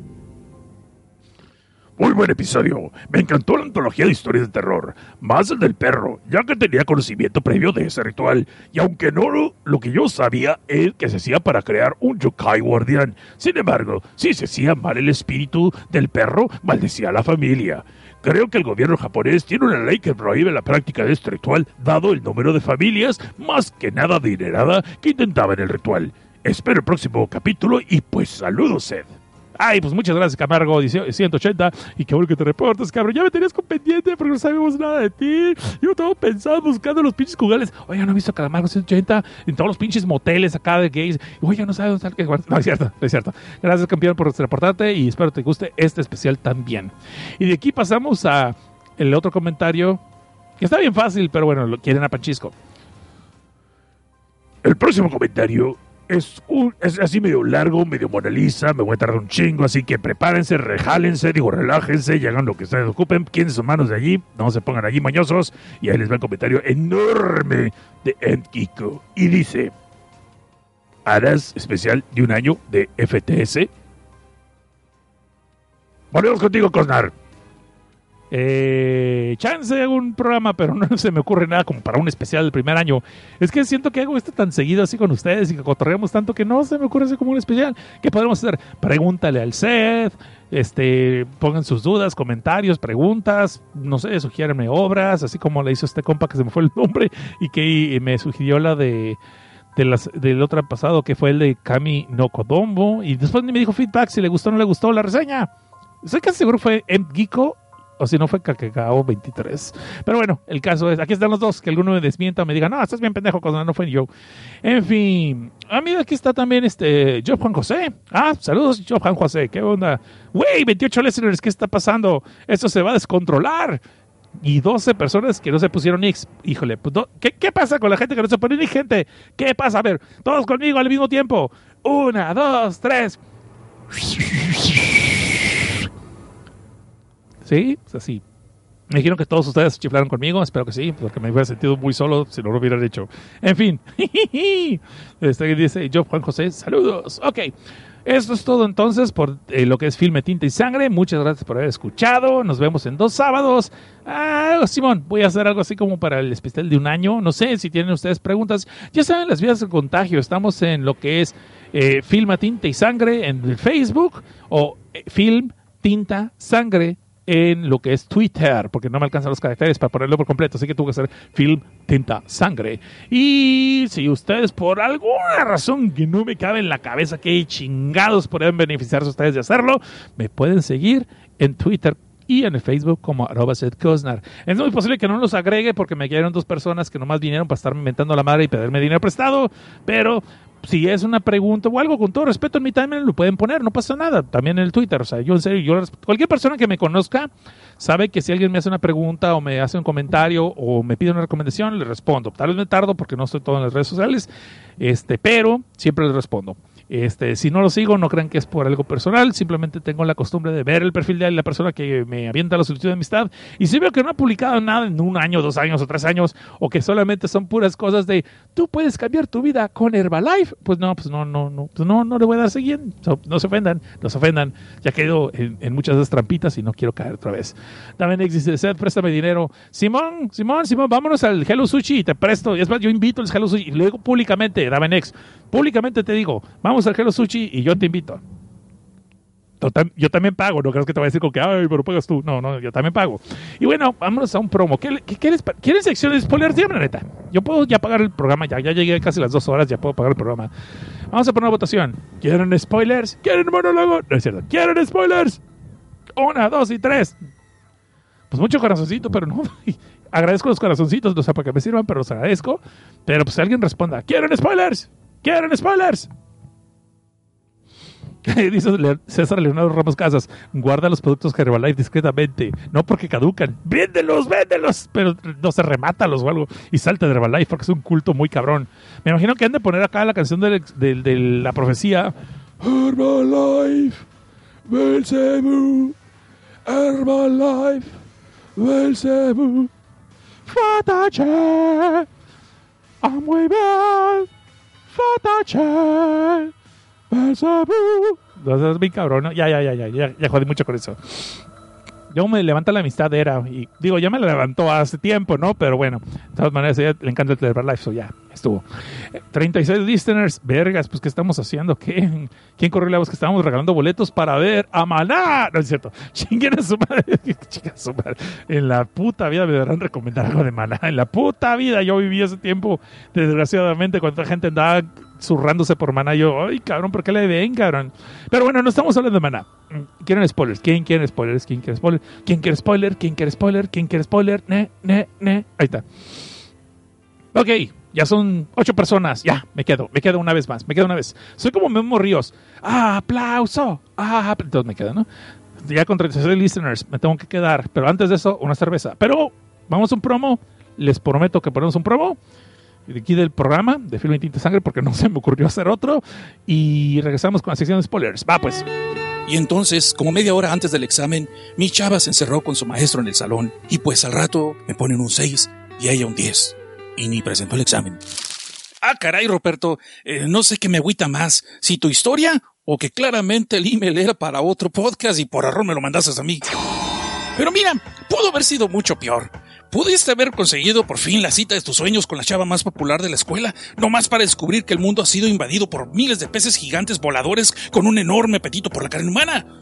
Muy buen episodio. Me encantó la antología de historias de terror. Más el del perro, ya que tenía conocimiento previo de ese ritual. Y aunque no lo, que yo sabía es que se hacía para crear un yokai guardián. Sin embargo, si se hacía mal el espíritu del perro, maldecía a la familia. Creo que el gobierno japonés tiene una ley que prohíbe la práctica de este ritual, dado el número de familias, más que nada adinerada, que intentaban el ritual. Espero el próximo capítulo y pues saludos, Seth. Ay, pues muchas gracias, Camargo, dice 180. Y qué bueno que te reportas, cabrón. Ya me tenías con pendiente porque no sabemos nada de ti. Yo estaba pensando, buscando los pinches jugales. Oiga, no he visto a Camargo 180 en todos los pinches moteles acá de gays. Oiga, no sabe dónde está el que No, es cierto, no es cierto. Gracias, campeón, por reportarte y espero te guste este especial también. Y de aquí pasamos a el otro comentario que está bien fácil, pero bueno, lo quieren a Panchisco. El próximo comentario es, un- es así medio largo, medio Mona Lisa, me voy a tardar un chingo, así que prepárense, rejálense, digo, relájense y hagan lo que ustedes ocupen, quiten sus manos de allí, no se pongan allí mañosos, y ahí les va el comentario enorme de Ed Kiko. Y dice, ¿harás especial de un año de FTS? Volvemos contigo, Cosnar. Eh, chance hago un programa, pero no se me ocurre nada como para un especial del primer año. Es que siento que hago esto tan seguido así con ustedes y que cotorreamos tanto que no se me ocurre hacer como un especial. ¿Qué podemos hacer? Pregúntale al Seth, este, pongan sus dudas, comentarios, preguntas, no sé, sugiérenme obras, así como le hizo este compa que se me fue el nombre y que me sugirió la de de del otro pasado que fue el de Kami no Kodombo y después me dijo feedback si le gustó o no le gustó la reseña. Estoy casi seguro que fue M. Geeko o si no fue Kakegao 23. Pero bueno, el caso es, aquí están los dos, que alguno me desmienta me diga, no, estás bien pendejo, cosa no fue yo. En fin, a mí aquí está también este Job Juan José. Ah, saludos Job Juan José, ¿qué onda? Wey, 28 listeners, ¿qué está pasando? Esto se va a descontrolar. Y 12 personas que no se pusieron X. Híjole, pues, ¿qué, ¿qué pasa con la gente que no se pone X, gente? ¿Qué pasa? A ver, todos conmigo al mismo tiempo. Una, dos, tres. ¿Sí? O sea. Me dijeron que todos ustedes chiflaron conmigo, espero que sí, porque me hubiera sentido muy solo si no lo hubieran hecho. En fin, este dice yo, Juan José, saludos. Ok, esto es todo entonces por eh, lo que es Filme Tinta y Sangre. Muchas gracias por haber escuchado. Nos vemos en dos sábados. Ah, Simón, voy a hacer algo así como para el especial de un año. No sé si tienen ustedes preguntas. Ya saben las vías de contagio. Estamos en lo que es eh, Filma Tinta y Sangre en el Facebook o eh, Film Tinta Sangre en lo que es Twitter, porque no me alcanzan los caracteres para ponerlo por completo, así que tuve que hacer film, tinta, sangre. Y si ustedes por alguna razón que no me cabe en la cabeza que chingados pueden beneficiarse ustedes de hacerlo, me pueden seguir en Twitter y en el Facebook como arroba Cosnar. Es muy posible que no los agregue porque me quedaron dos personas que nomás vinieron para estarme inventando la madre y pedirme dinero prestado, pero si es una pregunta o algo, con todo respeto en mi timeline lo pueden poner, no pasa nada. También en el Twitter, o sea, yo en serio, yo cualquier persona que me conozca sabe que si alguien me hace una pregunta o me hace un comentario o me pide una recomendación, le respondo. Tal vez me tardo porque no estoy todo en las redes sociales, este, pero siempre les respondo. Este, si no lo sigo, no crean que es por algo personal, simplemente tengo la costumbre de ver el perfil de la persona que me avienta la solicitud de amistad y si veo que no ha publicado nada en un año, dos años o tres años o que solamente son puras cosas de tú puedes cambiar tu vida con Herbalife, pues no, pues no, no, no, pues no, no le voy a dar seguir, no se ofendan, no se ofendan, ya quedo en, muchas de esas trampitas y no quiero caer otra vez. También existe Seth, préstame dinero. Simón, Simón, Simón, vámonos al Hello Sushi y te presto. Es más, yo invito al Hello Sushi y lo digo públicamente, dame next. Públicamente te digo, vamos Hello Sushi y yo te invito. Yo también pago, no creas que te voy a decir que, ay, pero pagas tú. No, no, yo también pago. Y bueno, vámonos a un promo. ¿Qué, qué, ¿Quieren sección de spoilers? Díganme la neta. Yo puedo ya pagar el programa, ya, ya llegué casi las dos horas, ya puedo pagar el programa. Vamos a poner una votación. ¿Quieren spoilers? ¿Quieren monólogo? No es cierto. ¿Quieren spoilers? Una, dos y tres. Pues mucho corazoncito, pero no. agradezco los corazoncitos, no sé para qué me sirvan, pero los agradezco. Pero pues alguien responda, ¿quieren spoilers? ¿Quieren spoilers? Dice César Leonardo Ramos Casas, guarda los productos Herbalife discretamente, no porque caducan, véndelos, véndelos, pero no se remátalos o algo y salta de Herbalife porque es un culto muy cabrón. Me imagino que han de poner acá la canción del- del- de la profecía, Herbalife, Belzebú, Herbalife, Belzebú, Fatache, Amwebel, Fatache, Belzebú. Entonces es bien cabrón, ¿no? Ya, ya, ya, ya, ya, ya jodí mucho con eso. Yo me levanta la amistad era y digo, ya me la levantó hace tiempo, ¿no? Pero bueno, de todas maneras, ella le encanta el Herbalife, so ya, estuvo. Eh, 36 listeners, vergas, pues ¿qué estamos haciendo? ¿Qué? ¿Quién corrió la voz que estábamos regalando boletos para ver a Maná? No es cierto. Chinguen a su madre. Chinga su madre. En la puta vida me deberán recomendar algo de Maná. En la puta vida yo viví ese tiempo, desgraciadamente, cuando la gente andaba zurrándose por Maná. Yo, ay, cabrón, ¿por qué le ven, cabrón? Pero bueno, no estamos hablando de Maná. ¿Quieren spoilers? ¿Quién quiere spoilers? ¿Quién quiere spoilers? ¿Quién quiere spoiler? ¿Quién quiere spoiler? ¿Quién quiere spoiler? Ne, ne, ne. Ahí está. Ok, ya son ocho personas. Ya, me quedo, me quedo una vez más, me quedo una vez. Soy como Memo Ríos. Ah, aplauso. Ah, entonces me quedo, ¿no? Ya con 36 listeners me tengo que quedar. Pero antes de eso, una cerveza. Pero vamos a un promo. Les prometo que ponemos un promo de aquí del programa de Film y Tinta Sangre porque no se me ocurrió hacer otro. Y regresamos con la sección de spoilers. Va, pues. Y entonces, como media hora antes del examen, mi chava se encerró con su maestro en el salón. Y pues al rato me ponen un 6 y ella un 10. Y ni presentó el examen. Ah, caray, Roberto, eh, no sé qué me agüita más, si tu historia o que claramente el email era para otro podcast y por error me lo mandaste a mí. Pero mira, pudo haber sido mucho peor. Pudiste haber conseguido por fin la cita de tus sueños con la chava más popular de la escuela, no más para descubrir que el mundo ha sido invadido por miles de peces gigantes voladores con un enorme apetito por la carne humana.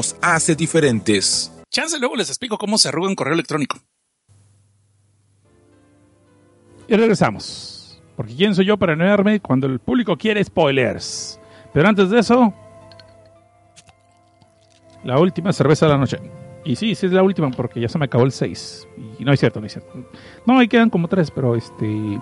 hace diferentes. Chance luego les explico cómo se arruga un correo electrónico. Y regresamos. Porque quién soy yo para negarme cuando el público quiere spoilers. Pero antes de eso, la última cerveza de la noche. Y sí, sí es la última porque ya se me acabó el 6. Y no es cierto, no es cierto. No, ahí quedan como tres, pero este...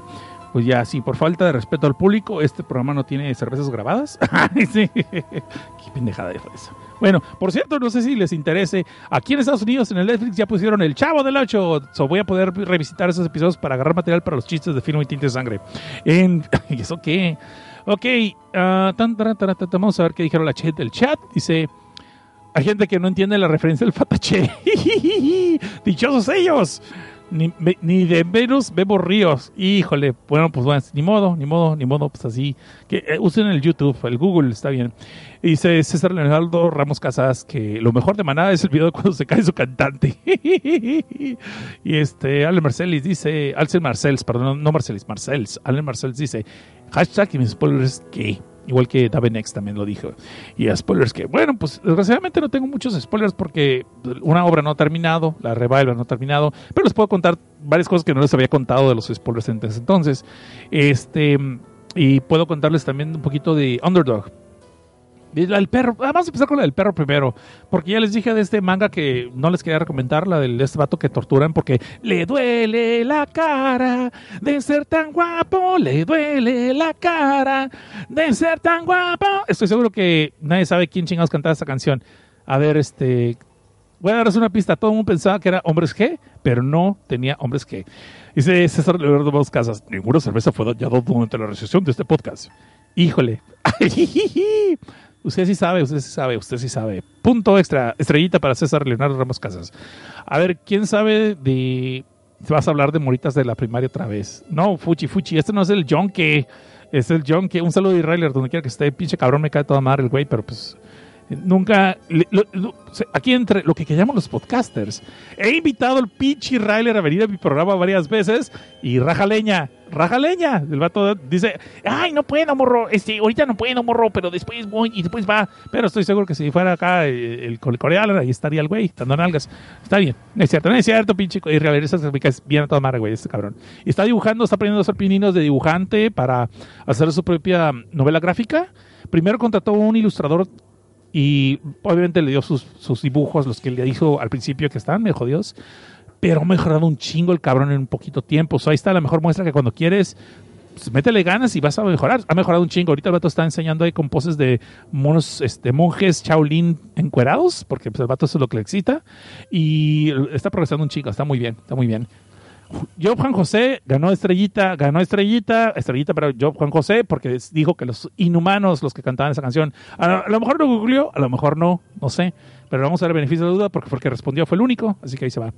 Pues ya, sí, por falta de respeto al público, este programa no tiene cervezas grabadas. Sí. Qué pendejada de eso. Bueno, por cierto, no sé si les interese. Aquí en Estados Unidos, en el Netflix, ya pusieron El Chavo del 8. So, voy a poder revisitar esos episodios para agarrar material para los chistes de film y tinte de sangre. En... ¿Y eso qué? Ok, tan, tan, vamos a ver qué dijeron la chat del chat. Dice... Hay gente que no entiende la referencia del fatache. Dichosos ellos. Ni, ni de menos vemos ríos. Híjole, bueno, pues bueno, ni modo, ni modo, ni modo, pues así. Que eh, usen el YouTube, el Google, está bien. Y dice César Leonardo Ramos Casas que lo mejor de Manada es el video de cuando se cae su cantante. y este, Allen Marcelis dice, Alcel Marcels, perdón, no, Marcelis, Marcels. Allen Marcels dice, hashtag y mis spoilers que. Igual que Davenex también lo dijo. Y a spoilers que, bueno, pues desgraciadamente no tengo muchos spoilers porque una obra no ha terminado, la revival no ha terminado, pero les puedo contar varias cosas que no les había contado de los spoilers en ese entonces. Este, y puedo contarles también un poquito de Underdog. La del perro, ah, vamos a empezar con la del perro primero, porque ya les dije de este manga que no les quería recomendar, la del de este vato que torturan porque le duele la cara de ser tan guapo, le duele la cara de ser tan guapo. Estoy seguro que nadie sabe quién chingados cantaba esta canción. A ver, este, Voy a darles una pista. Todo el mundo pensaba que era hombres G, pero no tenía hombres G. Dice César Leonardo Dos Casas. Ninguna cerveza fue dañada durante la recepción de este podcast. Híjole. usted sí sabe, usted sí sabe, usted sí sabe. Punto extra, estrellita para César Leonardo Ramos Casas. A ver, ¿quién sabe de... Vas a hablar de moritas de la primaria otra vez. No, Fuchi, Fuchi, este no es el John que... Es el John que... Un saludo de Israel, donde quiera que esté. Pinche cabrón, me cae toda madre el güey, pero pues... Nunca, lo- lo- aquí entre lo que llamamos los podcasters, he invitado al pinche Ryler a venir a mi programa varias veces y raja leña, raja leña. El vato dice, ay, no puedo, morro, este, ahorita no puedo, morro, pero después voy y después va. Pero estoy seguro que si fuera acá el, el coreano, ahí estaría el güey, dando nalgas. Está bien, no es cierto, no es cierto, pinche y se me cae bien a toda madre, güey, este cabrón. Y está dibujando, está aprendiendo a hacer pininos de dibujante para hacer su propia novela gráfica. Primero contrató a un ilustrador y obviamente le dio sus, sus dibujos, los que le hizo al principio que estaban medio jodidos, pero ha mejorado un chingo el cabrón en un poquito tiempo. O ahí está la mejor muestra que cuando quieres, pues, métele ganas y vas a mejorar. Ha mejorado un chingo. Ahorita el vato está enseñando ahí con poses de monos, este, monjes Shaolin encuerados, porque pues, el vato es lo que le excita. Y está progresando un chingo, está muy bien, está muy bien. Job Juan José ganó estrellita, ganó estrellita, estrellita para Job Juan José porque dijo que los inhumanos, los que cantaban esa canción, a, lo- mejor lo googleó, a lo mejor no, no sé, pero vamos a dar el beneficio de la duda porque porque respondió fue el único, así que ahí se va.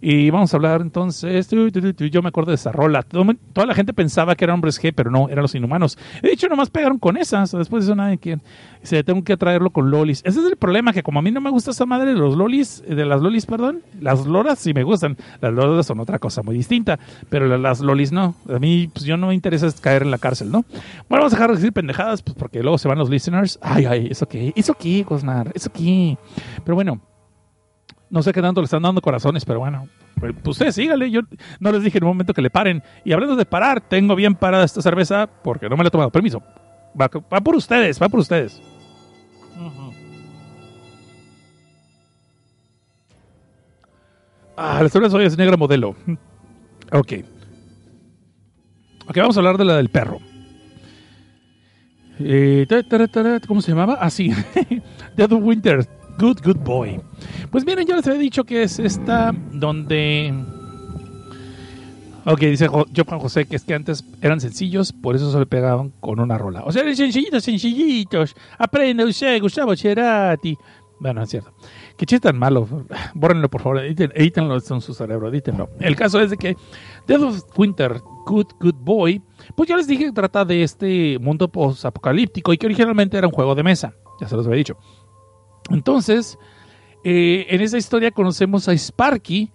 Y vamos a hablar entonces, yo me acuerdo de esa rola, toda la gente pensaba que eran hombres G, pero no, eran los inhumanos. De hecho, nomás pegaron con esas, después de eso nadie quiere. Se tengo que traerlo con lolis. Ese es el problema, que como a mí no me gusta esa madre de los lolis, eh, de las lolis, perdón, las loras sí me gustan. Las loras son otra cosa muy distinta, pero la- las lolis no. A mí, pues yo no me interesa es caer en la cárcel, ¿no? Bueno, vamos a dejar de decir pendejadas, pues porque luego se van los listeners. Ay, ay, eso qué, eso qué, Cosnar, eso qué. Pero bueno, no sé qué tanto le están dando corazones, pero bueno. Pues pues ustedes síganle, yo no les dije en un momento que le paren. Y hablando de parar, tengo bien parada esta cerveza porque no me la he tomado. Permiso. Va, va por ustedes, va por ustedes. Ah, la cerveza hoy es negra modelo. Ok. Ok, vamos a hablar de la del perro. Eh, ¿Cómo se llamaba? Ah, sí. Dead Winter. Good, good boy. Pues miren, yo les había dicho que es esta donde... Ok, dice Jo- Juan José que es que antes eran sencillos, por eso se le pegaban con una rola. O sea, eran sencillitos, sencillitos. Aprende usted, Gustavo Cerati. Bueno, es cierto. Qué chiste tan malo. Bórrenlo, por favor. Edítenlo en su cerebro, edítenlo. El caso es de que Dead of Winter, Good, Good Boy, pues ya les dije que trata de este mundo post-apocalíptico y que originalmente era un juego de mesa. Ya se los había dicho. Entonces, eh, en esa historia conocemos a Sparky,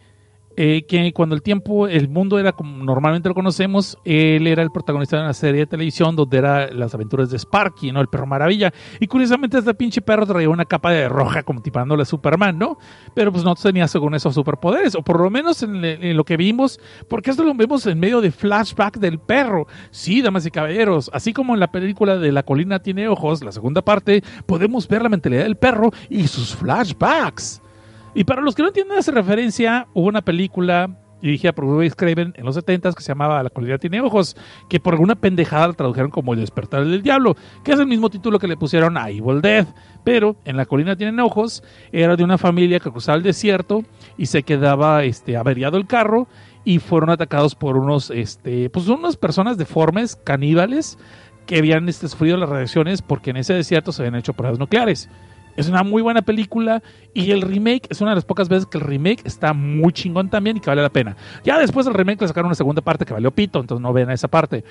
eh, que cuando el tiempo, el mundo era como normalmente lo conocemos, él era el protagonista de una serie de televisión donde era las aventuras de Sparky, ¿no? El perro maravilla. Y curiosamente este pinche perro traía una capa de roja como tipándole a Superman, ¿no? Pero pues no tenía según esos superpoderes, o por lo menos en, en lo que vimos, porque esto lo vemos en medio de flashback del perro. Sí, damas y caballeros, así como en la película de La colina tiene ojos, la segunda parte, podemos ver la mentalidad del perro y sus flashbacks. Y para los que no entienden esa referencia, hubo una película dirigida por Wes Craven en los 70 que se llamaba La colina tiene ojos, que por alguna pendejada la tradujeron como El despertar del diablo, que es el mismo título que le pusieron a Evil Dead. Pero en La colina tienen ojos era de una familia que cruzaba el desierto y se quedaba este, averiado el carro y fueron atacados por unos, este, pues unas personas deformes, caníbales, que habían este, sufrido las radiaciones porque en ese desierto se habían hecho pruebas nucleares. Es una muy buena película y el remake es una de las pocas veces que el remake está muy chingón también y que vale la pena. Ya después del remake le sacaron una segunda parte que valió pito, entonces no ven esa parte.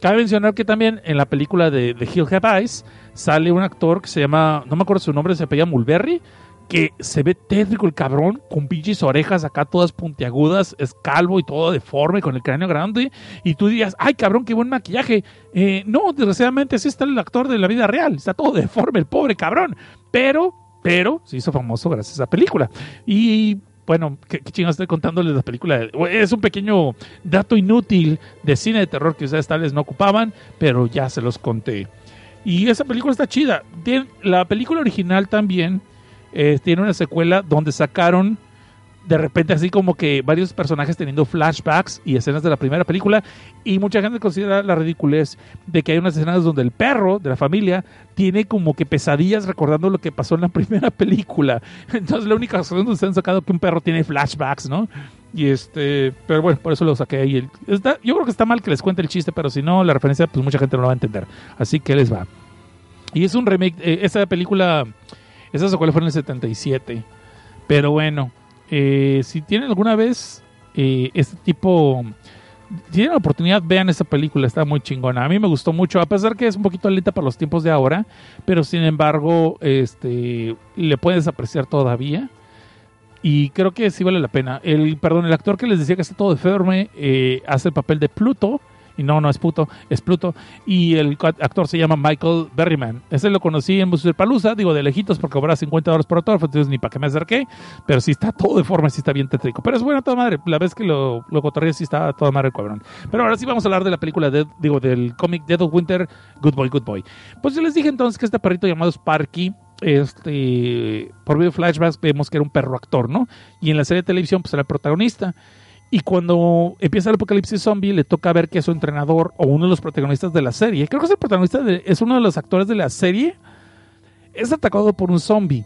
Cabe mencionar que también en la película de, de Hill Have Eyes sale un actor que se llama, no me acuerdo su nombre, se apellida Mulberry, que se ve tétrico el cabrón, con pinches orejas acá todas puntiagudas, es calvo y todo deforme, con el cráneo grande, y tú dirías, ay cabrón, qué buen maquillaje. Eh, no, desgraciadamente así está el actor de la vida real, está todo deforme, el pobre cabrón, pero, pero, se hizo famoso gracias a esa película. Y bueno, ¿qué, qué chingados estoy contándoles la película? Es un pequeño dato inútil de cine de terror que ustedes tal vez no ocupaban, pero ya se los conté. Y esa película está chida. La película original también eh, tiene una secuela donde sacaron de repente así como que varios personajes teniendo flashbacks y escenas de la primera película y mucha gente considera la ridiculez de que hay unas escenas donde el perro de la familia tiene como que pesadillas recordando lo que pasó en la primera película. Entonces la única razón donde se han sacado que un perro tiene flashbacks, ¿no? Y este, pero bueno, por eso lo saqué ahí. Está, yo creo que está mal que les cuente el chiste, pero si no, la referencia, pues mucha gente no lo va a entender. Así que les va. Y es un remake, eh, esa película, esa secuela fue en el 77. Pero bueno, eh, si tienen alguna vez eh, este tipo, si tienen la oportunidad, vean esa película, está muy chingona. A mí me gustó mucho, a pesar que es un poquito lenta para los tiempos de ahora, pero sin embargo, este, le puedes apreciar todavía. Y creo que sí vale la pena. El, perdón, el actor que les decía que está todo deforme eh, hace el papel de Pluto. Y no, no es Pluto, es Pluto. Y el actor se llama Michael Berryman. Ese lo conocí en Palusa, digo de lejitos porque cobra 50 dólares por autógrafo, entonces ni para qué me acerqué. Pero sí está todo deforme, sí está bien tétrico. Pero es bueno a toda madre. La vez que lo, lo sí está toda madre el cabrón. Pero ahora sí vamos a hablar de la película, de, digo, del cómic Dead of Winter, Good Boy, Good Boy. Pues yo les dije entonces que este perrito llamado Sparky este, por de flashbacks vemos que era un perro actor, ¿no? Y en la serie de televisión, pues era el protagonista. Y cuando empieza el apocalipsis zombie, le toca ver que su entrenador o uno de los protagonistas de la serie, creo que es el protagonista, es uno de los actores de la serie, es atacado por un zombie.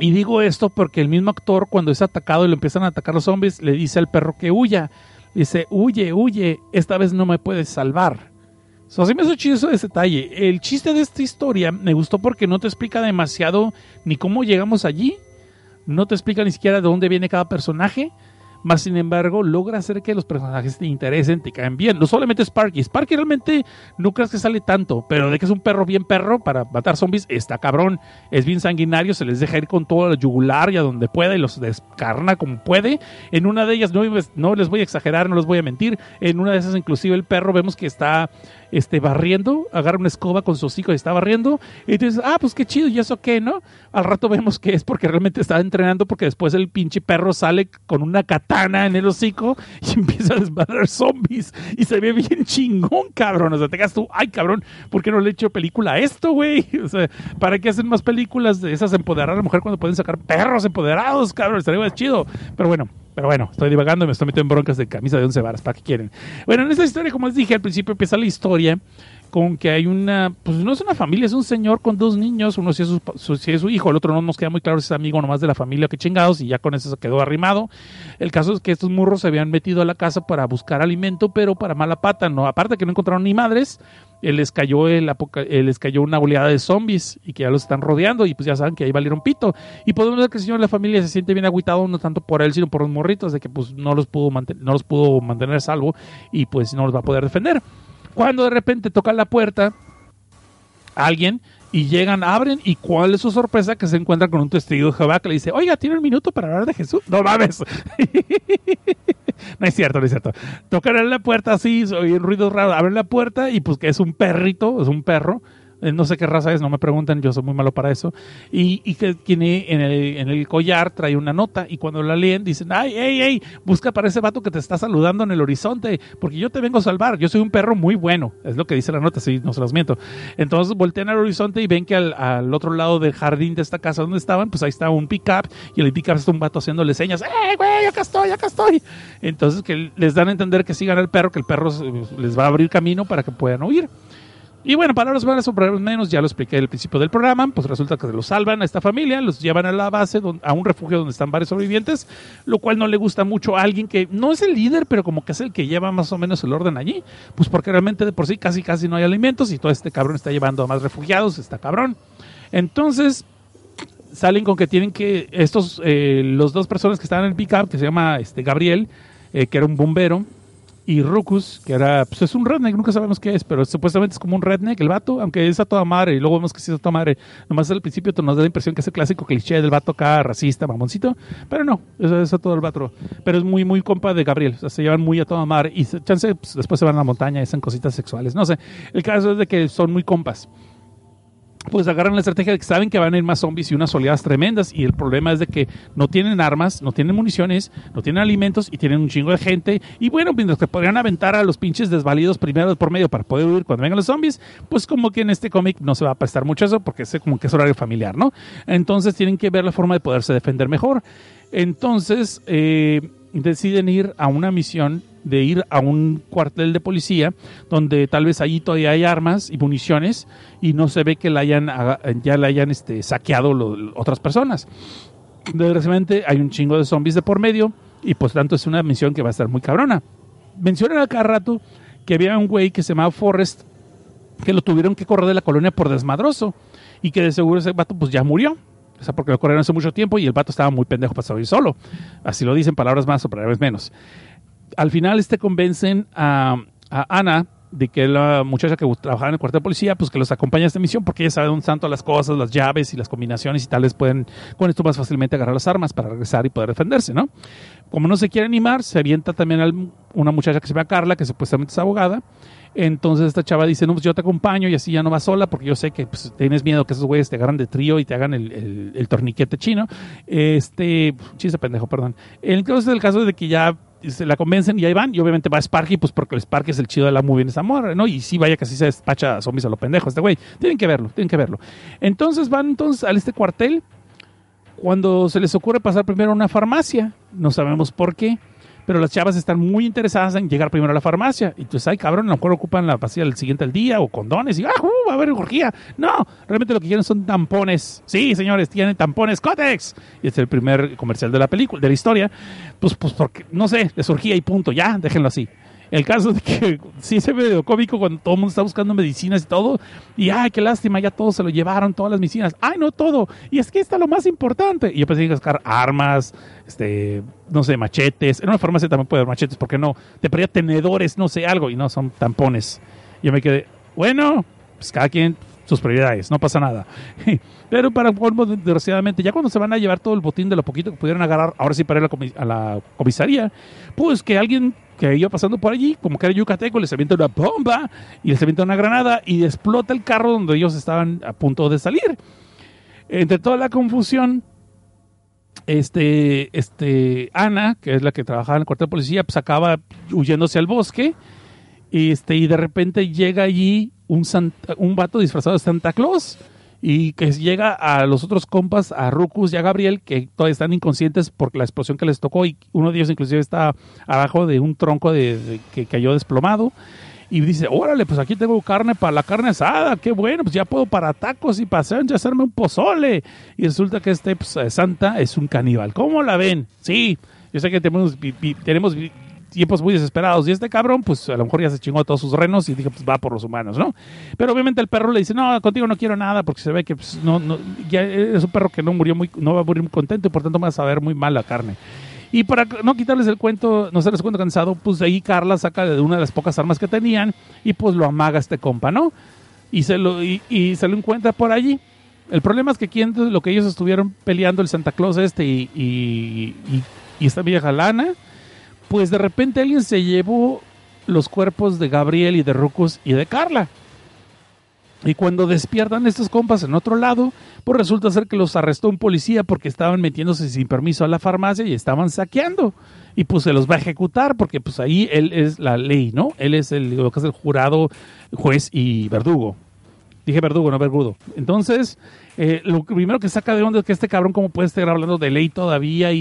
Y digo esto porque el mismo actor, cuando es atacado y lo empiezan a atacar los zombies, le dice al perro que huya. Dice, huye, huye, esta vez no me puedes salvar. So, así me hizo chido ese detalle. El chiste de esta historia me gustó porque no te explica demasiado ni cómo llegamos allí, no te explica ni siquiera de dónde viene cada personaje, más sin embargo logra hacer que los personajes te interesen, te caen bien. No solamente Sparky, Sparky realmente no creas que sale tanto, pero de que es un perro bien perro para matar zombies, está cabrón. Es bien sanguinario, se les deja ir con todo el yugular y a donde pueda y los descarna como puede. En una de ellas, no, no les voy a exagerar, no les voy a mentir, en una de esas inclusive el perro vemos que está este, barriendo, agarra una escoba con su hocico y está barriendo, y ah, pues qué chido, ¿y eso qué, no? Al rato vemos que es porque realmente está entrenando, porque después el pinche perro sale con una katana en el hocico y empieza a desmadrar zombies, y se ve bien chingón, cabrón, o sea, te quedas tú, ay, cabrón, ¿por qué no le he hecho película a esto, güey? O sea, ¿para qué hacen más películas de esas empoderar a la mujer cuando pueden sacar perros empoderados, cabrón? Estaría más chido, pero bueno. Pero bueno, estoy divagando y me estoy metiendo en broncas de camisa de once varas. ¿Para qué quieren? Bueno, en esta historia, como les dije, al principio empieza la historia con que hay una, pues no es una familia, es un señor con dos niños, uno sí es su, su- es su hijo, el otro no nos queda muy claro si es amigo nomás de la familia, que chingados, y ya con eso se quedó arrimado. El caso es que estos murros se habían metido a la casa para buscar alimento, pero para mala pata, no, aparte que no encontraron ni madres, eh, les cayó el eh, les cayó una oleada de zombies y que ya los están rodeando y pues ya saben que ahí valieron pito. Y podemos ver que el señor de la familia se siente bien agüitado, no tanto por él, sino por los morritos, de que pues no los pudo, no los pudo mantener salvo y pues no los va a poder defender. Cuando de repente toca la puerta alguien y llegan, abren y cuál es su sorpresa que se encuentran con un testigo de Jehová que le dice, oiga, ¿tiene un minuto para hablar de Jesús? No mames. no es cierto, no es cierto. Tocan la puerta así, oyen ruidos raros, abren la puerta y pues que es un perrito, es un perro. Eh, No sé qué raza es, no me preguntan, yo soy muy malo para eso. Y, y que tiene en el, en el collar, trae una nota y cuando la leen dicen, ay, ey, ey, busca para ese vato que te está saludando en el horizonte, porque yo te vengo a salvar, yo soy un perro muy bueno, es lo que dice la nota, si no se los miento. Entonces voltean al horizonte y ven que al, otro lado del jardín de esta casa donde estaban, pues ahí está un pickup y el pickup está un vato haciéndole señas, ¡eh, güey, acá estoy, acá estoy! Entonces que les dan a entender que sigan al perro, que el perro les va a abrir camino para que puedan huir. Y bueno, palabras más o menos, ya lo expliqué al principio del programa, pues resulta que los salvan a esta familia, los llevan a la base, a un refugio donde están varios sobrevivientes, lo cual no le gusta mucho a alguien que no es el líder, pero como que es el que lleva más o menos el orden allí, pues porque realmente de por sí casi casi no hay alimentos y todo este cabrón está llevando a más refugiados, está cabrón. Entonces, salen con que tienen que estos eh, los dos personas que estaban en el pickup que se llama este Gabriel eh, que era un bombero y Rucus que era pues es un redneck nunca sabemos qué es pero supuestamente es como un redneck el vato aunque es a toda madre y luego vemos que sí es a toda madre. Nomás al principio nos da la impresión que es el clásico cliché del vato acá racista mamoncito pero no eso es a todo el vato. Pero es muy muy compa de Gabriel o sea, se llevan muy a toda madre y chance pues, después se van a la montaña y hacen cositas sexuales no sé. El caso es de que son muy compas pues agarran la estrategia de que saben que van a ir más zombies y unas oleadas tremendas y el problema es de que no tienen armas, no tienen municiones, no tienen alimentos y tienen un chingo de gente y bueno, mientras que podrían aventar a los pinches desvalidos primero por medio para poder huir cuando vengan los zombies, pues como que en este cómic no se va a prestar mucho eso porque es como que es horario familiar, ¿no? Entonces tienen que ver la forma de poderse defender mejor. Entonces eh, deciden ir a una misión de ir a un cuartel de policía donde tal vez allí todavía hay armas y municiones y no se ve que la hayan, ya la hayan este, saqueado lo- otras personas. Desgraciadamente hay un chingo de zombies de por medio y pues tanto es una misión que va a estar muy cabrona. Mencionan a cada rato que había un güey que se llamaba Forrest que lo tuvieron que correr de la colonia por desmadroso y que de seguro ese vato pues ya murió. O sea, porque lo corrieron hace mucho tiempo y el vato estaba muy pendejo para salir solo. Así lo dicen, palabras más o palabras menos. Al final este convencen a, Ana de que la muchacha que trabajaba en el cuartel de policía, pues que los acompaña a esta misión porque ella sabe están todas las cosas, las llaves y las combinaciones y tal vez pueden con esto más fácilmente agarrar las armas para regresar y poder defenderse, ¿no? Como no se quiere animar, se avienta también a una muchacha que se llama Carla, que supuestamente es abogada. Entonces esta chava dice, no, pues yo te acompaño y así ya no vas sola porque yo sé que pues, tienes miedo que esos güeyes te agarran de trío y te hagan el torniquete chino. Este, chiste pendejo, perdón. Entonces el caso es de que ya se la convencen y ahí van y obviamente va Sparky pues porque el Sparky es el chido de la movie en esa morra, ¿no? Y sí vaya que así se despacha a zombies a lo pendejo este güey. Tienen que verlo, tienen que verlo. Entonces van entonces a este cuartel cuando se les ocurre pasar primero a una farmacia. No sabemos por qué, pero las chavas están muy interesadas en llegar primero a la farmacia. Y entonces, ay, cabrón, a lo mejor ocupan la pastilla del siguiente al día o condones y, ah, uh, va a haber orgía. No, realmente lo que quieren son tampones. Sí, señores, tienen tampones Cotex. Y es el primer comercial de la película, de la historia. Pues, pues porque, no sé, les orgía y punto, ya, déjenlo así. El caso es que sí se ve cómico cuando todo el mundo está buscando medicinas y todo. Y ay, qué lástima, ya todos se lo llevaron, todas las medicinas. Ay, no todo. Y es que está lo más importante. Y yo pensé que buscar armas, este, no sé, machetes. En una farmacia también puede haber machetes, ¿por qué no? Te pedía tenedores, no sé, algo. Y no, son tampones. Yo me quedé, bueno, pues cada quien sus prioridades, no pasa nada. Pero para colmo, desgraciadamente, ya cuando se van a llevar todo el botín de lo poquito que pudieron agarrar, ahora sí para ir a la comisaría, pues que alguien que iba pasando por allí, como que era yucateco, les avienta una bomba y les avienta una granada y explota el carro donde ellos estaban a punto de salir. Entre toda la confusión, este, este, Ana, que es la que trabajaba en el cuartel de policía, pues acaba huyéndose al bosque. Este, y de repente llega allí un, Santa- un vato disfrazado de Santa Claus. Y que llega a los otros compas, a Rucus y a Gabriel, que todavía están inconscientes por la explosión que les tocó. Y uno de ellos, inclusive, está abajo de un tronco de, que cayó desplomado. Y dice: Órale, pues aquí tengo carne para la carne asada. Qué bueno, pues ya puedo para tacos y para hacerme un pozole. Y resulta que este pues, eh, Santa es un caníbal. ¿Cómo la ven? Sí, yo sé que tenemos, tenemos tiempos muy desesperados. Y este cabrón, pues a lo mejor ya se chingó a todos sus renos y dijo, pues va por los humanos, ¿no? Pero obviamente el perro le dice, no, contigo no quiero nada porque se ve que pues, no, no, ya es un perro que no murió muy, no va a morir muy contento y por tanto va a saber muy mal la carne. Y para no quitarles el cuento, no hacerles el cuento cansado, pues ahí Carla saca de una de las pocas armas que tenían y pues lo amaga este compa, ¿no? Y se lo, y, y se lo encuentra por allí. El problema es que aquí lo que ellos estuvieron peleando el Santa Claus este y, y, y- y esta vieja lana, pues de repente alguien se llevó los cuerpos de Gabriel y de Rucus y de Carla. Y cuando despiertan estos compas en otro lado, pues resulta ser que los arrestó un policía porque estaban metiéndose sin permiso a la farmacia y estaban saqueando. Y pues se los va a ejecutar porque pues ahí él es la ley, ¿no? Él es el, lo que es el jurado, juez y verdugo. Dije verdugo, no vergudo. Entonces, eh, lo primero que saca de onda es que este cabrón cómo puede estar hablando de ley todavía y,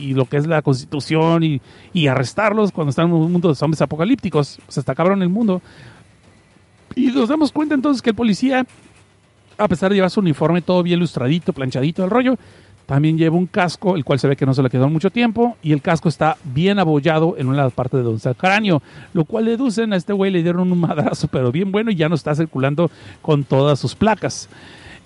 y- lo que es la constitución y, y arrestarlos cuando están en un mundo de zombies apocalípticos. Pues está cabrón el mundo. Y nos damos cuenta entonces que el policía, a pesar de llevar su uniforme todo bien ilustradito, planchadito el rollo, también lleva un casco, el cual se ve que no se le quedó mucho tiempo, y el casco está bien abollado en una parte de donde está el cráneo, lo cual deducen a este güey le dieron un madrazo, pero bien bueno, y ya no está circulando con todas sus placas.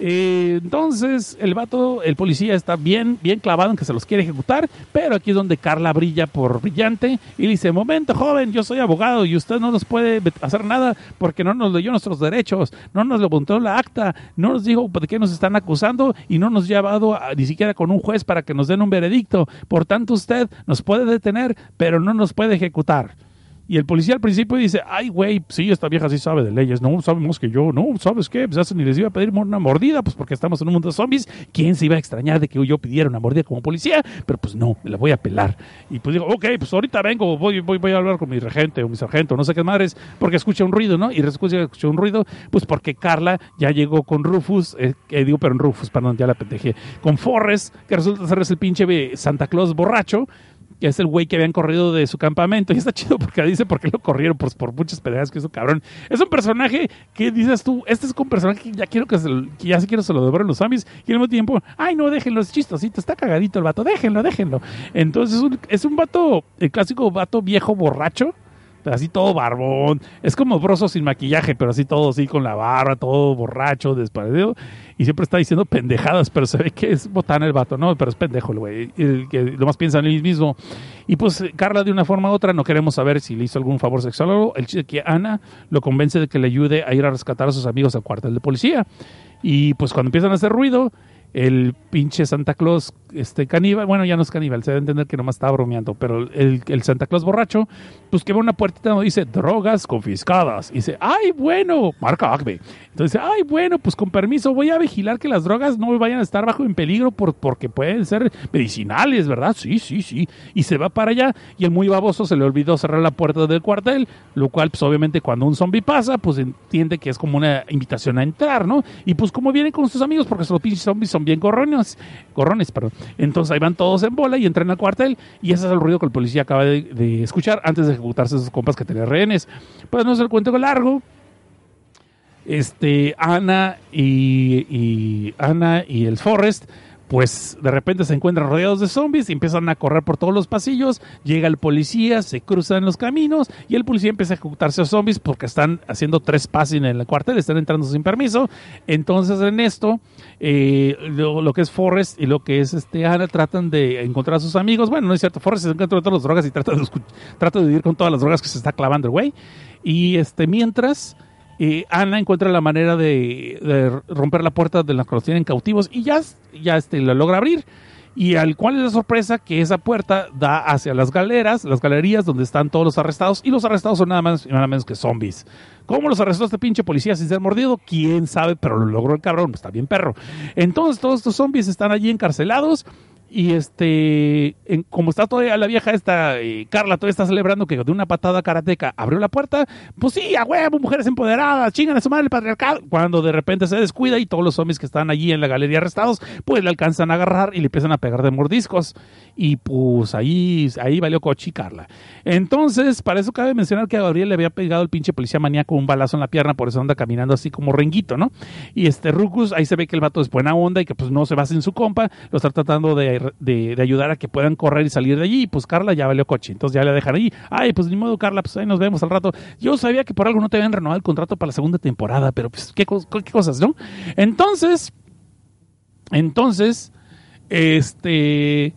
Eh, entonces, el vato, el policía está bien, bien clavado en que se los quiere ejecutar, pero aquí es donde Carla brilla por brillante y dice, momento joven, yo soy abogado y usted no nos puede hacer nada porque no nos leyó nuestros derechos, no nos lo apuntó la acta, no nos dijo de qué nos están acusando y no nos ha llevado a- ni siquiera con un juez para que nos den un veredicto. Por tanto, usted nos puede detener, pero no nos puede ejecutar. Y el policía al principio dice, ay, güey, sí, esta vieja sí sabe de leyes. No, sabemos que yo, no, ¿sabes qué? Pues se ni les iba a pedir una mordida, pues porque estamos en un mundo de zombies. ¿Quién se iba a extrañar de que yo pidiera una mordida como policía? Pero pues no, me la voy a pelar. Y pues digo, ok, pues ahorita vengo, voy, voy, voy a hablar con mi regente o mi sargento, no sé qué madres, porque escucha un ruido, ¿no? Y escucha un ruido, pues porque Carla ya llegó con Rufus, eh, eh, digo, pero en Rufus, perdón, ya la pendejé, con Forrest, que resulta ser el pinche eh, Santa Claus borracho, que es el güey que habían corrido de su campamento. Y está chido porque dice por qué lo corrieron, pues por muchas peleas que hizo cabrón. Es un personaje que dices tú, este es un personaje que ya quiero que, se ya se quiero se lo devoren los zombies. Y al mismo tiempo, ay no, déjenlo, es chistosito, está cagadito el vato, déjenlo, déjenlo. Entonces es un, es un vato, el clásico vato viejo borracho. Así todo barbón. Es como broso sin maquillaje, pero así todo así con la barba, todo borracho, desparecido. Y siempre está diciendo pendejadas, pero se ve que es botana el vato, ¿no? Pero es pendejo el güey. el Que lo más piensa en él mismo. Y pues Carla, de una forma u otra, no queremos saber si le hizo algún favor sexual o algo. El chiste que Ana lo convence de que le ayude a ir a rescatar a sus amigos al cuartel de policía. Y pues cuando empiezan a hacer ruido, el pinche Santa Claus este caníbal, bueno, ya no es caníbal, se debe entender que nomás estaba bromeando, pero el, el Santa Claus borracho, pues que ve una puertita donde dice drogas confiscadas. Y dice, ay, bueno, marca Acme. Entonces, ay, bueno, pues con permiso, voy a vigilar que las drogas no vayan a estar bajo en peligro por, porque pueden ser medicinales, ¿verdad? Sí, sí, sí. Y se va para allá y el muy baboso se le olvidó cerrar la puerta del cuartel, lo cual, pues obviamente cuando un zombie pasa, pues entiende que es como una invitación a entrar, ¿no? Y pues como vienen con sus amigos, porque los pinches zombies bien gorrones, gorrones, perdón. Entonces ahí van todos en bola y entran al cuartel y ese es el ruido que el policía acaba de, escuchar antes de ejecutarse sus compas que tenían rehenes. Pues no es el cuento largo. Este, Ana y, y Ana y el Forrest pues de repente se encuentran rodeados de zombies y empiezan a correr por todos los pasillos. Llega el policía, se cruzan los caminos y el policía empieza a ejecutarse a zombies porque están haciendo tres pasos en el cuartel, están entrando sin permiso. Entonces en esto, eh, lo, que es Forrest y lo que es este Ana tratan de encontrar a sus amigos. Bueno, no es cierto, Forrest se encuentra todas las drogas y trata de, trata de vivir con todas las drogas que se está clavando el güey. Y este, mientras... eh, Ana encuentra la manera de, de romper la puerta de la que los tienen cautivos y ya, ya este, lo logra abrir. Y al cual es la sorpresa que esa puerta da hacia las galeras, las galerías donde están todos los arrestados. Y los arrestados son nada más y nada menos que zombies. ¿Cómo los arrestó este pinche policía sin ser mordido? ¿Quién sabe? Pero lo logró el cabrón, pues está bien perro. Entonces todos estos zombies están allí encarcelados. Y este, en- como está todavía la vieja esta, eh, Carla todavía está celebrando que de una patada karateca abrió la puerta, pues sí, a huevo, mujeres empoderadas, chingan a su madre el patriarcado. Cuando de repente se descuida y todos los zombies que están allí en la galería arrestados, pues le alcanzan a agarrar y le empiezan a pegar de mordiscos. Y pues ahí, ahí valió cochi Carla. Entonces, para eso cabe mencionar que a Gabriel le había pegado el pinche policía maníaco un balazo en la pierna, por eso anda caminando así como renguito, ¿no? Y este Rucus, ahí se ve que el vato es buena onda y que pues no se va sin su compa, lo está tratando de, de- ayudar a que puedan correr y salir de allí, y pues Carla ya valió coche, entonces ya le dejan ahí, ay, pues ni modo Carla, pues ahí nos vemos al rato. Yo sabía que por algo no te habían renovado el contrato para la segunda temporada, pero pues qué, qué cosas, ¿no? Entonces, entonces, este...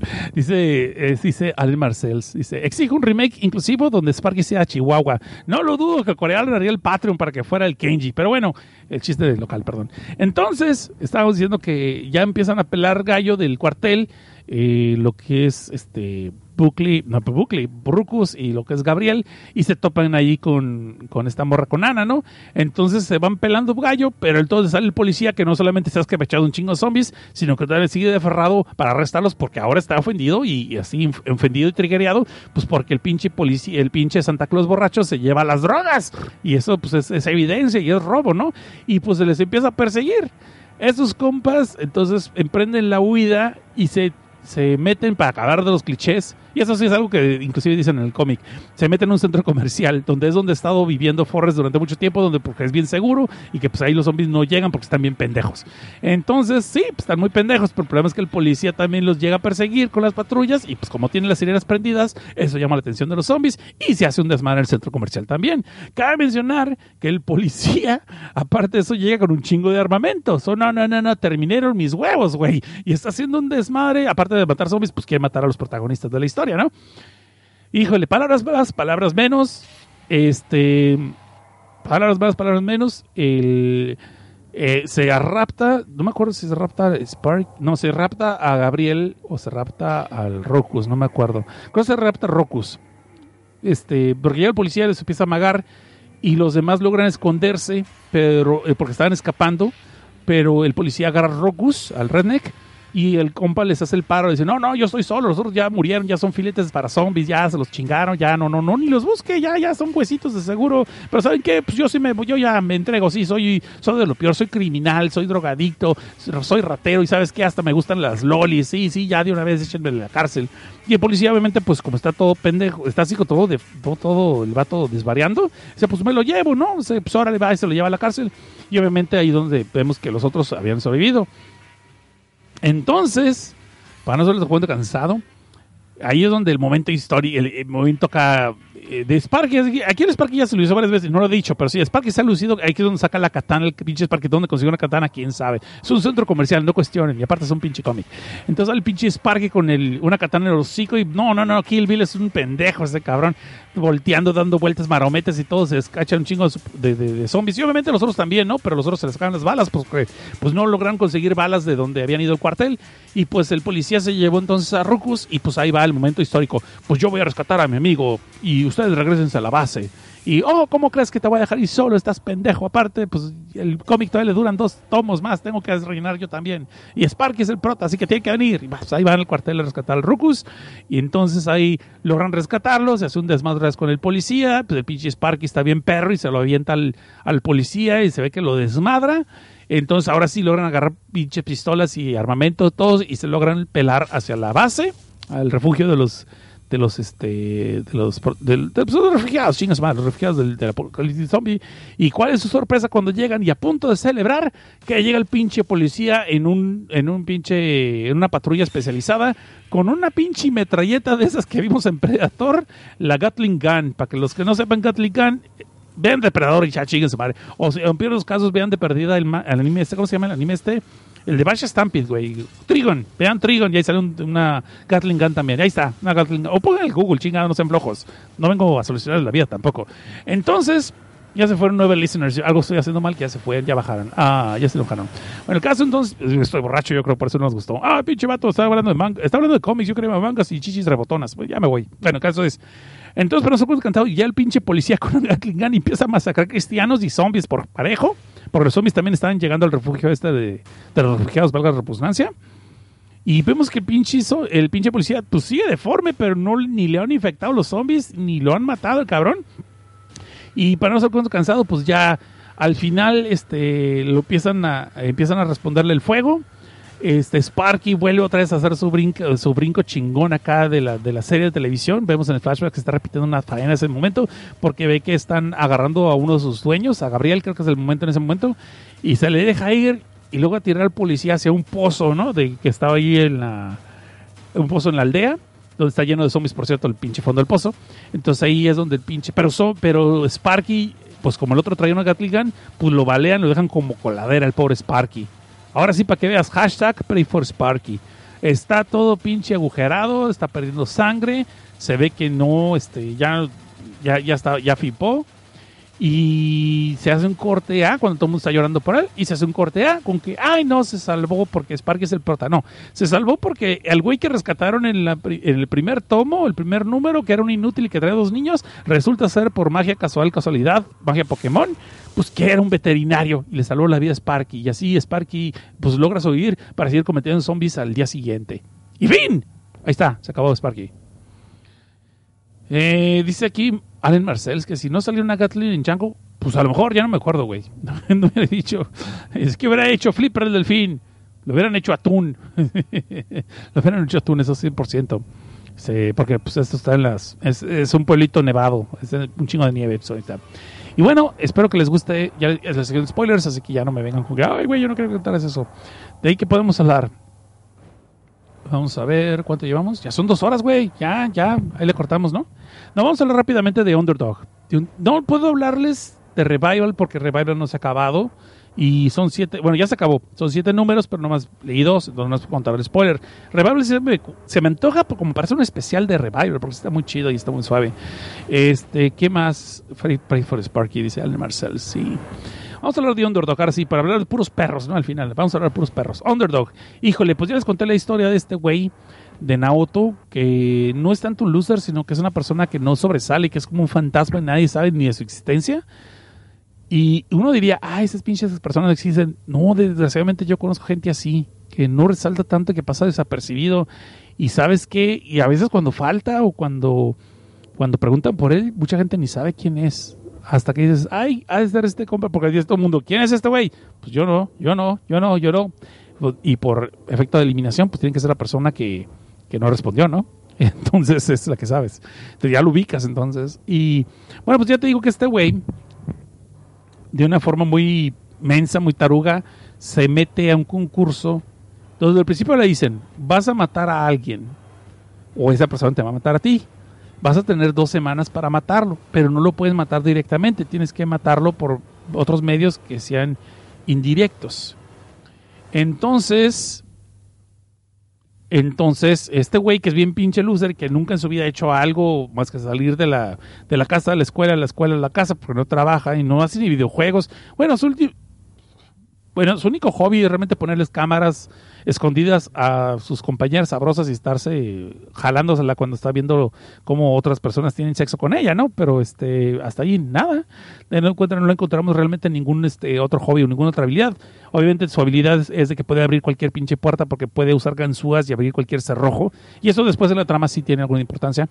Dice, eh, dice Allen Marcells, dice, exijo un remake inclusivo donde Sparky sea Chihuahua. No lo dudo que Corea le daría el Patreon para que fuera el Kenji, pero bueno, el chiste del local, perdón. Entonces, estábamos diciendo que ya empiezan a pelar gallo del cuartel, eh, lo que es este Buckley, no, pues Buckley, Brucus y lo que es Gabriel, y se topan ahí con, con esta morra con Ana, ¿no? Entonces se van pelando gallo, pero entonces sale el policía que no solamente se ha escapechado un chingo de zombies, sino que todavía sigue deferrado para arrestarlos porque ahora está ofendido y, y así ofendido y triggereado, pues porque el pinche policía, el pinche Santa Claus borracho se lleva las drogas, y eso pues es, es evidencia y es robo, ¿no? Y pues se les empieza a perseguir. Esos compas entonces emprenden la huida y se, se meten para acabar de los clichés. Y eso sí es algo que inclusive dicen en el cómic. Se meten en un centro comercial, donde es donde ha estado viviendo Forrest durante mucho tiempo, donde porque es bien seguro y que pues ahí los zombies no llegan porque están bien pendejos. Entonces, sí, pues, están muy pendejos, pero el problema es que el policía también los llega a perseguir con las patrullas y pues como tienen las sirenas prendidas, eso llama la atención de los zombies y se hace un desmadre en el centro comercial también. Cabe mencionar que el policía, aparte de eso, llega con un chingo de armamento. So, no, no, no, no, terminaron mis huevos, güey. Y está haciendo un desmadre, aparte de matar zombies, pues quiere matar a los protagonistas de la historia, Híjole, palabras más, palabras menos. Este. Palabras más, palabras menos. Eh, se rapta, no me acuerdo si se rapta a Spark, no, se rapta a Gabriel o se rapta al Rocus, no me acuerdo. Creo se rapta a Rocus. este, porque ya el policía les empieza a amagar y los demás logran esconderse, pero eh, porque estaban escapando, pero el policía agarra a Rocus, al redneck, y el compa les hace el paro, dice, no, no, yo estoy solo, los otros ya murieron, ya son filetes para zombies, ya se los chingaron, ya no, no, no, ni los busque, ya, ya son huesitos de seguro. Pero ¿saben qué? Pues yo sí me, yo ya me entrego, sí, soy, soy de lo peor, soy criminal, soy drogadicto, soy ratero, y ¿sabes qué? Hasta me gustan las lolis, sí, sí, ya de una vez échenme en la cárcel. Y el policía, obviamente, pues como está todo pendejo, está así todo, de, todo, todo el vato desvariando, dice, pues me lo llevo, ¿no? Pues ahora le va y se lo lleva a la cárcel. Y obviamente ahí donde vemos que los otros habían sobrevivido. Entonces, para no ser el cuento cansado, ahí es donde el momento histórico, el, el momento acá de Sparky, aquí el Sparky ya se lo hizo varias veces, no lo he dicho, pero sí, Sparky se ha lucido, ahí es donde saca la katana, el pinche Sparky, donde consigue una katana, quién sabe. Es un centro comercial, no cuestionen, y aparte es un pinche cómic. Entonces el pinche Sparky con el, una katana en el hocico y no, no, no, Kill Bill es un pendejo ese cabrón, volteando, dando vueltas marometas y todo, se escacha un chingo de, zombies. Y obviamente los otros también, ¿no? Pero los otros se les sacan las balas, porque pues no lograron conseguir balas de donde habían ido el cuartel. Y pues el policía se llevó entonces a Rucus y pues ahí va el momento histórico. Pues yo voy a rescatar a mi amigo y ustedes regresense a la base. Y, oh, ¿cómo crees que te voy a dejar ir solo? Estás pendejo. Aparte, pues el cómic todavía le duran dos tomos más. Tengo que rellenar yo también. Y Sparky es el prota, así que tiene que venir. Y pues, ahí van al cuartel a rescatar al Rucus. Y entonces ahí logran rescatarlo. Se hace un desmadre con el policía. Pues el pinche Sparky está bien perro y se lo avienta al, policía y se ve que lo desmadra. Entonces ahora sí logran agarrar pinche pistolas y armamento todos y se logran pelar hacia la base, al refugio de los de los este de los de, de, de refugiados, chingas más, los refugiados del, del zombie. Y cuál es su sorpresa cuando llegan y a punto de celebrar que llega el pinche policía en un en un pinche en una patrulla especializada con una pinche metralleta de esas que vimos en Predator, la Gatling Gun, para que los que no sepan Gatling Gun vean Depredador y ya chinguen su madre. O en peor los casos vean de perdida el, el anime este, ¿cómo se llama el anime este? El de Bash Stampede, güey. Trigon. Vean Trigon y ahí sale un, una Gatling Gun también. Ahí está, una Gatling Gun. O pongan el Google, chingada, no sean flojos. No vengo a solucionar la vida tampoco. Entonces, ya se fueron nueve listeners. Algo estoy haciendo mal que ya se fueron, ya bajaron. Ah, ya se enojaron. Bueno, el caso entonces, estoy borracho, yo creo, por eso no nos gustó. Ah, pinche vato, está hablando de manga, está hablando de cómics, yo creo, mangas y chichis rebotonas. Pues ya me voy. Bueno, el caso es. Entonces, pero nosotros cantado y ya el pinche policía con un Gatling Gun empieza a masacrar cristianos y zombies por parejo. Porque los zombies también estaban llegando al refugio este de, los refugiados, valga la repugnancia. Y vemos que el pinche, el pinche policía pues sigue deforme, pero no ni le han infectado los zombies, ni lo han matado el cabrón. Y para no ser cansado, pues ya al final este, lo empiezan a, empiezan a responderle el fuego. Este Sparky vuelve otra vez a hacer su brinco, su brinco chingón acá de la, de la serie de televisión. Vemos en el flashback que está repitiendo una faena en ese momento porque ve que están agarrando a uno de sus dueños, a Gabriel, creo que es el momento en ese momento, y se le deja ir y luego a tirar al policía hacia un pozo, ¿no? De que estaba ahí en la un pozo en la aldea donde está lleno de zombies, por cierto, el pinche fondo del pozo. Entonces ahí es donde el pinche, pero Sparky, pues como el otro traía una Gatling pues lo balean, lo dejan como coladera el pobre Sparky. Ahora sí, para que veas, hashtag pray for. Está todo pinche agujerado, está perdiendo sangre, se ve que no, este, ya, ya, ya está, ya flipó. Y se hace un corte A cuando todo el mundo está llorando por él. Y se hace un corte A con que, ay, no, se salvó porque Sparky es el prota. No, se salvó porque el güey que rescataron en, el primer tomo, el primer número, que era un inútil y que traía dos niños, resulta ser por magia casual, casualidad, magia Pokémon, pues que era un veterinario y le salvó la vida a Sparky. Y así Sparky, pues logra subir para seguir cometiendo zombies al día siguiente. Y fin, ahí está, se acabó Sparky. Eh, dice aquí Allen Marcells que si no salió una Gatling en Chango, pues a lo mejor ya no me acuerdo, güey. No, hubiera dicho. Es que hubiera hecho Flipper el delfín. Lo hubieran hecho atún. lo hubieran hecho atún, eso 100%. Sí, porque pues esto está en las. Es, es un pueblito nevado. Es un chingo de nieve. Pues, ahorita. Y bueno, espero que les guste. Ya les seguí spoilers, así que ya no me vengan con que, ay, güey, yo no quiero contarles eso. De ahí que podemos hablar. Vamos a ver cuánto llevamos. Ya son dos horas, güey. Ya, ya. Ahí le cortamos, ¿no? No, vamos a hablar rápidamente de Underdog. No puedo hablarles de Revival porque Revival no se ha acabado. Y son siete, bueno, ya se acabó. Son siete números, pero nomás leí dos, entonces no es contar el spoiler. Revival se me, se me antoja como para hacer un especial de Revival, porque está muy chido y está muy suave. Este, ¿qué más? Pray for Sparky, dice Alan Marcel, sí. Vamos a hablar de Underdog, ahora sí, para hablar de puros perros, ¿no? Al final, vamos a hablar de puros perros. Underdog, híjole, pues ya les conté la historia de este güey de Naoto, que no es tanto un loser, sino que es una persona que no sobresale, que es como un fantasma y nadie sabe ni de su existencia. Y uno diría, ah, esas pinches personas existen. No, desgraciadamente yo conozco gente así, que no resalta tanto, que pasa desapercibido. Y sabes qué, y a veces cuando falta o cuando, cuando preguntan por él, mucha gente ni sabe quién es. Hasta que dices, ay, ha de ser este compa, porque dice todo el mundo, ¿quién es este güey? Pues yo no, yo no, yo no, yo no. Y por efecto de eliminación, pues tiene que ser la persona que, que no respondió, ¿no? Entonces es la que sabes. Entonces ya lo ubicas entonces. Y bueno, pues ya te digo que este güey, de una forma muy mensa, muy taruga, se mete a un concurso donde al principio le dicen, vas a matar a alguien o esa persona te va a matar a ti. Vas a tener dos semanas para matarlo, pero no lo puedes matar directamente, tienes que matarlo por otros medios que sean indirectos. Entonces, entonces, este güey que es bien pinche loser, que nunca en su vida ha hecho algo más que salir de la, de la casa a la escuela, a la escuela a la casa, porque no trabaja y no hace ni videojuegos. Bueno, su, bueno, su único hobby es realmente ponerles cámaras escondidas a sus compañeras sabrosas y estarse jalándosela cuando está viendo cómo otras personas tienen sexo con ella, ¿no? Pero este, hasta ahí nada. No, encuentran, no encontramos realmente ningún este, otro hobby o ninguna otra habilidad. Obviamente su habilidad es, de que puede abrir cualquier pinche puerta porque puede usar ganzúas y abrir cualquier cerrojo. Y eso después de la trama sí tiene alguna importancia.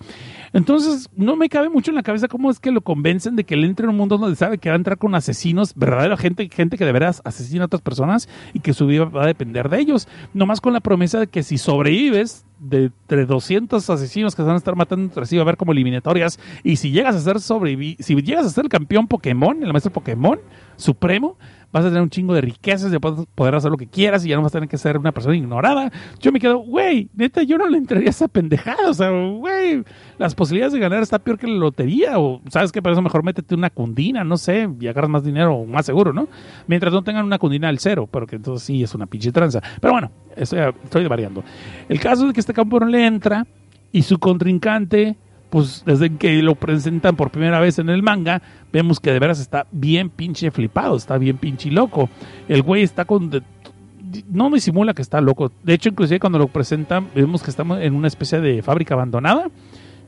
Entonces, no me cabe mucho en la cabeza cómo es que lo convencen de que él entre en un mundo donde sabe que va a entrar con asesinos, verdadera gente, gente que de veras asesina a otras personas y que su vida va a depender de ellos. Nomás con la promesa de que si sobrevives de entre 200 asesinos que se van a estar matando entre sí, va a haber como eliminatorias. Y si llegas a ser sobrevi si llegas a ser el campeón Pokémon, el maestro Pokémon supremo, vas a tener un chingo de riquezas, de poder poder hacer lo que quieras y ya no vas a tener que ser una persona ignorada. Yo me quedo, güey, neta, yo no le entraría a esa pendejada. O sea, güey, las posibilidades de ganar está peor que la lotería. O, ¿sabes qué? Para eso mejor métete una cundina, no sé, y agarras más dinero, más seguro, ¿no? Mientras no tengan una cundina al cero, pero que entonces sí es una pinche tranza. Pero bueno, estoy, variando. El caso es que este campo no le entra y su contrincante pues desde que lo presentan por primera vez en el manga, vemos que de veras está bien pinche flipado, está bien pinche loco. El güey está con... de- no me simula que está loco. De hecho, inclusive cuando lo presentan, vemos que estamos en una especie de fábrica abandonada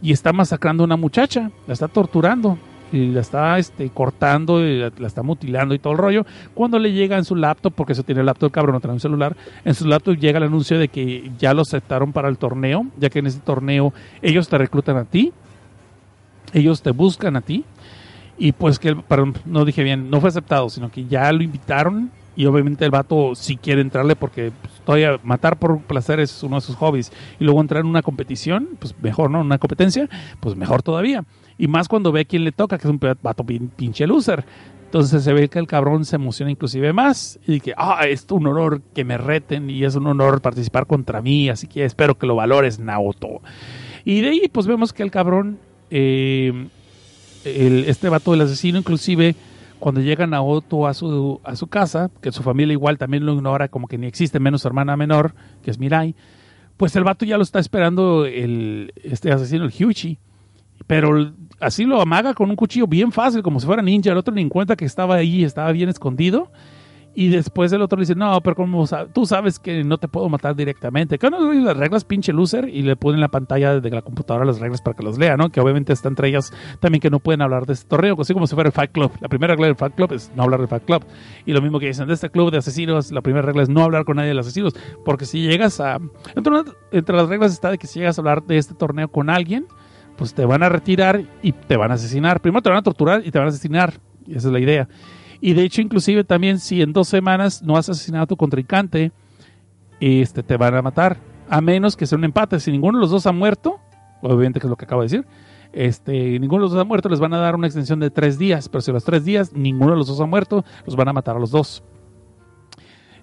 y está masacrando a una muchacha, la está torturando y la está este, cortando y la, está mutilando y todo el rollo. Cuando le llega en su laptop, porque eso tiene el laptop, cabrón, no tiene un celular, en su laptop llega el anuncio de que ya lo aceptaron para el torneo, ya que en ese torneo ellos te reclutan a ti, ellos te buscan a ti, y pues que, perdón, no dije bien, no fue aceptado, sino que ya lo invitaron y obviamente el vato sí quiere entrarle porque pues, todavía matar por placer es uno de sus hobbies y luego entrar en una competición, pues mejor, ¿no? Una competencia, pues mejor todavía. Y más cuando ve a quién le toca, que es un vato pin- pinche loser. Entonces se ve que el cabrón se emociona inclusive más y que, ah, es un honor que me reten y es un honor participar contra mí, así que espero que lo valores, Naoto. Y de ahí pues vemos que el cabrón, eh, el- este vato del asesino inclusive, cuando llega Naoto a su, a su casa, que su familia igual también lo ignora como que ni existe, menos su hermana menor, que es Mirai, pues el vato ya lo está esperando el, este asesino, el Hyuchi. Pero así lo amaga con un cuchillo bien fácil, como si fuera ninja. El otro ni en cuenta que estaba ahí, estaba bien escondido. Y después el otro le dice, no, pero como tú sabes que no te puedo matar directamente. Que no las reglas, pinche loser, y le ponen en la pantalla de la computadora las reglas para que los lea, ¿no? Que obviamente está entre ellas también que no pueden hablar de este torneo, así como si fuera el Fight Club. La primera regla del Fight Club es no hablar del Fight Club. Y lo mismo que dicen de este club de asesinos, la primera regla es no hablar con nadie de los asesinos. Porque si llegas a... Entre las reglas está de que si llegas a hablar de este torneo con alguien, pues te van a retirar y te van a asesinar. Primero te van a torturar y te van a asesinar. Esa es la idea. Y de hecho, inclusive también si en dos semanas no has asesinado a tu contrincante, este, te van a matar. A menos que sea un empate. Si ninguno de los dos ha muerto, obviamente que es lo que acabo de decir, este, ninguno de los dos ha muerto, les van a dar una extensión de tres días. Pero si a los tres días ninguno de los dos ha muerto, los van a matar a los dos.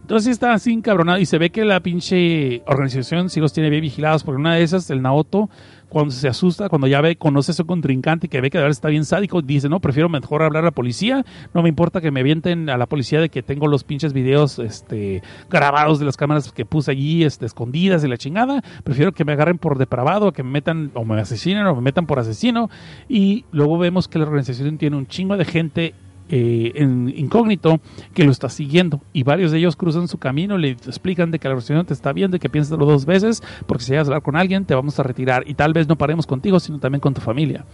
Entonces está así encabronado y se ve que la pinche organización sí los tiene bien vigilados porque una de esas, el Naoto, cuando se asusta, cuando ya ve, conoce a su contrincante y que ve que de verdad está bien sádico, dice, no, prefiero mejor hablar a la policía, no me importa que me avienten a la policía de que tengo los pinches videos este, grabados de las cámaras que puse allí este, escondidas y la chingada, prefiero que me agarren por depravado, que me metan o me asesinen o me metan por asesino y luego vemos que la organización tiene un chingo de gente eh, en incógnito que lo está siguiendo y varios de ellos cruzan su camino, le explican de que la organización te está viendo y que piénsalo dos veces porque si llegas a hablar con alguien te vamos a retirar y tal vez no paremos contigo sino también con tu familia.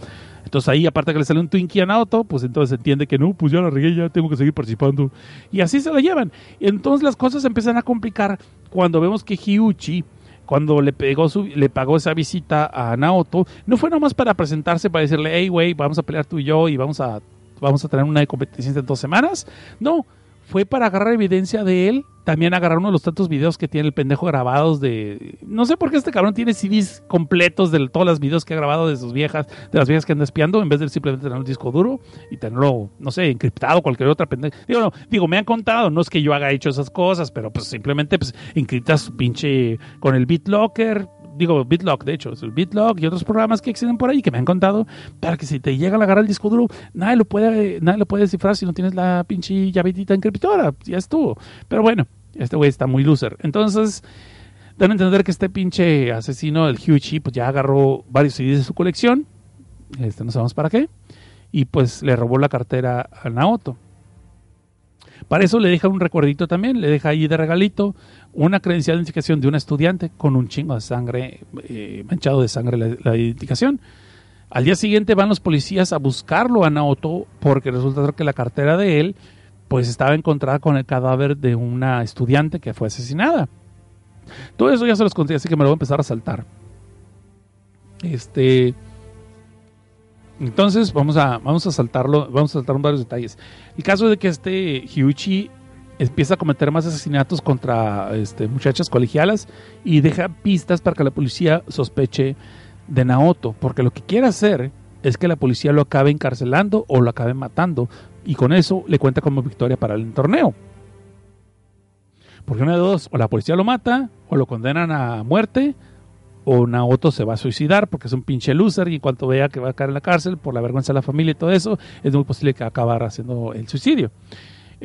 Entonces ahí aparte que le sale un Twinkie a Naoto, pues entonces entiende que no, pues ya la regué, ya tengo que seguir participando y así se la llevan. Entonces las cosas empiezan a complicar cuando vemos que Hyuchi cuando le pegó su, le pagó esa visita a Naoto, no fue nomás para presentarse, para decirle, hey, güey, vamos a pelear tú y yo y vamos a, vamos a tener una competencia de dos semanas. No, fue para agarrar evidencia de él, también agarrar uno de los tantos videos que tiene el pendejo grabados de... No sé por qué este cabrón tiene CDs completos de todos los videos que ha grabado de sus viejas, de las viejas que anda espiando, en vez de simplemente tener un disco duro y tenerlo, no sé, encriptado, cualquier otra pendeja. Digo, no, digo, me han contado, no es que yo haya hecho esas cosas, pero pues simplemente pues encriptas pinche con el BitLocker, digo BitLock, de hecho, BitLock y otros programas que existen por ahí que me han contado para que si te llega a agarrar el disco duro, nadie lo puede, nadie lo puede descifrar si no tienes la pinche llavetita encriptora, ya estuvo. Pero bueno, este güey está muy loser. Entonces, dan a entender que este pinche asesino, el Hughie, pues ya agarró varios CDs de su colección, este no sabemos para qué, y pues le robó la cartera a Naoto. Para eso le deja un recuerdito también, le deja ahí de regalito una credencial de identificación de un estudiante con un chingo de sangre, eh, manchado de sangre la, identificación. Al día siguiente van los policías a buscarlo a Naoto porque resulta que la cartera de él pues estaba encontrada con el cadáver de una estudiante que fue asesinada. Todo eso ya se los conté, así que me lo voy a empezar a saltar. Este entonces vamos a, vamos a saltarlo, vamos a saltar varios detalles. El caso de que este Hyuchi empieza a cometer más asesinatos contra este, muchachas colegialas y deja pistas para que la policía sospeche de Naoto, porque lo que quiere hacer es que la policía lo acabe encarcelando o lo acabe matando y con eso le cuenta como victoria para el torneo. Porque una de dos, o la policía lo mata o lo condenan a muerte o Naoto se va a suicidar porque es un pinche loser y en cuanto vea que va a caer en la cárcel por la vergüenza de la familia y todo eso, es muy posible que acabar haciendo el suicidio.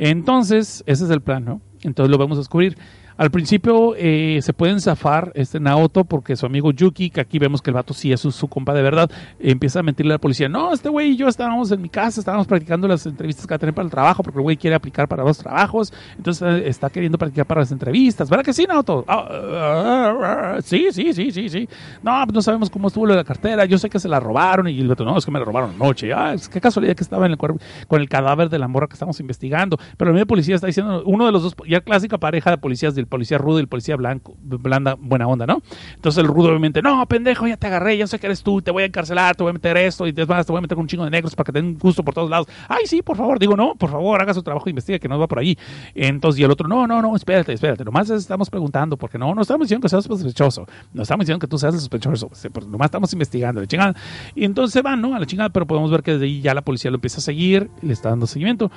Entonces, ese es el plan, ¿no? Entonces lo vamos a descubrir. Al principio eh, se pueden zafar este Naoto porque su amigo Yuki, que aquí vemos que el vato sí es su, su compa de verdad, empieza a mentirle a la policía. No, este güey y yo estábamos en mi casa, estábamos practicando las entrevistas que va a tener para el trabajo porque el güey quiere aplicar para dos trabajos, entonces eh, está queriendo practicar para las entrevistas. ¿Verdad que sí, Naoto? Ah, ah, ah, sí, sí, sí, sí, sí. No, pues no sabemos cómo estuvo lo de la cartera. Yo sé que se la robaron y el otro, no, es que me la robaron anoche. Ah, qué casualidad que estaba en el cuerpo con el cadáver de la morra que estamos investigando. Pero el medio policía está diciendo, uno de los dos, ya clásica pareja de policías del policía rudo y el policía blanco, blanda, buena onda, ¿no? Entonces el rudo obviamente, no, pendejo, ya te agarré, ya sé que eres tú, te voy a encarcelar, te voy a meter esto y te, te voy a meter con un chingo de negros para que te den gusto por todos lados. Ay, sí, por favor, digo, no, por favor, haga su trabajo, investiga que no va por ahí. Entonces, y el otro, no, no, no, espérate, espérate, nomás estamos preguntando, porque no, no estamos diciendo que seas sospechoso, no estamos diciendo que tú seas el sospechoso, pues, nomás estamos investigando, la chingada. Y entonces se van, ¿no? A la chingada, pero podemos ver que desde ahí ya la policía lo empieza a seguir, le está dando seguimiento.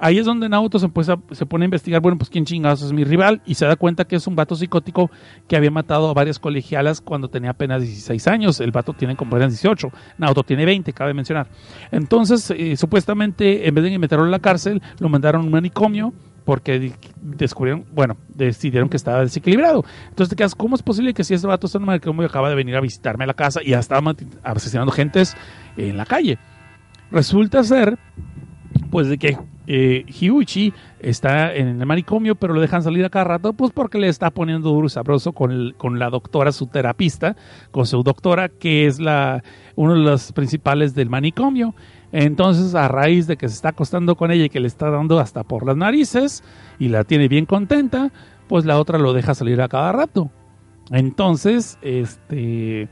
Ahí es donde Naoto se, empieza, pone a investigar, bueno, pues quién chingados es mi rival, y se da cuenta que es un vato psicótico que había matado a varias colegialas cuando tenía apenas 16 años. El vato tiene como apenas 18, Naoto tiene 20, cabe mencionar. Entonces, eh, supuestamente, en vez de meterlo en la cárcel, lo mandaron a un manicomio porque descubrieron, bueno, decidieron que estaba desequilibrado. Entonces te quedas, ¿cómo es posible que si ese vato está en un manicomio acaba de venir a visitarme a la casa y ya estaba asesinando gentes en la calle? Resulta ser, pues, de que eh, está en el manicomio, pero lo dejan salir a cada rato, pues porque le está poniendo duro y sabroso con, con la doctora, su terapista, con su doctora, que es la, uno de los principales del manicomio. Entonces, a raíz de que se está acostando con ella y que le está dando hasta por las narices y la tiene bien contenta, pues la otra lo deja salir a cada rato. Entonces, este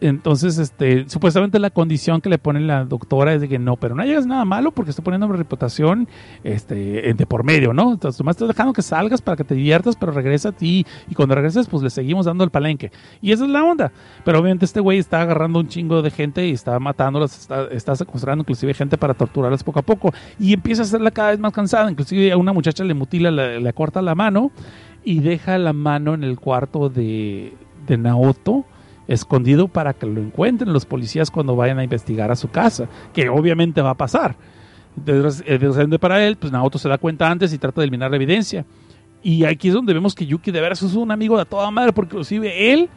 entonces, este, supuestamente la condición que le pone la doctora es de que no, pero no hagas nada malo porque está poniendo mi reputación este, de por medio, ¿no? Entonces, nomás estás dejando que salgas para que te diviertas, pero regresa a ti y cuando regreses, pues le seguimos dando el palenque. Y esa es la onda. Pero obviamente este güey está agarrando un chingo de gente y está matándolas, está, está secuestrando inclusive gente para torturarlas poco a poco y empieza a hacerla cada vez más cansada. Inclusive a una muchacha le mutila, le, le corta la mano y deja la mano en el cuarto de Naoto escondido para que lo encuentren los policías cuando vayan a investigar a su casa, que obviamente va a pasar. Desde para él, pues Naoto se da cuenta antes y trata de eliminar la evidencia. Y aquí es donde vemos que Yuki de veras es un amigo de toda madre, porque inclusive él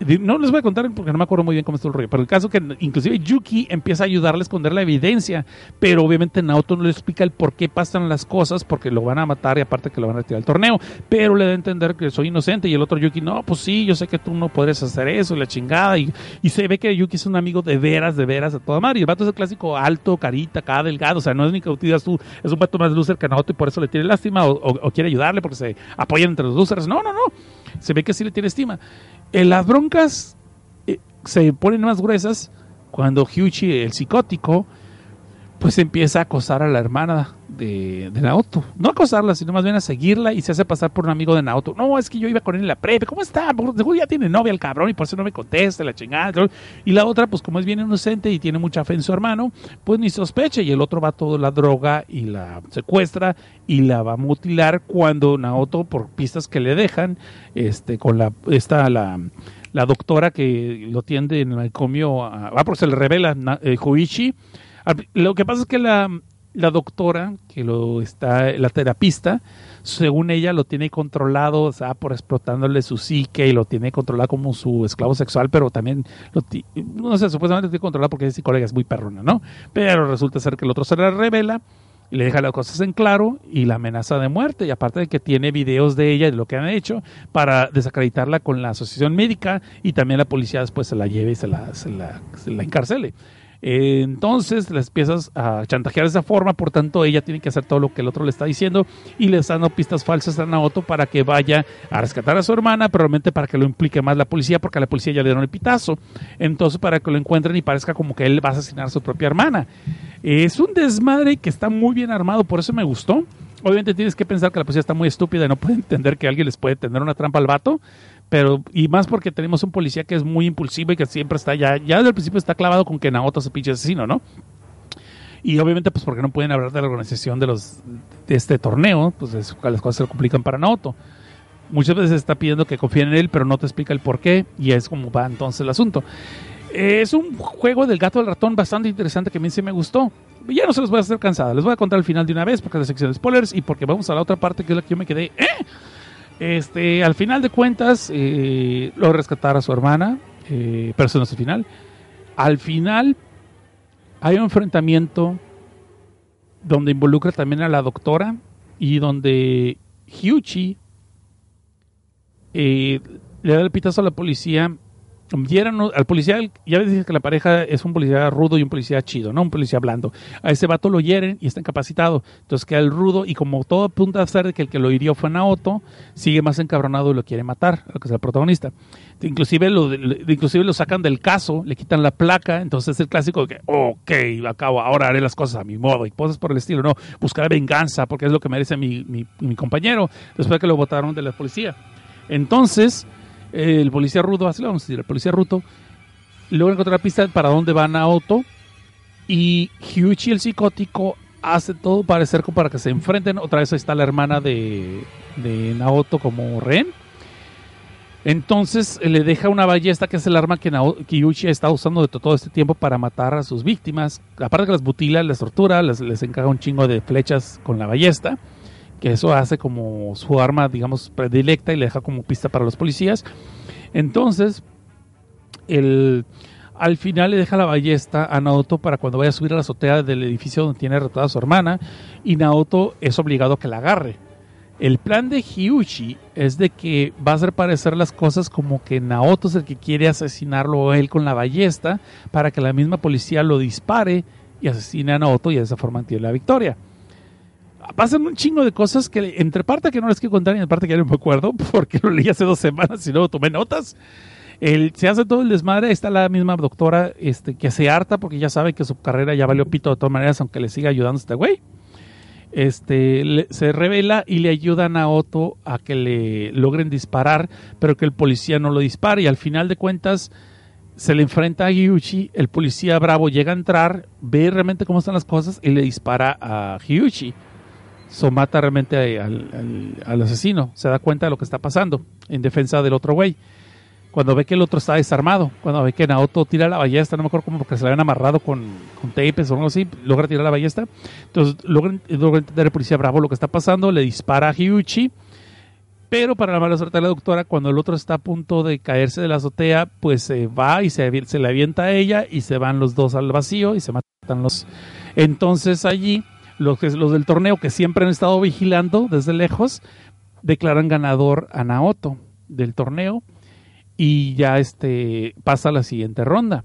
no les voy a contar porque no me acuerdo muy bien cómo estuvo el rollo, pero el caso que inclusive Yuki empieza a ayudarle a esconder la evidencia, pero obviamente Naoto no le explica el por qué pasan las cosas, porque lo van a matar y aparte que lo van a retirar del torneo, pero le da a entender que soy inocente y el otro Yuki, no, pues sí, yo sé que tú no podrías hacer eso, la chingada, y, y se ve que Yuki es un amigo de veras, de veras, a toda madre, y el vato es el clásico alto, carita, acá delgado, o sea, no es ni digas tú, es un vato más loser que Naoto y por eso le tiene lástima o quiere ayudarle porque se apoyan entre los losers, no, no, no, se ve que sí le tiene estima. En las broncas eh, se ponen más gruesas cuando Hyuchi, el psicótico, pues empieza a acosar a la hermana de, Naoto. No acosarla, sino más bien a seguirla y se hace pasar por un amigo de Naoto. No, es que yo iba con él en la prepa. ¿Cómo está? Por- Seguro ya tiene novia el cabrón y por eso no me contesta, la chingada. Y la otra, pues como es bien inocente y tiene mucha fe en su hermano, pues ni sospecha. Y el otro va todo la droga y la secuestra y la va a mutilar cuando Naoto, por pistas que le dejan, este, con la, esta, la, la doctora que lo tiende en el manicomio, a- ah, porque se le revela eh, Huichi. Lo que pasa es que la, la doctora, que lo está, la terapista, según ella lo tiene controlado, o sea, por explotándole su psique y lo tiene controlado como su esclavo sexual, pero también lo no sé, supuestamente lo tiene controlado porque es psicóloga, es muy perrona, ¿no? Pero resulta ser que el otro se la revela y le deja las cosas en claro y la amenaza de muerte. Y aparte de que tiene videos de ella y de lo que han hecho para desacreditarla con la asociación médica y también la policía después se la lleve y se la, se la, se la encarcele. Eh, entonces les empiezas a chantajear de esa forma, por tanto ella tiene que hacer todo lo que el otro le está diciendo y le está dando pistas falsas a Naoto para que vaya a rescatar a su hermana, pero realmente para que lo implique más la policía, porque a la policía ya le dieron el pitazo. Entonces para que lo encuentren y parezca como que él va a asesinar a su propia hermana. Es un desmadre que está muy bien armado, por eso me gustó. Obviamente tienes que pensar que la policía está muy estúpida y no puede entender que alguien les puede tener una trampa al vato, pero y más porque tenemos un policía que es muy impulsivo y que siempre está ya, ya desde el principio está clavado con que Naoto es el pinche asesino, ¿no? Y obviamente, pues porque no pueden hablar de la organización de los de este torneo, pues es- las cosas se le complican para Naoto. Muchas veces está pidiendo que confíen en él, pero no te explica el por qué, y es como va entonces el asunto. Es un juego del gato al ratón bastante interesante que a mí sí me gustó. Ya no se los voy a hacer cansada, les voy a contar al final de una vez porque es la sección de spoilers y porque vamos a la otra parte que es la que yo me quedé. ¿eh? Este, al final de cuentas, eh, lo rescatar a su hermana, eh, pero eso no es el final. Al final hay un enfrentamiento donde involucra también a la doctora y donde Hyuchi eh, le da el pitazo a la policía. Dieron al policía, ya les dije que la pareja es un policía rudo y un policía chido, no un policía blando. A ese vato lo hieren y está incapacitado. Entonces queda el rudo y como todo apunta a ser que el que lo hirió fue Naoto, sigue más encabronado y lo quiere matar, lo que es el protagonista. Inclusive lo, inclusive lo sacan del caso, le quitan la placa, entonces es el clásico de que, ok, acabo, ahora haré las cosas a mi modo y cosas por el estilo, no, buscar venganza porque es lo que merece mi, mi, mi compañero después de que lo votaron de la policía. Entonces, el policía rudo, así lo vamos a decir, el policía rudo logra encontrar la pista para dónde va Naoto y Hyuchi el psicótico hace todo parecer como para que se enfrenten. Otra vez ahí está la hermana de, de Naoto como rehén. Entonces eh, le deja una ballesta que es el arma que, Nao, que Yuchi ha usando de todo este tiempo para matar a sus víctimas. Aparte que las mutila, les tortura, les, les encaja un chingo de flechas con la ballesta que eso hace como su arma, digamos, predilecta y le deja como pista para los policías. Entonces, el, al final le deja la ballesta a Naoto para cuando vaya a subir a la azotea del edificio donde tiene retada a su hermana y Naoto es obligado a que la agarre. El plan de Hyuchi es de que va a hacer parecer las cosas como que Naoto es el que quiere asesinarlo a él con la ballesta para que la misma policía lo dispare y asesine a Naoto y de esa forma tiene la victoria pasan un chingo de cosas que entre parte que no les quiero contar y en parte que ya no me acuerdo porque lo leí hace dos semanas y luego tomé notas. El, se hace todo el desmadre, está la misma doctora este, que se harta porque ya sabe que su carrera ya valió pito de todas maneras, aunque le siga ayudando este güey. Este, se revela y le ayudan a Otto a que le logren disparar, pero que el policía no lo dispare. Y al final de cuentas se le enfrenta a Hyuchi, el policía bravo llega a entrar, ve realmente cómo están las cosas y le dispara a Hyuchi so mata realmente al, asesino. Se da cuenta de lo que está pasando en defensa del otro güey. Cuando ve que el otro está desarmado, cuando ve que Naoto tira la ballesta, no me acuerdo cómo, porque se la habían amarrado con, tapes o algo así, logra tirar la ballesta. Entonces logra, logra entender el policía bravo lo que está pasando, le dispara a Hyuchi. Pero para la mala suerte de la doctora, cuando el otro está a punto de caerse de la azotea, pues se va y se, se le avienta a ella y se van los dos al vacío y se matan los. Entonces allí, los, los del torneo que siempre han estado vigilando desde lejos, declaran ganador a Naoto del torneo y ya este pasa a la siguiente ronda.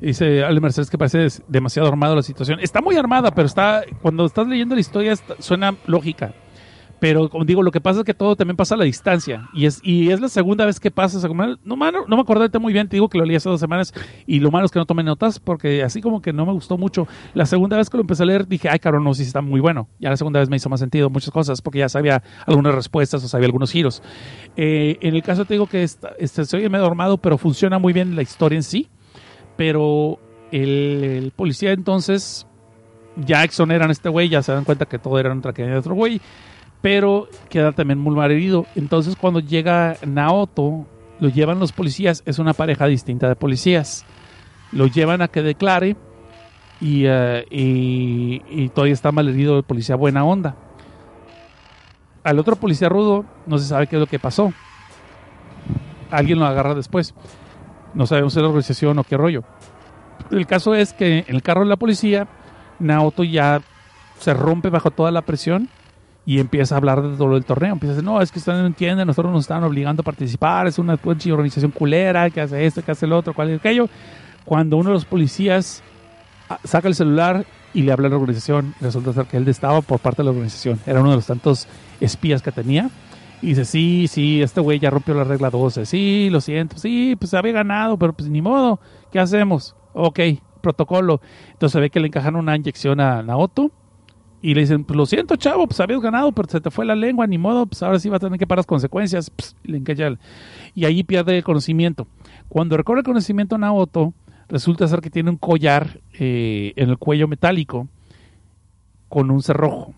Dice Ale Mercedes que parece demasiado armado la situación. Está muy armada, pero está cuando estás leyendo la historia suena lógica. Pero como digo, lo que pasa es que todo también pasa a la distancia. Y es, y es la segunda vez que pasa. no, mano, no me acordé ahorita muy bien, te digo que lo leí hace dos semanas. Y lo malo es que no tomé notas porque así como que no me gustó mucho. La segunda vez que lo empecé a leer dije, ay, cabrón, no, sí está muy bueno. Ya la segunda vez me hizo más sentido muchas cosas porque ya sabía algunas respuestas o sabía algunos giros. Eh, en el caso te digo que esta, este, se oye medio armado, pero funciona muy bien la historia en sí pero el, policía entonces ya exoneran a este güey, ya se dan cuenta que todo era un traqueño de otro güey, pero queda también muy mal herido. Entonces cuando llega Naoto, lo llevan los policías, es una pareja distinta de policías. Lo llevan a que declare y, eh, y, y todavía está mal herido el policía buena onda. Al otro policía rudo no se sabe qué es lo que pasó. Alguien lo agarra después. No sabemos si es la organización o qué rollo. El caso es que en el carro de la policía, Naoto ya se rompe bajo toda la presión y empieza a hablar de todo el torneo. Empieza a decir, no, es que ustedes no entienden, nosotros nos están obligando a participar, es una organización culera que hace esto, que hace el otro, cual aquello. Cuando uno de los policías ah, saca el celular y le habla a la organización, resulta ser que él estaba por parte de la organización. Era uno de los tantos espías que tenía. Y dice, sí, sí, este güey ya rompió la regla 12. Sí, lo siento. Sí, pues había ganado, pero pues ni modo. ¿Qué hacemos? Ok, protocolo. Entonces ve que le encajan una inyección a Naoto. Y le dicen, pues lo siento, chavo, pues habías ganado, pero se te fue la lengua, ni modo, pues ahora sí va a tener que pagar las consecuencias. Pss, el- Y ahí pierde el conocimiento. Cuando recobre el conocimiento Naoto, resulta ser que tiene un collar eh, en el cuello metálico con un cerrojo.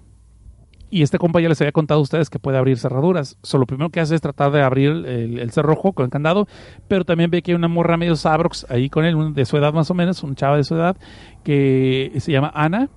Y este compa ya les había contado a ustedes que puede abrir cerraduras. So, lo primero que hace es tratar de abrir el, cerrojo con el candado, pero también ve que hay una morra medio sabrox ahí con él, de su edad más o menos, un chava de su edad, que se llama Ana.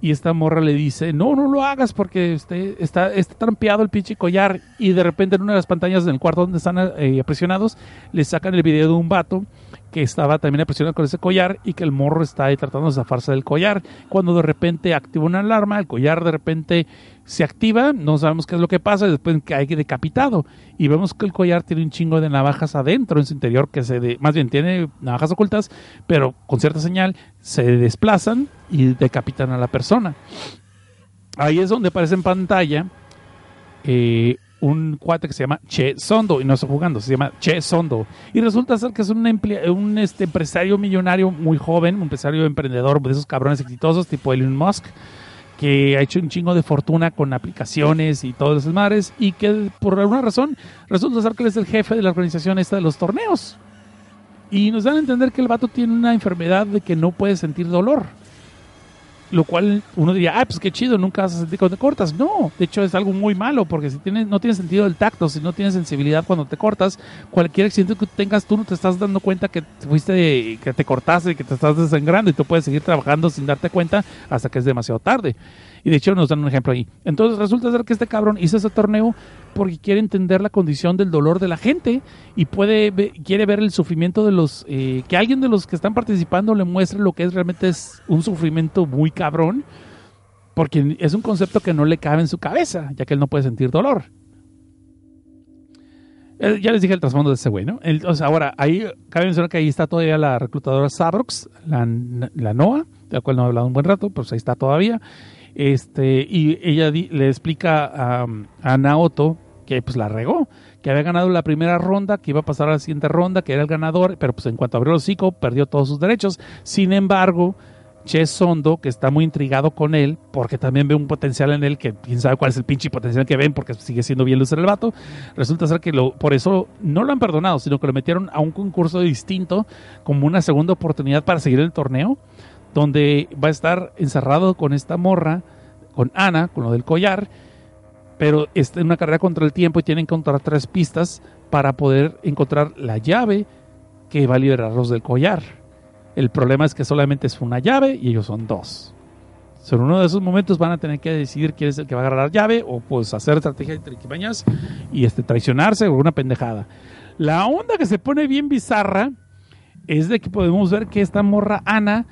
Y esta morra le dice, no, no lo hagas porque este, está, está trampeado el pinche collar. Y de repente en una de las pantallas del cuarto donde están eh, aprisionados, le sacan el video de un vato que estaba también aprisionado con ese collar y que el morro está ahí tratando de zafarse del collar. Cuando de repente activa una alarma, el collar de repente se activa, no sabemos qué es lo que pasa, y después cae decapitado. Y vemos que el collar tiene un chingo de navajas adentro en su interior, que se de, más bien tiene navajas ocultas, pero con cierta señal se desplazan y decapitan a la persona. Ahí es donde aparece en pantalla eh, un cuate que se llama Che Sondo, y no está jugando, se llama Che Sondo. Y resulta ser que es un, un este, empresario millonario muy joven, un empresario emprendedor de esos cabrones exitosos, tipo Elon Musk, que ha hecho un chingo de fortuna con aplicaciones y todos los mares, y que por alguna razón resulta ser que él es el jefe de la organización esta de los torneos. Y nos dan a entender que el vato tiene una enfermedad de que no puede sentir dolor. Lo cual uno diría, ah, pues qué chido, nunca vas a sentir cuando te cortas. No, de hecho es algo muy malo porque si tienes, no tienes sentido del tacto, si no tienes sensibilidad cuando te cortas, cualquier accidente que tengas tú no te estás dando cuenta que te fuiste, que te cortaste, que te estás desangrando y tú puedes seguir trabajando sin darte cuenta hasta que es demasiado tarde. Y de hecho nos dan un ejemplo ahí. Entonces resulta ser que este cabrón hizo ese torneo porque quiere entender la condición del dolor de la gente y puede quiere ver el sufrimiento de los eh, que alguien de los que están participando le muestre lo que es realmente es un sufrimiento muy cabrón porque es un concepto que no le cabe en su cabeza ya que él no puede sentir dolor Eh, ya les dije el trasfondo de ese güey, ¿no? El- o sea, ahora, ahí cabe mencionar que ahí está todavía la reclutadora Sabrox, la, la NOA, de la cual no he hablado un buen rato, pues ahí está todavía. Este, y ella le explica a, a Naoto que pues la regó, que había ganado la primera ronda, que iba a pasar a la siguiente ronda, que era el ganador, pero pues en cuanto abrió el hocico, perdió todos sus derechos. Sin embargo, Che Sondo, que está muy intrigado con él, porque también ve un potencial en él, que quién sabe cuál es el pinche potencial que ven, porque sigue siendo bien lucer el vato. Resulta ser que lo, por eso no lo han perdonado, sino que lo metieron a un concurso distinto, como una segunda oportunidad para seguir el torneo, donde va a estar encerrado con esta morra, con Ana, con lo del collar, pero está en una carrera contra el tiempo y tienen que encontrar tres pistas para poder encontrar la llave que va a liberarlos del collar. El problema es que solamente es una llave y ellos son dos. Sobre uno de esos momentos van a tener que decidir quién es el que va a agarrar la llave o pues hacer estrategia de triquimañas y este, traicionarse o una pendejada. La onda que se pone bien bizarra es de que podemos ver que esta morra Ana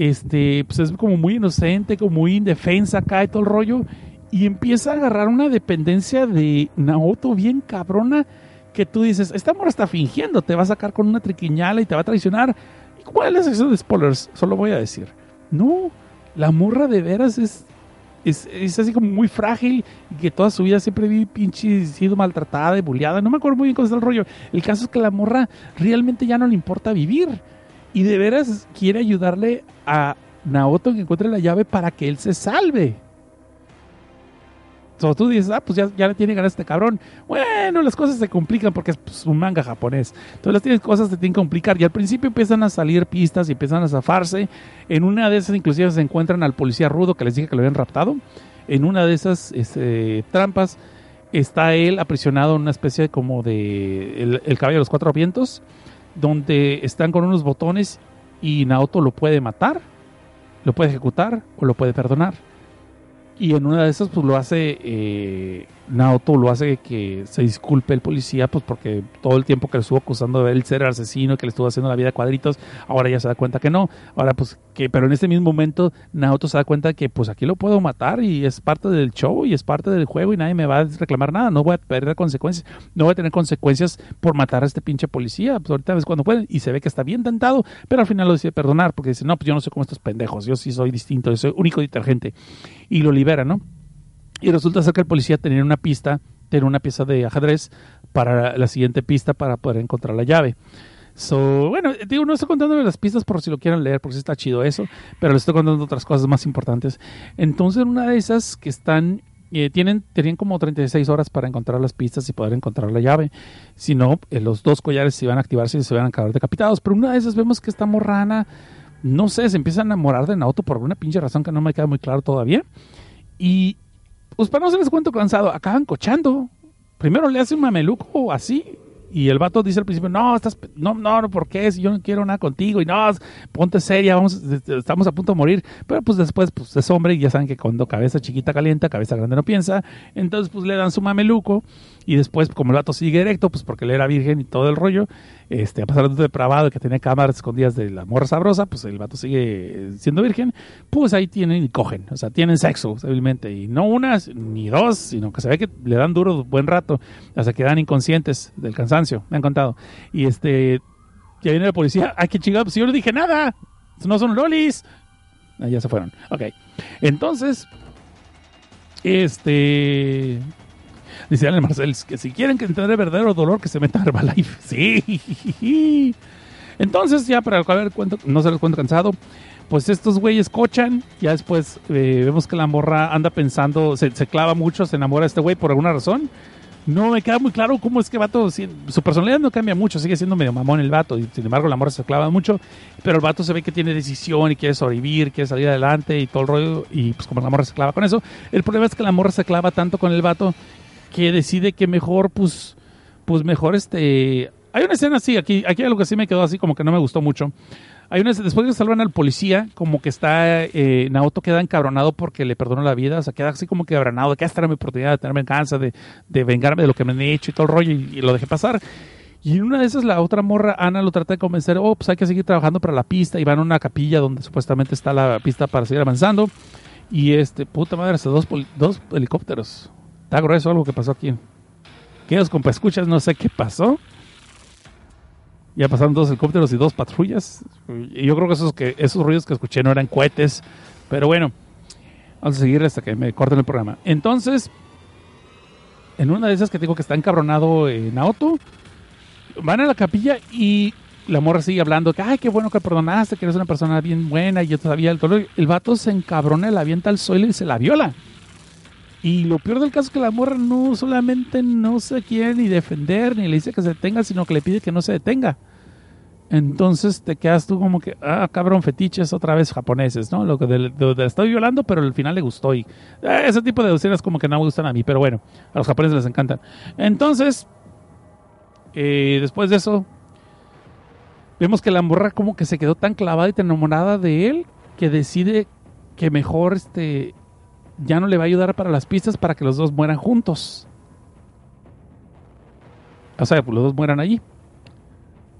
este, pues es como muy inocente, como muy indefensa acá y todo el rollo y empieza a agarrar una dependencia de Naoto bien cabrona que tú dices, esta morra está fingiendo, te va a sacar con una triquiñala y te va a traicionar. ¿Y cuál es la sección de spoilers? Solo voy a decir. No, la morra de veras es, es, es así como muy frágil y que toda su vida siempre vi pinche sido maltratada y bulleada. No me acuerdo muy bien cómo está el rollo. El caso es que la morra realmente ya no le importa vivir y de veras quiere ayudarle a Naoto que encuentre la llave para que él se salve. Tú dices, ah, pues ya, ya le tiene ganas este cabrón. Bueno, las cosas se complican porque es pues, un manga japonés. Entonces las tienes- cosas se tienen que complicar. Y al principio empiezan a salir pistas y empiezan a zafarse. En una de esas inclusive se encuentran al policía rudo que les dije que lo habían raptado. En una de esas este, trampas está él aprisionado en una especie como de el, el caballo de los cuatro vientos, donde están con unos botones y Naoto lo puede matar, lo puede ejecutar o lo puede perdonar. Y en una de esas, pues lo hace eh, Naoto, lo hace que se disculpe el policía, pues porque todo el tiempo que le estuvo acusando de él ser asesino, que le estuvo haciendo la vida a cuadritos, ahora ya se da cuenta que no. Ahora, pues que, pero en este mismo momento, Naoto se da cuenta que, pues aquí lo puedo matar y es parte del show y es parte del juego y nadie me va a reclamar nada, no voy a perder consecuencias, no voy a tener consecuencias por matar a este pinche policía. Pues ahorita ves cuando pueden y se ve que está bien tentado, pero al final lo decide perdonar porque dice, no, pues yo no soy como estos pendejos, yo sí soy distinto, yo soy único detergente y lo libera, ¿no? Y resulta ser que el policía tenía una pista, tenía una pieza de ajedrez para la siguiente pista para poder encontrar la llave. So, bueno, digo, no estoy contando las pistas por si lo quieren leer, porque sí está chido eso, pero les estoy contando otras cosas más importantes. Entonces, una de esas que están, eh, tienen, tenían como 36 horas para encontrar las pistas y poder encontrar la llave. Si no, eh, los dos collares se iban a activarse y se iban a acabar decapitados. Pero una de esas vemos que esta morrana, no sé, se empieza a enamorar de Naoto por alguna pinche razón que no me queda muy claro todavía. Y pues para no hacerles cuento cansado, acaban cochando. Primero le hace un mameluco así. Y el vato dice al principio, no, estás, no, no, ¿por qué? Si yo no quiero nada contigo. Y no, ponte seria, vamos, estamos a punto de morir. Pero pues después, pues es hombre y ya saben que cuando cabeza chiquita calienta, cabeza grande no piensa. Entonces, pues le dan su mameluco. Y después, como el vato sigue directo, pues porque él era virgen y todo el rollo, este, a pesar de depravado que tenía cámaras escondidas de la morra sabrosa, pues el vato sigue siendo virgen, pues ahí tienen y cogen, o sea, tienen sexo, civilmente, y no unas ni dos, sino que se ve que le dan duro buen rato, hasta que quedan inconscientes del cansancio, me han contado. Y este, ya viene la policía, ay, qué chingado, pues yo no dije nada, no son lolis. Ah, ya se fueron, ok. Entonces, este, Dice Alan Marcel que si quieren que entender el verdadero dolor, que se metan a Herbalife. Sí. Entonces, ya para acabar cuento, no se los cuento cansado, pues estos güeyes cochan. Ya después eh, vemos que la morra anda pensando, se, se clava mucho, se enamora de este güey por alguna razón. No me queda muy claro cómo es que vato, si- su personalidad no cambia mucho, sigue siendo medio mamón el vato, y sin embargo la morra se clava mucho, pero el vato se ve que tiene decisión y quiere sobrevivir, quiere salir adelante y todo el rollo, y pues como la morra se clava con eso, el problema es que la morra se clava tanto con el vato que decide que mejor, pues, pues mejor este... Hay una escena así, aquí, aquí algo que sí me quedó así como que no me gustó mucho. Hay una, después que salvan al policía, como que está, eh, Naoto queda encabronado porque le perdonó la vida, o sea, queda así como que abranado, que esta era mi oportunidad de tener venganza, de, de vengarme de lo que me han hecho y todo el rollo, y, lo dejé pasar. Y en una de esas, la otra morra, Ana, lo trata de convencer, oh, pues hay que seguir trabajando para la pista, y van a una capilla donde supuestamente está la pista para seguir avanzando. Y este, puta madre, dos, dos helicópteros. Está grueso algo que pasó aquí. Queridos compa, escuchas, no sé qué pasó. Ya pasaron dos helicópteros y dos patrullas. Y yo creo que esos, esos ruidos que escuché no eran cohetes. Pero bueno, vamos a seguir hasta que me corten el programa. Entonces, en una de esas que te digo que está encabronado en auto, van a la capilla y la morra sigue hablando que, ay, qué bueno que perdonaste, que eres una persona bien buena y yo todavía el dolor. El vato se encabrona, la avienta al suelo y se la viola. Y lo peor del caso es que la morra no solamente no se quiere ni defender, ni le dice que se detenga, sino que le pide que no se detenga. Entonces te quedas tú como que, ah, cabrón, fetiches otra vez japoneses, ¿no? Lo que de, de- estoy violando, pero al final le gustó. Y eh, ese tipo de escenas como que no me gustan a mí, pero bueno, a los japoneses les encantan. Entonces, eh, después de eso, vemos que la morra como que se quedó tan clavada y tan enamorada de él que decide que mejor este ya no le va a ayudar para las pistas para que los dos mueran juntos. O sea, pues los dos mueran allí.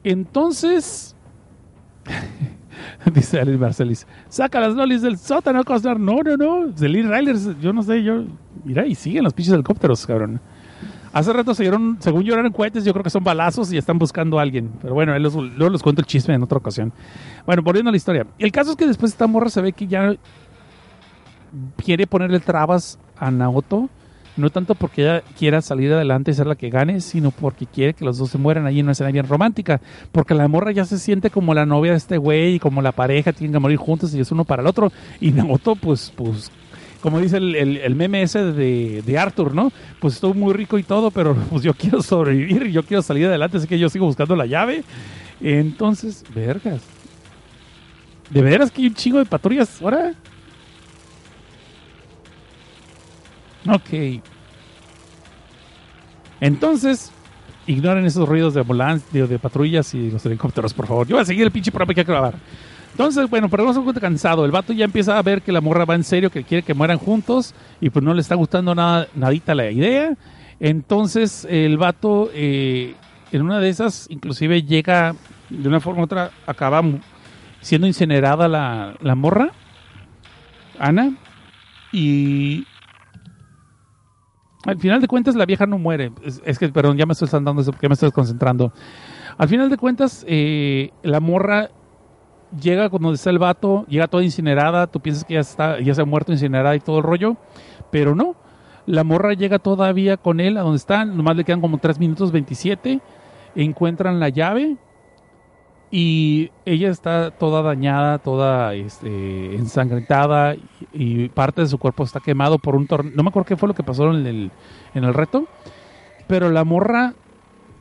Entonces, dice Alice Marcelis, saca las lolis del sótano, Costner. No, no, no. De Lee yo no sé, yo. Mira, y siguen los pinches helicópteros, cabrón. Hace rato se dieron, según yo eran cohetes, yo creo que son balazos y están buscando a alguien. Pero bueno, luego les cuento el chisme en otra ocasión. Bueno, volviendo a la historia. El caso es que después esta morra se ve que ya quiere ponerle trabas a Naoto. No tanto porque ella quiera salir adelante y ser la que gane, sino porque quiere que los dos se mueran allí en una escena bien romántica. Porque la morra ya se siente como la novia de este güey y como la pareja, tienen que morir juntos y es uno para el otro. Y Naoto, pues, pues, como dice el, el- el meme ese de, de Arthur, ¿no? Pues estoy muy rico y todo, pero pues yo quiero sobrevivir y yo quiero salir adelante, así que yo sigo buscando la llave. Entonces, vergas. De veras que hay un chingo de patrullas ahora. Ok. Entonces, ignoren esos ruidos de ambulancia, de, patrullas y los helicópteros, por favor. Yo voy a seguir el pinche programa que hay que grabar. Entonces, bueno, pero no se encuentra cansado. El vato ya empieza a ver que la morra va en serio, que quiere que mueran juntos y pues no le está gustando nada, nadita la idea. Entonces, el vato, eh, en una de esas, inclusive llega de una forma u otra, acaba siendo incinerada la, la morra, Ana, y al final de cuentas la vieja no muere. Es, que, perdón, ya me estoy porque ya me estoy concentrando. Al final de cuentas, eh, la morra llega cuando está el vato, llega toda incinerada, tú piensas que ya está, ya se ha muerto incinerada y todo el rollo, pero no. La morra llega todavía con él a donde están, nomás le quedan como 3 minutos 27, encuentran la llave y ella está toda dañada, toda este, ensangrentada y, y parte de su cuerpo está quemado por un tornado. No me acuerdo qué fue lo que pasó en el, en el reto, pero la morra,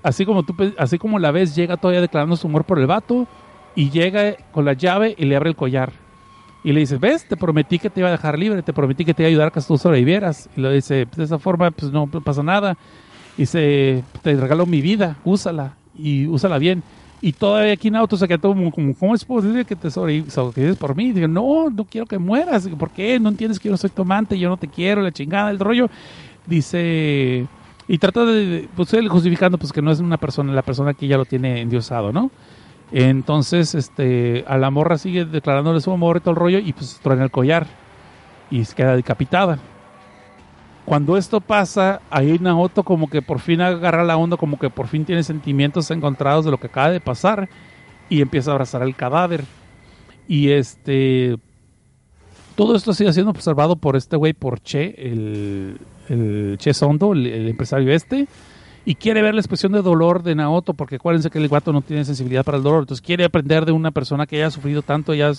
así como tú, así como la ves, llega todavía declarando su amor por el vato y llega con la llave y le abre el collar. Y le dice, ves, te prometí que te iba a dejar libre, te prometí que te iba a ayudar a que tú sobrevivieras. Y le dice, "Pues, de esa forma, pues no pasa nada. Y dice, te regalo mi vida, úsala y úsala bien. Y todavía aquí en auto se todo como, como, ¿cómo es posible que te sobrevi- sobrevives por mí? Digo, no, no quiero que mueras. ¿Por qué? No entiendes que yo no soy tomante, yo no te quiero, la chingada, el rollo. Dice, y trata de, pues justificando pues que no es una persona, la persona que ya lo tiene endiosado, ¿no? Entonces, este, a la morra sigue declarándole su amor y todo el rollo y pues truena el collar y se queda decapitada. Cuando esto pasa, ahí Naoto como que por fin agarra la onda, como que por fin tiene sentimientos encontrados de lo que acaba de pasar y empieza a abrazar el cadáver. Y este, todo esto sigue siendo observado por este güey, por Che, el, el Che Sondo, el, el empresario este, y quiere ver la expresión de dolor de Naoto, porque acuérdense que el guato no tiene sensibilidad para el dolor, entonces quiere aprender de una persona que haya sufrido tanto, haya,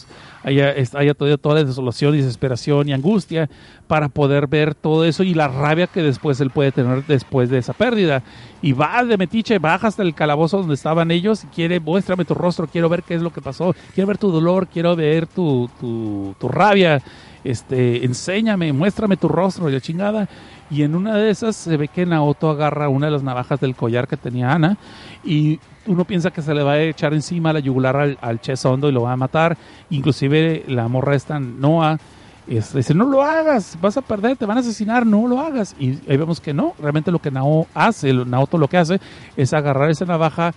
haya, tenido toda la desolación y desesperación y angustia, para poder ver todo eso y la rabia que después él puede tener después de esa pérdida. Y va de metiche, baja hasta el calabozo donde estaban ellos y quiere, muéstrame tu rostro, quiero ver qué es lo que pasó, quiero ver tu dolor, quiero ver tu, tu, tu rabia, este, enséñame, muéstrame tu rostro y chingada. Y en una de esas se ve que Naoto agarra una de las navajas del collar que tenía Ana y uno piensa que se le va a echar encima la yugular al, al Che Sondo y lo va a matar. Inclusive la morra esta Noah este, dice, no lo hagas, vas a perder, te van a asesinar, no lo hagas. Y ahí vemos que no, realmente lo que Nao hace, Naoto lo que hace es agarrar esa navaja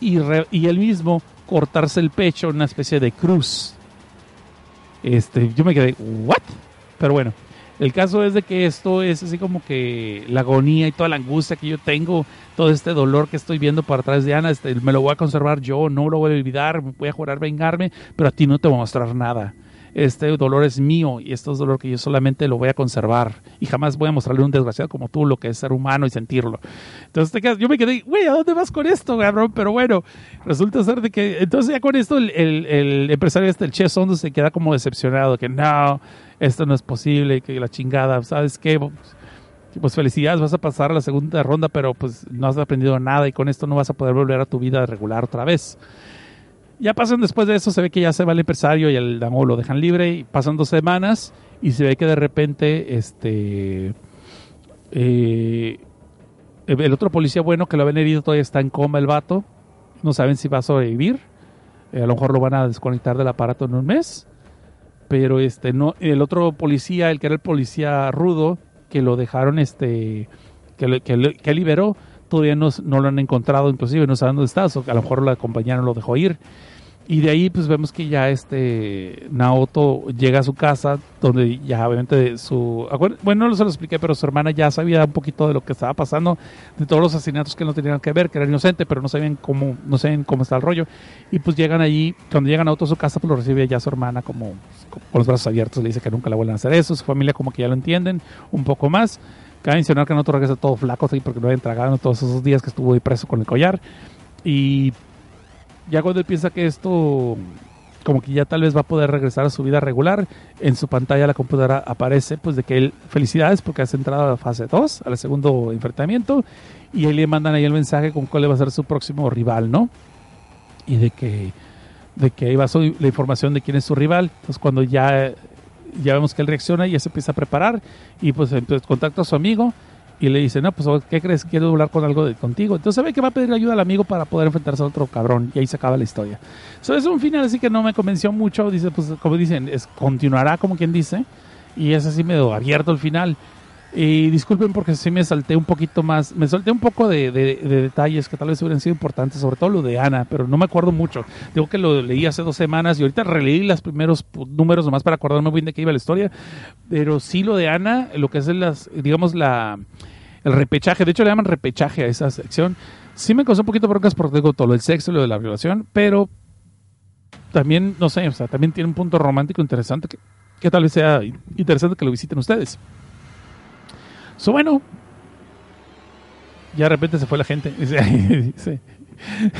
y, re- y él mismo cortarse el pecho en una especie de cruz. Este, yo me quedé, ¿what? Pero bueno, el caso es de que esto es así como que la agonía y toda la angustia que yo tengo, todo este dolor que estoy viendo para atrás de Ana, este, me lo voy a conservar yo, no lo voy a olvidar, voy a jurar vengarme, pero a ti no te voy a mostrar nada. Este dolor es mío y este es dolor que yo solamente lo voy a conservar y jamás voy a mostrarle a un desgraciado como tú lo que es ser humano y sentirlo. Entonces te quedas- yo me quedé, güey, ¿a dónde vas con esto, cabrón? Pero bueno, resulta ser de que entonces ya con esto el, el- el empresario este, el Che Sondo, se queda como decepcionado, que no, esto no es posible, que la chingada, ¿sabes qué? Pues felicidades, vas a pasar a la segunda ronda, pero pues no has aprendido nada y con esto no vas a poder volver a tu vida regular otra vez. Ya pasan después de eso, se ve que ya se va el empresario y el damo lo dejan libre y pasan dos semanas y se ve que de repente este eh, el otro policía bueno que lo habían herido todavía está en coma el vato, no saben si va a sobrevivir, Eh, a lo mejor lo van a desconectar del aparato en un mes pero este no el otro policía, el que era el policía rudo, que lo dejaron este que, que, que liberó, todavía no, no lo han encontrado, inclusive no saben dónde está, o a lo mejor la compañía no lo dejó ir. Y de ahí pues vemos que ya este Naoto llega a su casa donde ya obviamente su bueno no se lo expliqué pero su hermana ya sabía un poquito de lo que estaba pasando de todos los asesinatos que no tenían que ver que era inocente pero no sabían cómo no saben cómo está el rollo y pues llegan allí cuando llegan Naoto a su casa pues lo recibe ya su hermana como con los brazos abiertos le dice que nunca la vuelvan a hacer eso su familia como que ya lo entienden un poco más cabe mencionar que Naoto regresa todo flaco sí, porque no habían tragado todos esos días que estuvo ahí preso con el collar y ya cuando él piensa que esto como que ya tal vez va a poder regresar a su vida regular, en su pantalla la computadora aparece pues de que él, felicidades porque has entrado a la fase 2, al segundo enfrentamiento, y ahí le mandan ahí el mensaje con cuál va a ser su próximo rival, ¿no? Y de que, de que ahí va la información de quién es su rival. Entonces cuando ya, ya vemos que él reacciona y ya se empieza a preparar, y pues entonces contacta a su amigo, y le dice, no, pues, ¿qué crees? Quiero hablar con algo de contigo. Entonces sabe que va a pedir ayuda al amigo para poder enfrentarse a otro cabrón. Y ahí se acaba la historia. Eso es un final así que no me convenció mucho. Dice, pues, como dicen, es, continuará como quien dice. Y es así medio abierto el final. Y disculpen porque sí me salté un poquito más, me salté un poco de, de- de detalles que tal vez hubieran sido importantes, sobre todo lo de Ana, pero no me acuerdo mucho. Digo que lo leí hace dos semanas y ahorita releí los primeros números nomás para acordarme bien de qué iba la historia. Pero sí lo de Ana, lo que es las, digamos, la, el repechaje, de hecho le llaman repechaje a esa sección. Sí me causó un poquito broncas porque digo todo lo del sexo lo de la violación, pero también, no sé, o sea, también tiene un punto romántico interesante que, que tal vez sea interesante que lo visiten ustedes. So, bueno, ya de repente se fue la gente.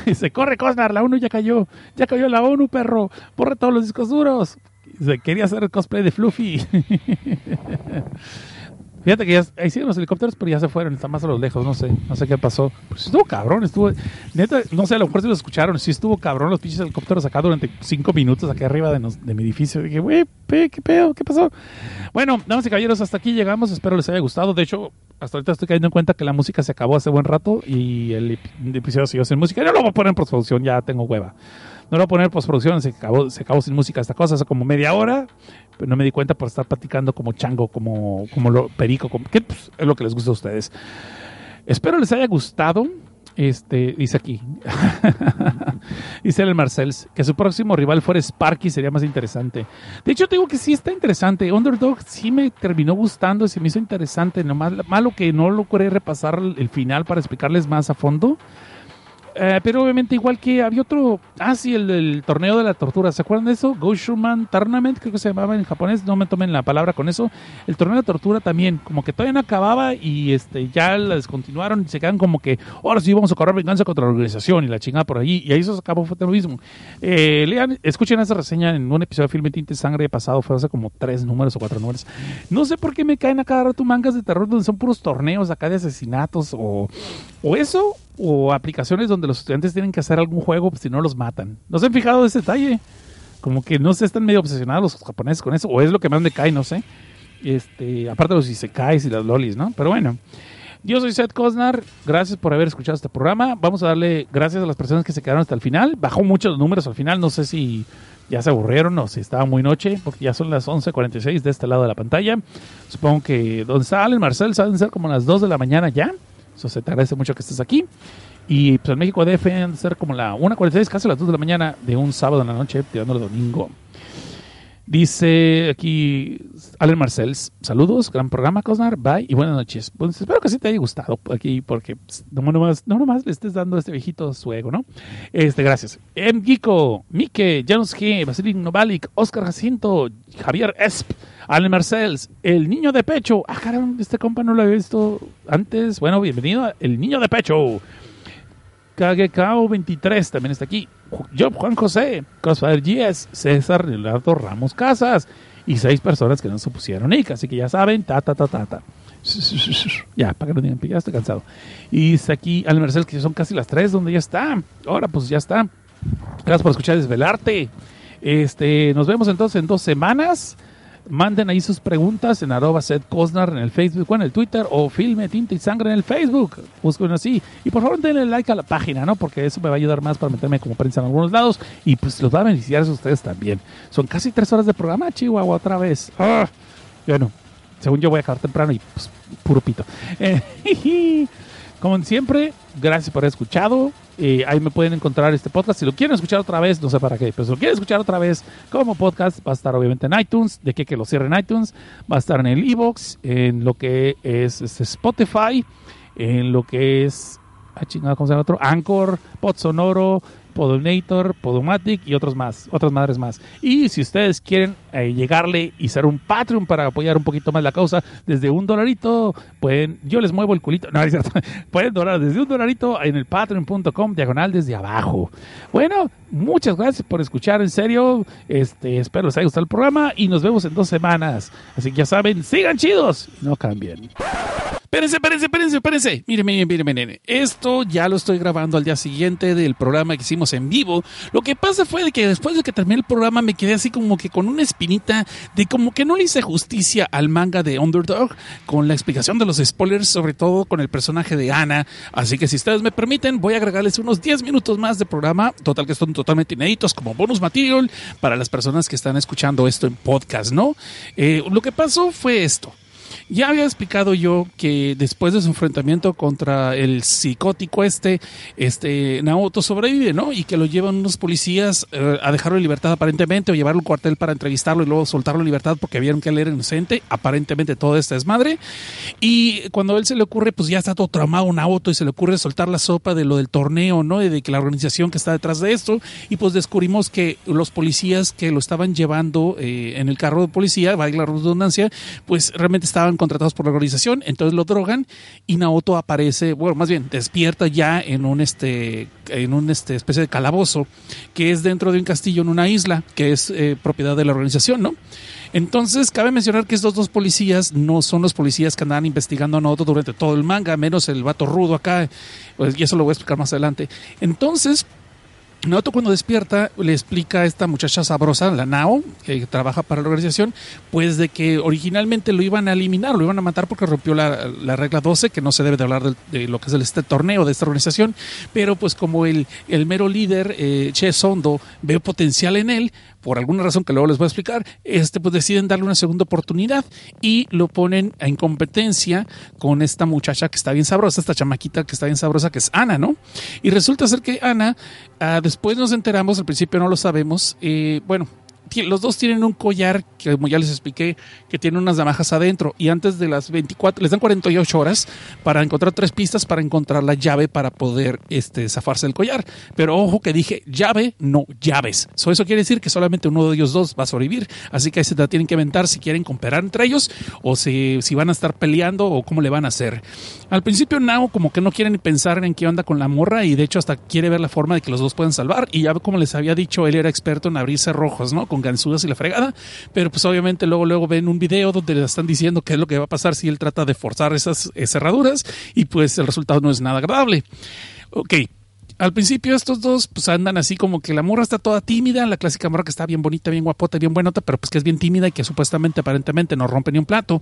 Dice, corre Cosnar, la ONU ya cayó. Ya cayó la ONU, perro. Borra todos los discos duros. Dice, quería hacer el cosplay de Fluffy. Fíjate que ya ahí siguen los helicópteros, pero ya se fueron, están más a lo lejos, no sé, no sé qué pasó. Pues estuvo cabrón, estuvo, neta, no sé, a lo mejor si lo escucharon, sí estuvo cabrón los pinches helicópteros acá durante cinco minutos acá arriba de, nos- de mi edificio. Dije, güey, qué pedo, qué pasó. Bueno, damas y caballeros, hasta aquí llegamos, espero les haya gustado. De hecho, hasta ahorita estoy cayendo en cuenta que la música se acabó hace buen rato y el ep- episodio siguió sin música. No lo voy a poner en postproducción, ya tengo hueva. No lo voy a poner en postproducción, se acabó, se acabó sin música esta cosa, hace como media hora, no me di cuenta por estar platicando como chango, como, como lo, perico, como, que pues, es lo que les gusta a ustedes. Espero les haya gustado. Este, dice aquí, dice el Marcels, que su próximo rival fuera Sparky sería más interesante. De hecho, te digo que sí está interesante. Underdog sí me terminó gustando, se me hizo interesante. Nomás malo que no logré repasar el final para explicarles más a fondo. Eh, pero obviamente igual que había otro, ah sí, el torneo de la tortura, ¿se acuerdan de eso? Goshuman Tournament, creo que se llamaba en japonés, no me tomen la palabra con eso. El torneo de la tortura también, como que todavía no acababa y este ya la descontinuaron y se quedan como que, ahora sí vamos a cobrar venganza contra la organización y la chingada por allí, y ahí se acabó, fue lo. Eh, lean, escuchen esa reseña en un episodio de Filme Tinte Sangre pasado, fue hace como tres números o cuatro números. No sé por qué me caen a cada rato mangas de terror donde son puros torneos acá de asesinatos o, o eso, o aplicaciones donde los estudiantes tienen que hacer algún juego pues, si no los matan. ¿No se han fijado ese detalle? Como que no se están medio obsesionados los japoneses con eso, o es lo que más me cae, no sé. Este, aparte de los isekais y las lolis, ¿no? Pero bueno. Yo soy Seth Cosnar, gracias por haber escuchado este programa. Vamos a darle gracias a las personas que se quedaron hasta el final. Bajó muchos los números al final, no sé si ya se aburrieron o si estaba muy noche, porque ya son las 11.46 de este lado de la pantalla. Supongo que donde está Alan Marcel saben ser como las 2 de la mañana ya. Se te agradece mucho que estés aquí. Y pues en México DF han de ser como la 1.46, casi las 2 de la mañana de un sábado en la noche, tirándole domingo. Dice aquí Alan Marcels, saludos, gran programa, Cosnar, bye y buenas noches. Pues espero que sí te haya gustado aquí, porque pues, no nomás, no nomás le estés dando a este viejito su ego, ¿no? Este, gracias. M. Gico, Mike, Janos G, Vasilin Novalik, Oscar Jacinto, Javier Esp, Alan Marcels, El Niño de Pecho. Ah, caramba, este compa no lo había visto antes. Bueno, bienvenido El Niño de Pecho. KGKO 23 también está aquí. Job Juan José, Crossfire GS, César Leonardo Ramos Casas y seis personas que no se pusieron nick, así que ya saben, ta ta ta ta ta. Ya, para que no digan, ya estoy cansado. Y está aquí Al Merced, que son casi las 3, donde ya está. Ahora, pues ya está. Gracias por escuchar Desvelarte. Este, nos vemos entonces en dos semanas. Manden ahí sus preguntas en arroba Seth en el Facebook o en el Twitter o Filme Tinta y Sangre en el Facebook. Busquen así. Y por favor denle like a la página, ¿no? Porque eso me va a ayudar más para meterme como prensa en algunos lados y pues los va a beneficiar a ustedes también. Son casi tres horas de programa, Chihuahua, otra vez. Ah, bueno, según yo voy a acabar temprano y pues puro pito. Eh, como siempre, gracias por haber escuchado. Eh, ahí me pueden encontrar este podcast. Si lo quieren escuchar otra vez, no sé para qué, pero si lo quieren escuchar otra vez como podcast, va a estar obviamente en iTunes. De que, que lo cierren en iTunes. Va a estar en el Evox, en lo que es, es Spotify, en lo que es. Ah, chingada, ¿cómo se llama otro? Anchor, Pod Sonoro, Podonator, Podomatic y otros más, otras madres más. Y si ustedes quieren eh, llegarle y ser un Patreon para apoyar un poquito más la causa, desde un dolarito, pueden, yo les muevo el culito, no, es cierto, pueden donar desde un dolarito en el patreon.com, diagonal desde abajo. Bueno, muchas gracias por escuchar, en serio, este, espero les haya gustado el programa y nos vemos en dos semanas. Así que ya saben, sigan chidos, no cambien. Espérense, espérense, espérense, espérense. Miren, miren, miren, miren. Esto ya lo estoy grabando al día siguiente del programa que hicimos en vivo. Lo que pasa fue de que después de que terminé el programa me quedé así como que con una espinita de como que no le hice justicia al manga de Underdog con la explicación de los spoilers, sobre todo con el personaje de Ana. Así que si ustedes me permiten, voy a agregarles unos 10 minutos más de programa, total que son totalmente inéditos como bonus material para las personas que están escuchando esto en podcast, ¿no? Eh, lo que pasó fue esto. Ya había explicado yo que después de su enfrentamiento contra el psicótico este, este Naoto sobrevive, ¿no? Y que lo llevan unos policías eh, a dejarlo en libertad aparentemente o llevarlo al cuartel para entrevistarlo y luego soltarlo en libertad porque vieron que él era inocente, aparentemente todo esta desmadre. Y cuando a él se le ocurre, pues ya está todo traumado Naoto y se le ocurre soltar la sopa de lo del torneo, ¿no? Y de que la organización que está detrás de esto. Y pues descubrimos que los policías que lo estaban llevando eh, en el carro de policía, valga la redundancia, pues realmente estaban contratados por la organización, entonces lo drogan y Naoto aparece, bueno, más bien despierta ya en un este en un este especie de calabozo que es dentro de un castillo en una isla que es eh, propiedad de la organización, ¿no? Entonces, cabe mencionar que estos dos policías no son los policías que andan investigando a Naoto durante todo el manga, menos el vato rudo acá, pues, y eso lo voy a explicar más adelante. Entonces, Naoto cuando despierta le explica a esta muchacha sabrosa, la Nao, que trabaja para la organización, pues de que originalmente lo iban a eliminar, lo iban a matar porque rompió la, la regla 12, que no se debe de hablar de, de lo que es el, este torneo de esta organización, pero pues como el, el mero líder, eh, Che Sondo, ve potencial en él, por alguna razón que luego les voy a explicar, este pues deciden darle una segunda oportunidad y lo ponen en competencia con esta muchacha que está bien sabrosa, esta chamaquita que está bien sabrosa, que es Ana, ¿no? Y resulta ser que Ana, ah, después nos enteramos, al principio no lo sabemos, eh, bueno, los dos tienen un collar que, como ya les expliqué, que tiene unas navajas adentro. Y antes de las 24, les dan 48 horas para encontrar tres pistas para encontrar la llave para poder este, zafarse del collar. Pero ojo que dije llave, no llaves. So, eso quiere decir que solamente uno de ellos dos va a sobrevivir. Así que ahí se la tienen que inventar si quieren cooperar entre ellos o si, si van a estar peleando o cómo le van a hacer. Al principio Nao como que no quiere ni pensar en qué onda con la morra y de hecho hasta quiere ver la forma de que los dos puedan salvar. Y ya como les había dicho, él era experto en abrir cerrojos, ¿no? Ganzúas y la fregada. Pero pues obviamente luego, luego ven un video donde le están diciendo qué es lo que va a pasar si él trata de forzar esas cerraduras y pues el resultado no es nada agradable. Ok, al principio estos dos pues andan así como que la morra está toda tímida, la clásica morra que está bien bonita, bien guapota, bien buenota, pero pues que es bien tímida y que supuestamente aparentemente no rompe ni un plato.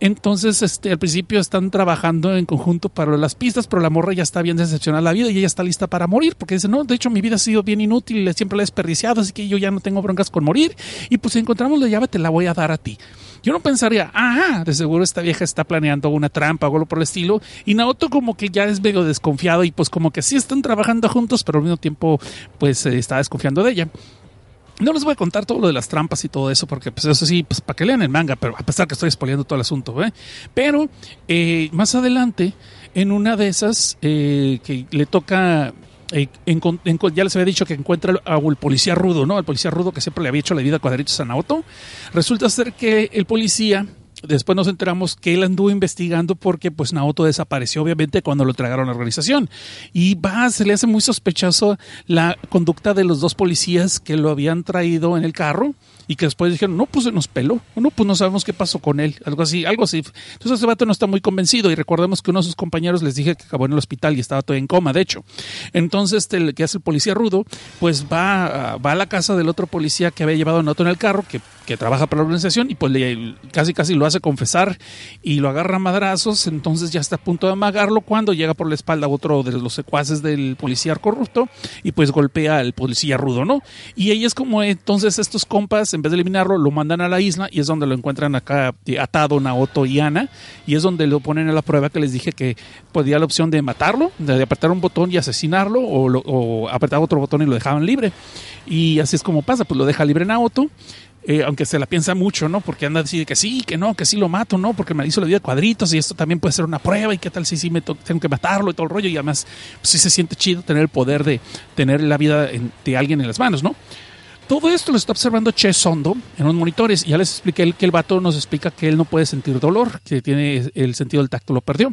Entonces, este, al principio están trabajando en conjunto para las pistas, pero la morra ya está bien decepcionada de la vida y ella está lista para morir, porque dice, no, de hecho mi vida ha sido bien inútil, siempre la he desperdiciado, así que yo ya no tengo broncas con morir. Y pues si encontramos la llave, te la voy a dar a ti. Yo no pensaría, ajá, de seguro esta vieja está planeando una trampa o algo por el estilo. Y Naoto como que ya es medio desconfiado y pues como que sí están trabajando juntos, pero al mismo tiempo pues eh, está desconfiando de ella. No les voy a contar todo lo de las trampas y todo eso, porque pues eso sí, pues para que lean el manga, pero a pesar que estoy spoileando todo el asunto, ¿eh? Pero eh, más adelante, en una de esas eh, que le toca eh, ya les había dicho que encuentra al, policía rudo, ¿no? Al policía rudo que siempre le había hecho la vida cuadritos a Naoto. Resulta ser que el policía, después nos enteramos que él anduvo investigando porque pues Naoto desapareció obviamente cuando lo entregaron a la organización. Y va, se le hace muy sospechoso la conducta de los dos policías que lo habían traído en el carro y que después dijeron, no, pues se nos peló, o no, pues no sabemos qué pasó con él, algo así, algo así. Entonces ese vato no está muy convencido y recordemos que uno de sus compañeros les dije que acabó en el hospital y estaba todavía en coma, de hecho. Entonces este, que hace el policía rudo, pues va, va a la casa del otro policía que había llevado a Naoto en el carro, que, que trabaja para la organización, y pues le, casi casi lo hace confesar y lo agarra a madrazos, entonces ya está a punto de amagarlo cuando llega por la espalda otro de los secuaces del policía corrupto y pues golpea al policía rudo, ¿no? Y ahí es como entonces estos compas, en vez de eliminarlo, lo mandan a la isla y es donde lo encuentran acá eh, atado Naoto y Ana y es donde lo ponen a la prueba que les dije que podía la opción de matarlo, de apretar un botón y asesinarlo o, lo- o apretar otro botón y lo dejaban libre. Y así es como pasa, pues lo deja libre Naoto. eh, aunque se la piensa mucho, ¿no? Porque anda decir que sí, que no, que sí lo mato, ¿no? Porque me hizo la vida de cuadritos y esto también puede ser una prueba y qué tal si sí me tengo que matarlo y todo el rollo y además pues, sí se siente chido tener el poder de tener la vida de alguien en las manos, ¿no? Todo esto lo está observando Che Sondo en unos monitores. Ya les expliqué que el vato nos explica que él no puede sentir dolor, que tiene el sentido del tacto lo perdió.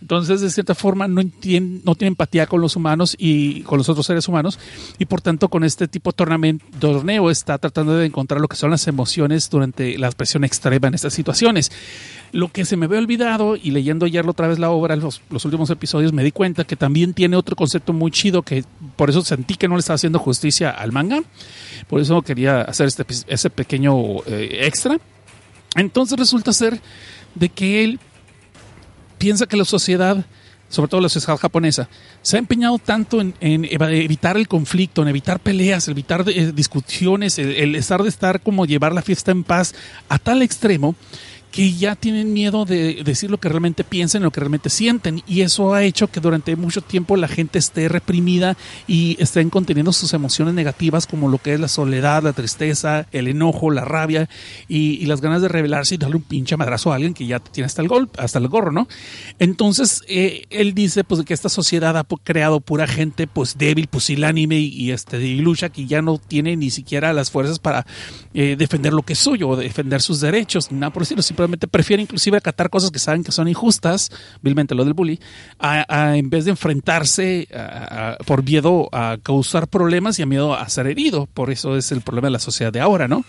Entonces, de cierta forma, no, no tiene empatía con los humanos y con los otros seres humanos. Y por tanto, con este tipo de torneo está tratando de encontrar lo que son las emociones durante la presión extrema en estas situaciones. Lo que se me había olvidado y leyendo ayer otra vez la obra, los, los últimos episodios, me di cuenta que también tiene otro concepto muy chido que por eso sentí que no le estaba haciendo justicia al manga. Por eso quería hacer este, ese pequeño eh, extra. Entonces resulta ser de que él piensa que la sociedad, sobre todo la sociedad japonesa, se ha empeñado tanto en, en evitar el conflicto, en evitar peleas, evitar eh, discusiones, el estar de estar como llevar la fiesta en paz a tal extremo que ya tienen miedo de decir lo que realmente piensan, lo que realmente sienten. Y eso ha hecho que durante mucho tiempo la gente esté reprimida y estén conteniendo sus emociones negativas como lo que es la soledad, la tristeza, el enojo, la rabia y, y las ganas de rebelarse y darle un pinche madrazo a alguien que ya tiene hasta el golpe, hasta el gorro, ¿no? Entonces, eh, él dice pues que esta sociedad ha creado pura gente pues débil, pusilánime y, y este lucha que ya no tiene ni siquiera las fuerzas para eh, defender lo que es suyo defender sus derechos, nada por decirlo, simplemente prefiere inclusive acatar cosas que saben que son injustas, vilmente lo del bully, a, en vez de enfrentarse a- por miedo a causar problemas y a miedo a ser herido. Por eso es el problema de la sociedad de ahora, ¿no?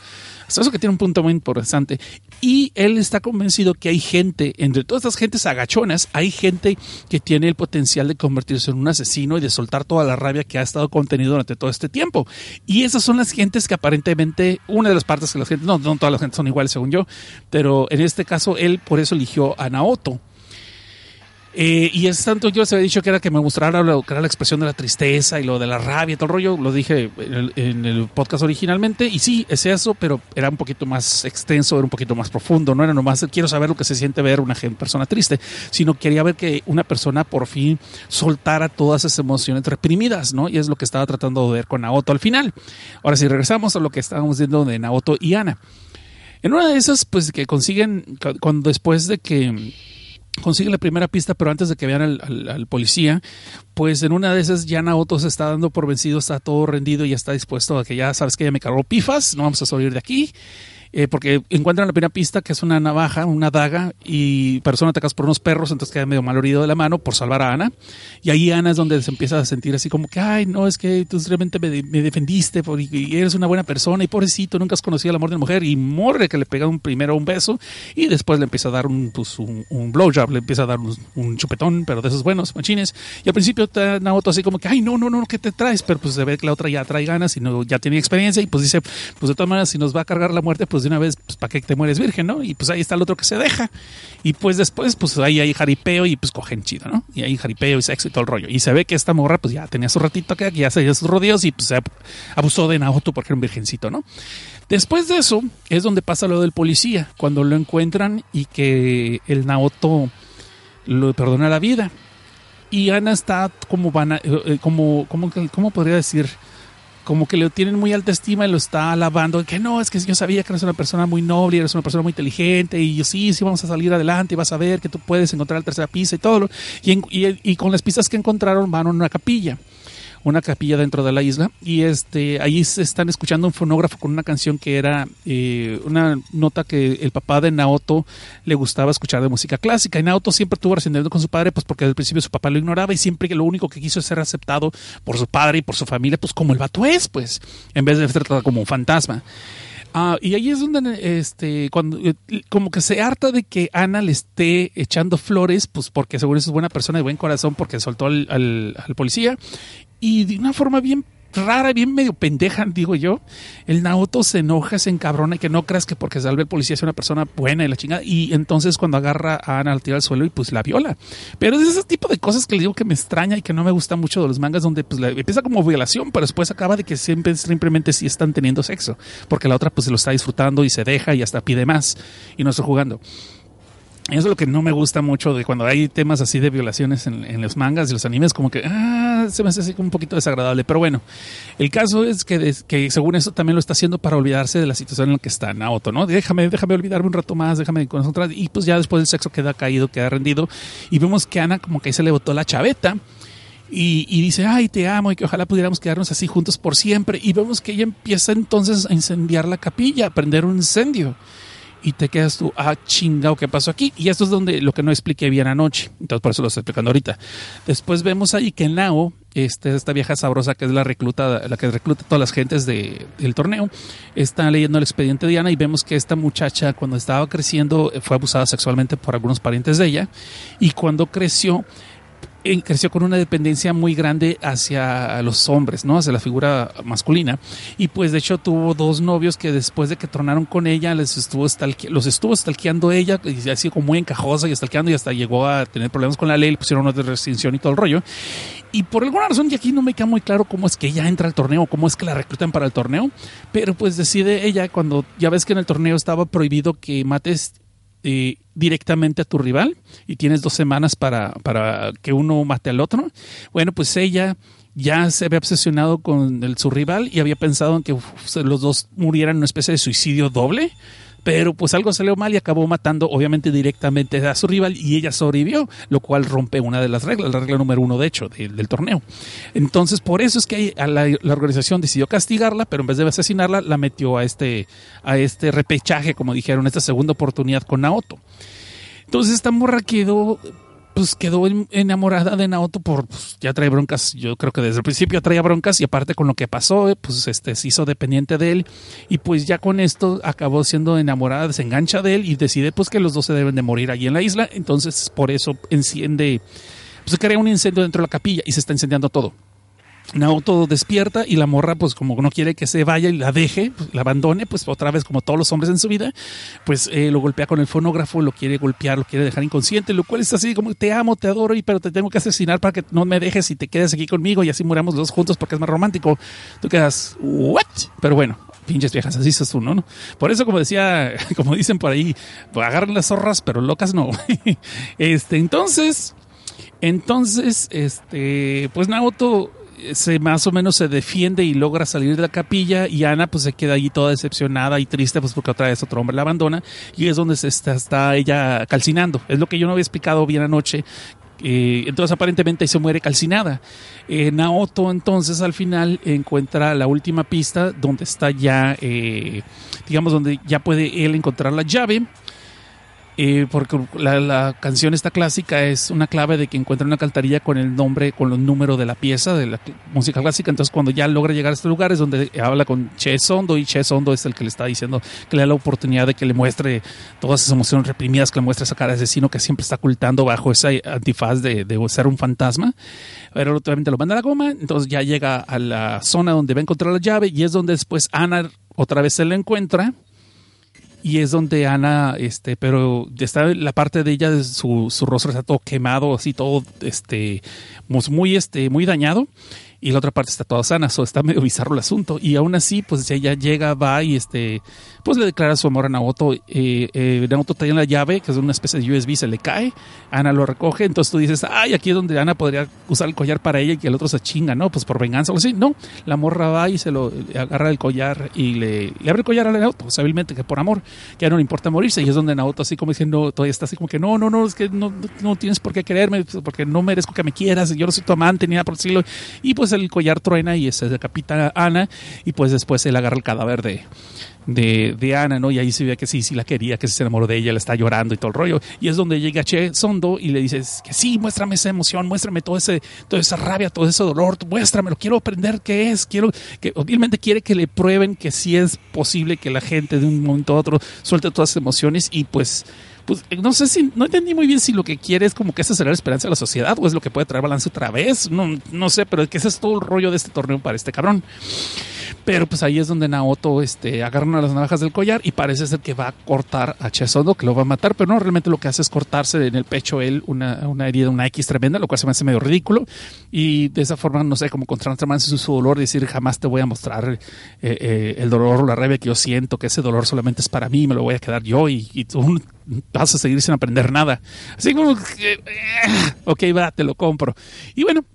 Hasta eso que tiene un punto muy interesante. Y él está convencido que hay gente, entre todas estas gentes agachonas, hay gente que tiene el potencial de convertirse en un asesino y de soltar toda la rabia que ha estado contenido durante todo este tiempo. Y esas son las gentes que aparentemente, una de las partes que las gentes, no, no todas las gentes son iguales según yo, pero en este caso él por eso eligió a Naoto. Eh, y es tanto, yo les había dicho que era que me mostrara lo que era la expresión de la tristeza y lo de la rabia y todo el rollo, lo dije en el, en el podcast originalmente, y sí, es eso, pero era un poquito más extenso, era un poquito más profundo, no era nomás quiero saber lo que se siente ver una persona triste, sino quería ver que una persona por fin soltara todas esas emociones reprimidas, ¿no? Y es lo que estaba tratando de ver con Naoto al final. Ahora, si regresamos a lo que estábamos viendo de Naoto y Ana. En una de esas, pues que consiguen, cu- cuando después de que consiguen la primera pista, pero antes de que vean al, policía, pues en una de esas ya Naoto se está dando por vencido, está todo rendido y está dispuesto a que ya sabes que ya me cargó pifas, no vamos a salir de aquí. Eh, porque encuentran la primera pista que es una navaja, una daga y personas atacadas por unos perros, entonces queda medio mal herido de la mano por salvar a Ana. Y ahí Ana es donde se empieza a sentir así como que, ay, no, es que tú realmente me, me defendiste por- y eres una buena persona y pobrecito, nunca has conocido el amor de la mujer y morre que le pega un, primero un beso y después le empieza a dar un, pues, un, un blowjob, le empieza a dar un, un chupetón, pero de esos buenos, machines. Y al principio está Naoto así como que, ay, no, no, no, ¿qué te traes? Pero pues se ve que la otra ya trae ganas y no, ya tiene experiencia y pues dice, pues de todas maneras, si nos va a cargar la muerte, pues de una vez, pues para que te mueres virgen, ¿no? Y pues ahí está el otro que se deja. Y pues después, pues ahí hay jaripeo y pues cogen chido, ¿no? Y hay jaripeo y sexo y todo el rollo. Y se ve que esta morra, pues ya tenía su ratito que ya se dio sus rodeos y pues se abusó de Naoto porque era un virgencito, ¿no? Después de eso es donde pasa lo del policía, cuando lo encuentran y que el Naoto lo perdona la vida. Y Ana está como van como, como, ¿cómo podría decir? Como que le tienen muy alta estima y lo está alabando. Que no, es que yo sabía que eres una persona muy noble, eres una persona muy inteligente y yo sí, sí vamos a salir adelante y vas a ver que tú puedes encontrar la tercera pista y todo. Y, y, y con las pistas que encontraron van a una capilla una capilla dentro de la isla y este ahí se están escuchando un fonógrafo con una canción que era eh, una nota que el papá de Naoto le gustaba escuchar de música clásica y Naoto siempre tuvo resentimiento con su padre pues porque al principio su papá lo ignoraba y siempre que lo único que quiso es ser aceptado por su padre y por su familia pues como el vato es pues en vez de ser tratado como un fantasma Ah, y ahí es donde, este, cuando, eh, como que se harta de que Ana le esté echando flores, pues porque seguro es buena persona de buen corazón porque soltó al, al, al policía. Y de una forma bien rara, bien medio pendeja, digo yo. El Naoto se enoja, se encabrona y que no creas que porque salve el policía es una persona buena y la chingada. Y entonces cuando agarra a Ana, la tira al suelo y pues la viola. Pero es ese tipo de cosas que le digo que me extraña y que no me gusta mucho de los mangas donde pues la- empieza como violación, pero después acaba de que siempre, simplemente sí están teniendo sexo. Porque la otra pues lo está disfrutando y se deja y hasta pide más y no está jugando. Eso es lo que no me gusta mucho de cuando hay temas así de violaciones en, en los mangas y los animes, como que ah, se me hace así como un poquito desagradable. Pero bueno, el caso es que, que según eso también lo está haciendo para olvidarse de la situación en la que está Naoto, ¿no? Déjame, déjame olvidarme un rato más, déjame concentrar. Y pues ya después el sexo queda caído, queda rendido. Y vemos que Ana como que ahí se le botó la chaveta. Y, y dice, ay, te amo y que ojalá pudiéramos quedarnos así juntos por siempre. Y vemos que ella empieza entonces a incendiar la capilla, a prender un incendio y te quedas tú, ah, chingado, ¿qué pasó aquí? Y esto es donde lo que no expliqué bien anoche, entonces por eso lo estoy explicando ahorita. Después vemos ahí que Nao, este, esta vieja sabrosa que es la recluta, la que recluta a todas las gentes de- del torneo, está leyendo el expediente de Diana y vemos que esta muchacha cuando estaba creciendo fue abusada sexualmente por algunos parientes de ella y cuando creció creció con una dependencia muy grande hacia los hombres, ¿no? Hacia la figura masculina. Y pues de hecho tuvo dos novios que después de que tronaron con ella, les estuvo stalke- los estuvo stalkeando ella, y así como muy encajosa y stalkeando y hasta llegó a tener problemas con la ley, le pusieron una de restricción y todo el rollo. Y por alguna razón, y aquí no me queda muy claro cómo es que ella entra al torneo, cómo es que la reclutan para el torneo, pero pues decide ella cuando ya ves que en el torneo estaba prohibido que mates eh, directamente a tu rival y tienes dos semanas para, para que uno mate al otro. Bueno, pues ella ya se había obsesionado con el- su rival y había pensado en que los dos murieran en una especie de suicidio doble. Pero pues algo salió mal y acabó matando obviamente directamente a su rival y ella sobrevivió, lo cual rompe una de las reglas, la regla número uno de hecho de- del torneo. Entonces por eso es que la, la organización decidió castigarla, pero en vez de asesinarla la metió a este, a este repechaje, como dijeron, esta segunda oportunidad con Naoto. Entonces esta morra quedó, pues quedó en- enamorada de Naoto por, pues, ya trae broncas, yo creo que desde el principio traía broncas y aparte con lo que pasó, eh, pues este se hizo dependiente de él. Y pues ya con esto acabó siendo enamorada, se engancha de él y decide pues que los dos se deben de morir allí en la isla, entonces por eso enciende, pues crea un incendio dentro de la capilla y se está incendiando todo. Naoto despierta y la morra, pues como no quiere que se vaya y la deje, pues, la abandone, pues otra vez como todos los hombres en su vida, pues eh, lo golpea con el fonógrafo, lo quiere golpear, lo quiere dejar inconsciente, lo cual es así como te amo, te adoro, y pero te tengo que asesinar para que no me dejes y te quedes aquí conmigo y así muramos los dos juntos porque es más romántico. Tú quedas, ¿what? Pero bueno. Pinches viejas, así sos tú, ¿no? Por eso, como decía, como dicen por ahí, pues agarran las zorras, pero locas no. este, entonces, entonces, este, pues Naoto se más o menos se defiende y logra salir de la capilla y Ana pues se queda ahí toda decepcionada y triste pues porque otra vez otro hombre la abandona y es donde se está, está ella calcinando. Es lo que yo no había explicado bien anoche. Eh, entonces aparentemente se muere calcinada. Eh, Naoto entonces al final encuentra la última pista donde está ya, eh, digamos, donde ya puede él encontrar la llave. Eh, porque la, canción esta clásica es una clave de que encuentra una alcantarilla con el nombre, con los números de la pieza de la música clásica. Entonces, cuando ya logra llegar a este lugar, es donde habla con Che Sondo y Che Sondo es el que le está diciendo que le da la oportunidad de que le muestre todas esas emociones reprimidas, que le muestre esa cara de asesino que siempre está ocultando bajo esa antifaz de, de ser un fantasma. Pero obviamente lo manda a la goma. Entonces, ya llega a la zona donde va a encontrar la llave y es donde después Ana otra vez se la encuentra y es donde Ana, este, pero está la parte de ella, su, su rostro está todo quemado, así todo, este, pues muy, este, muy dañado. Y la otra parte está toda sana, so está medio bizarro el asunto. Y aún así, pues ella llega, va y este, pues le declara su amor a Naoto. Eh, eh, Naoto trae la llave, que es una especie de USB, se le cae. Ana lo recoge. Entonces tú dices, ay, aquí es donde Ana podría usar el collar para ella y que el otro se chinga, ¿no? Pues por venganza o así. No, la morra va y se lo agarra el collar y le, abre el collar a Naoto, hábilmente, que por amor, que ya no le importa morirse. Y es donde Naoto, así como diciendo, todavía está así como que no, no, no, es que no, no tienes por qué quererme, porque no merezco que me quieras, yo no soy tu amante ni nada por el estilo. Y pues pues el collar truena y se decapita a Ana y pues después él agarra el cadáver de, de, Ana, ¿no? Y ahí se ve que sí, sí la quería, que se enamoró de ella, le está llorando y todo el rollo. Y es donde llega Che Sondo y le dices que sí, muéstrame esa emoción, muéstrame todo ese, toda esa rabia, todo ese dolor, muéstramelo, quiero aprender qué es, quiero que obviamente quiere que le prueben que sí es posible que la gente de un momento a otro suelte todas las emociones y pues pues no sé si, no entendí muy bien si lo que quiere es como que esa será la esperanza de la sociedad o es lo que puede traer balance otra vez. No, no sé, pero es que ese es todo el rollo de este torneo para este cabrón. Pero pues ahí es donde Naoto este, agarra una de las navajas del collar y parece ser que va a cortar a Chesondo, que lo va a matar, pero no, realmente lo que hace es cortarse en el pecho él una, una herida, una X tremenda, lo cual se me hace medio ridículo. Y de esa forma, no sé, como contrarremarse su, dolor, decir jamás te voy a mostrar eh, eh, el dolor o la rabia que yo siento, que ese dolor solamente es para mí, me lo voy a quedar yo y, tú vas a seguir sin aprender nada. Así como, eh, ok, va, te lo compro. Y bueno,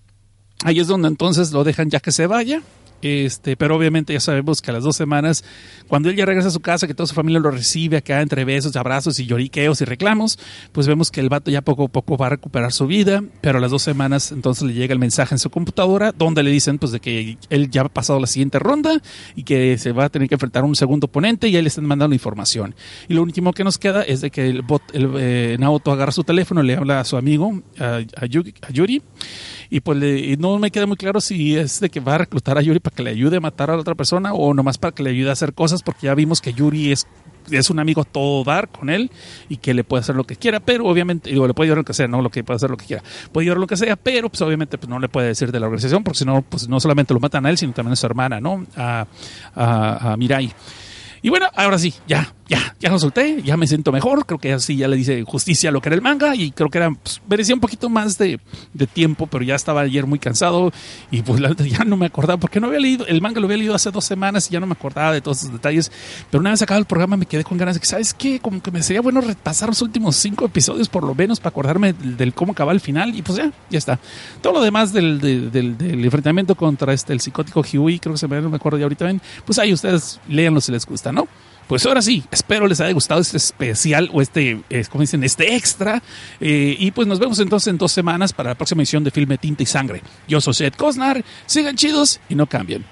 ahí es donde entonces lo dejan ya que se vaya. Este, pero obviamente ya sabemos que a las dos semanas, cuando él ya regresa a su casa, que toda su familia lo recibe acá entre besos, abrazos y lloriqueos y reclamos, pues vemos que el vato ya poco a poco va a recuperar su vida, pero a las dos semanas entonces le llega el mensaje en su computadora donde le dicen pues de que él ya ha pasado la siguiente ronda y que se va a tener que enfrentar a un segundo oponente y ahí le están mandando información. Y lo último que nos queda es de que el bot, el, eh, Naoto agarra su teléfono, le habla a su amigo, a, Yuri y pues le, y no me queda muy claro si es de que va a reclutar a Yuri para que le ayude a matar a la otra persona o nomás para que le ayude a hacer cosas porque ya vimos que Yuri es es un amigo todo dar con él y que le puede hacer lo que quiera, pero obviamente, digo, le puede llevar lo que sea, no lo que puede hacer lo que quiera, puede llevar lo que sea, pero pues obviamente pues no le puede decir de la organización porque si no, pues no solamente lo matan a él, sino también a su hermana, ¿no? A, a, a Mirai. Y bueno, ahora sí, ya, ya, ya lo solté, ya me siento mejor, creo que así ya le dice justicia a lo que era el manga y creo que era, pues, merecía un poquito más de, de, tiempo, pero ya estaba ayer muy cansado y pues la, ya no me acordaba, porque no había leído, el manga lo había leído hace dos semanas y ya no me acordaba de todos esos detalles, pero una vez acabado el programa me quedé con ganas de que, ¿sabes qué? Como que me sería bueno repasar los últimos cinco episodios por lo menos para acordarme del, cómo acaba el final y pues ya, ya está. Todo lo demás del, enfrentamiento contra este, el psicótico Huey, creo que se me, no me acuerdo ya ahorita bien, pues ahí ustedes léanlo si les gusta, ¿no? Pues ahora sí, espero les haya gustado este especial o este, eh, como dicen, este extra. Eh, y pues nos vemos entonces en dos semanas para la próxima edición de Filme Tinta y Sangre. Yo soy Seth Cosnar, sigan chidos y no cambien.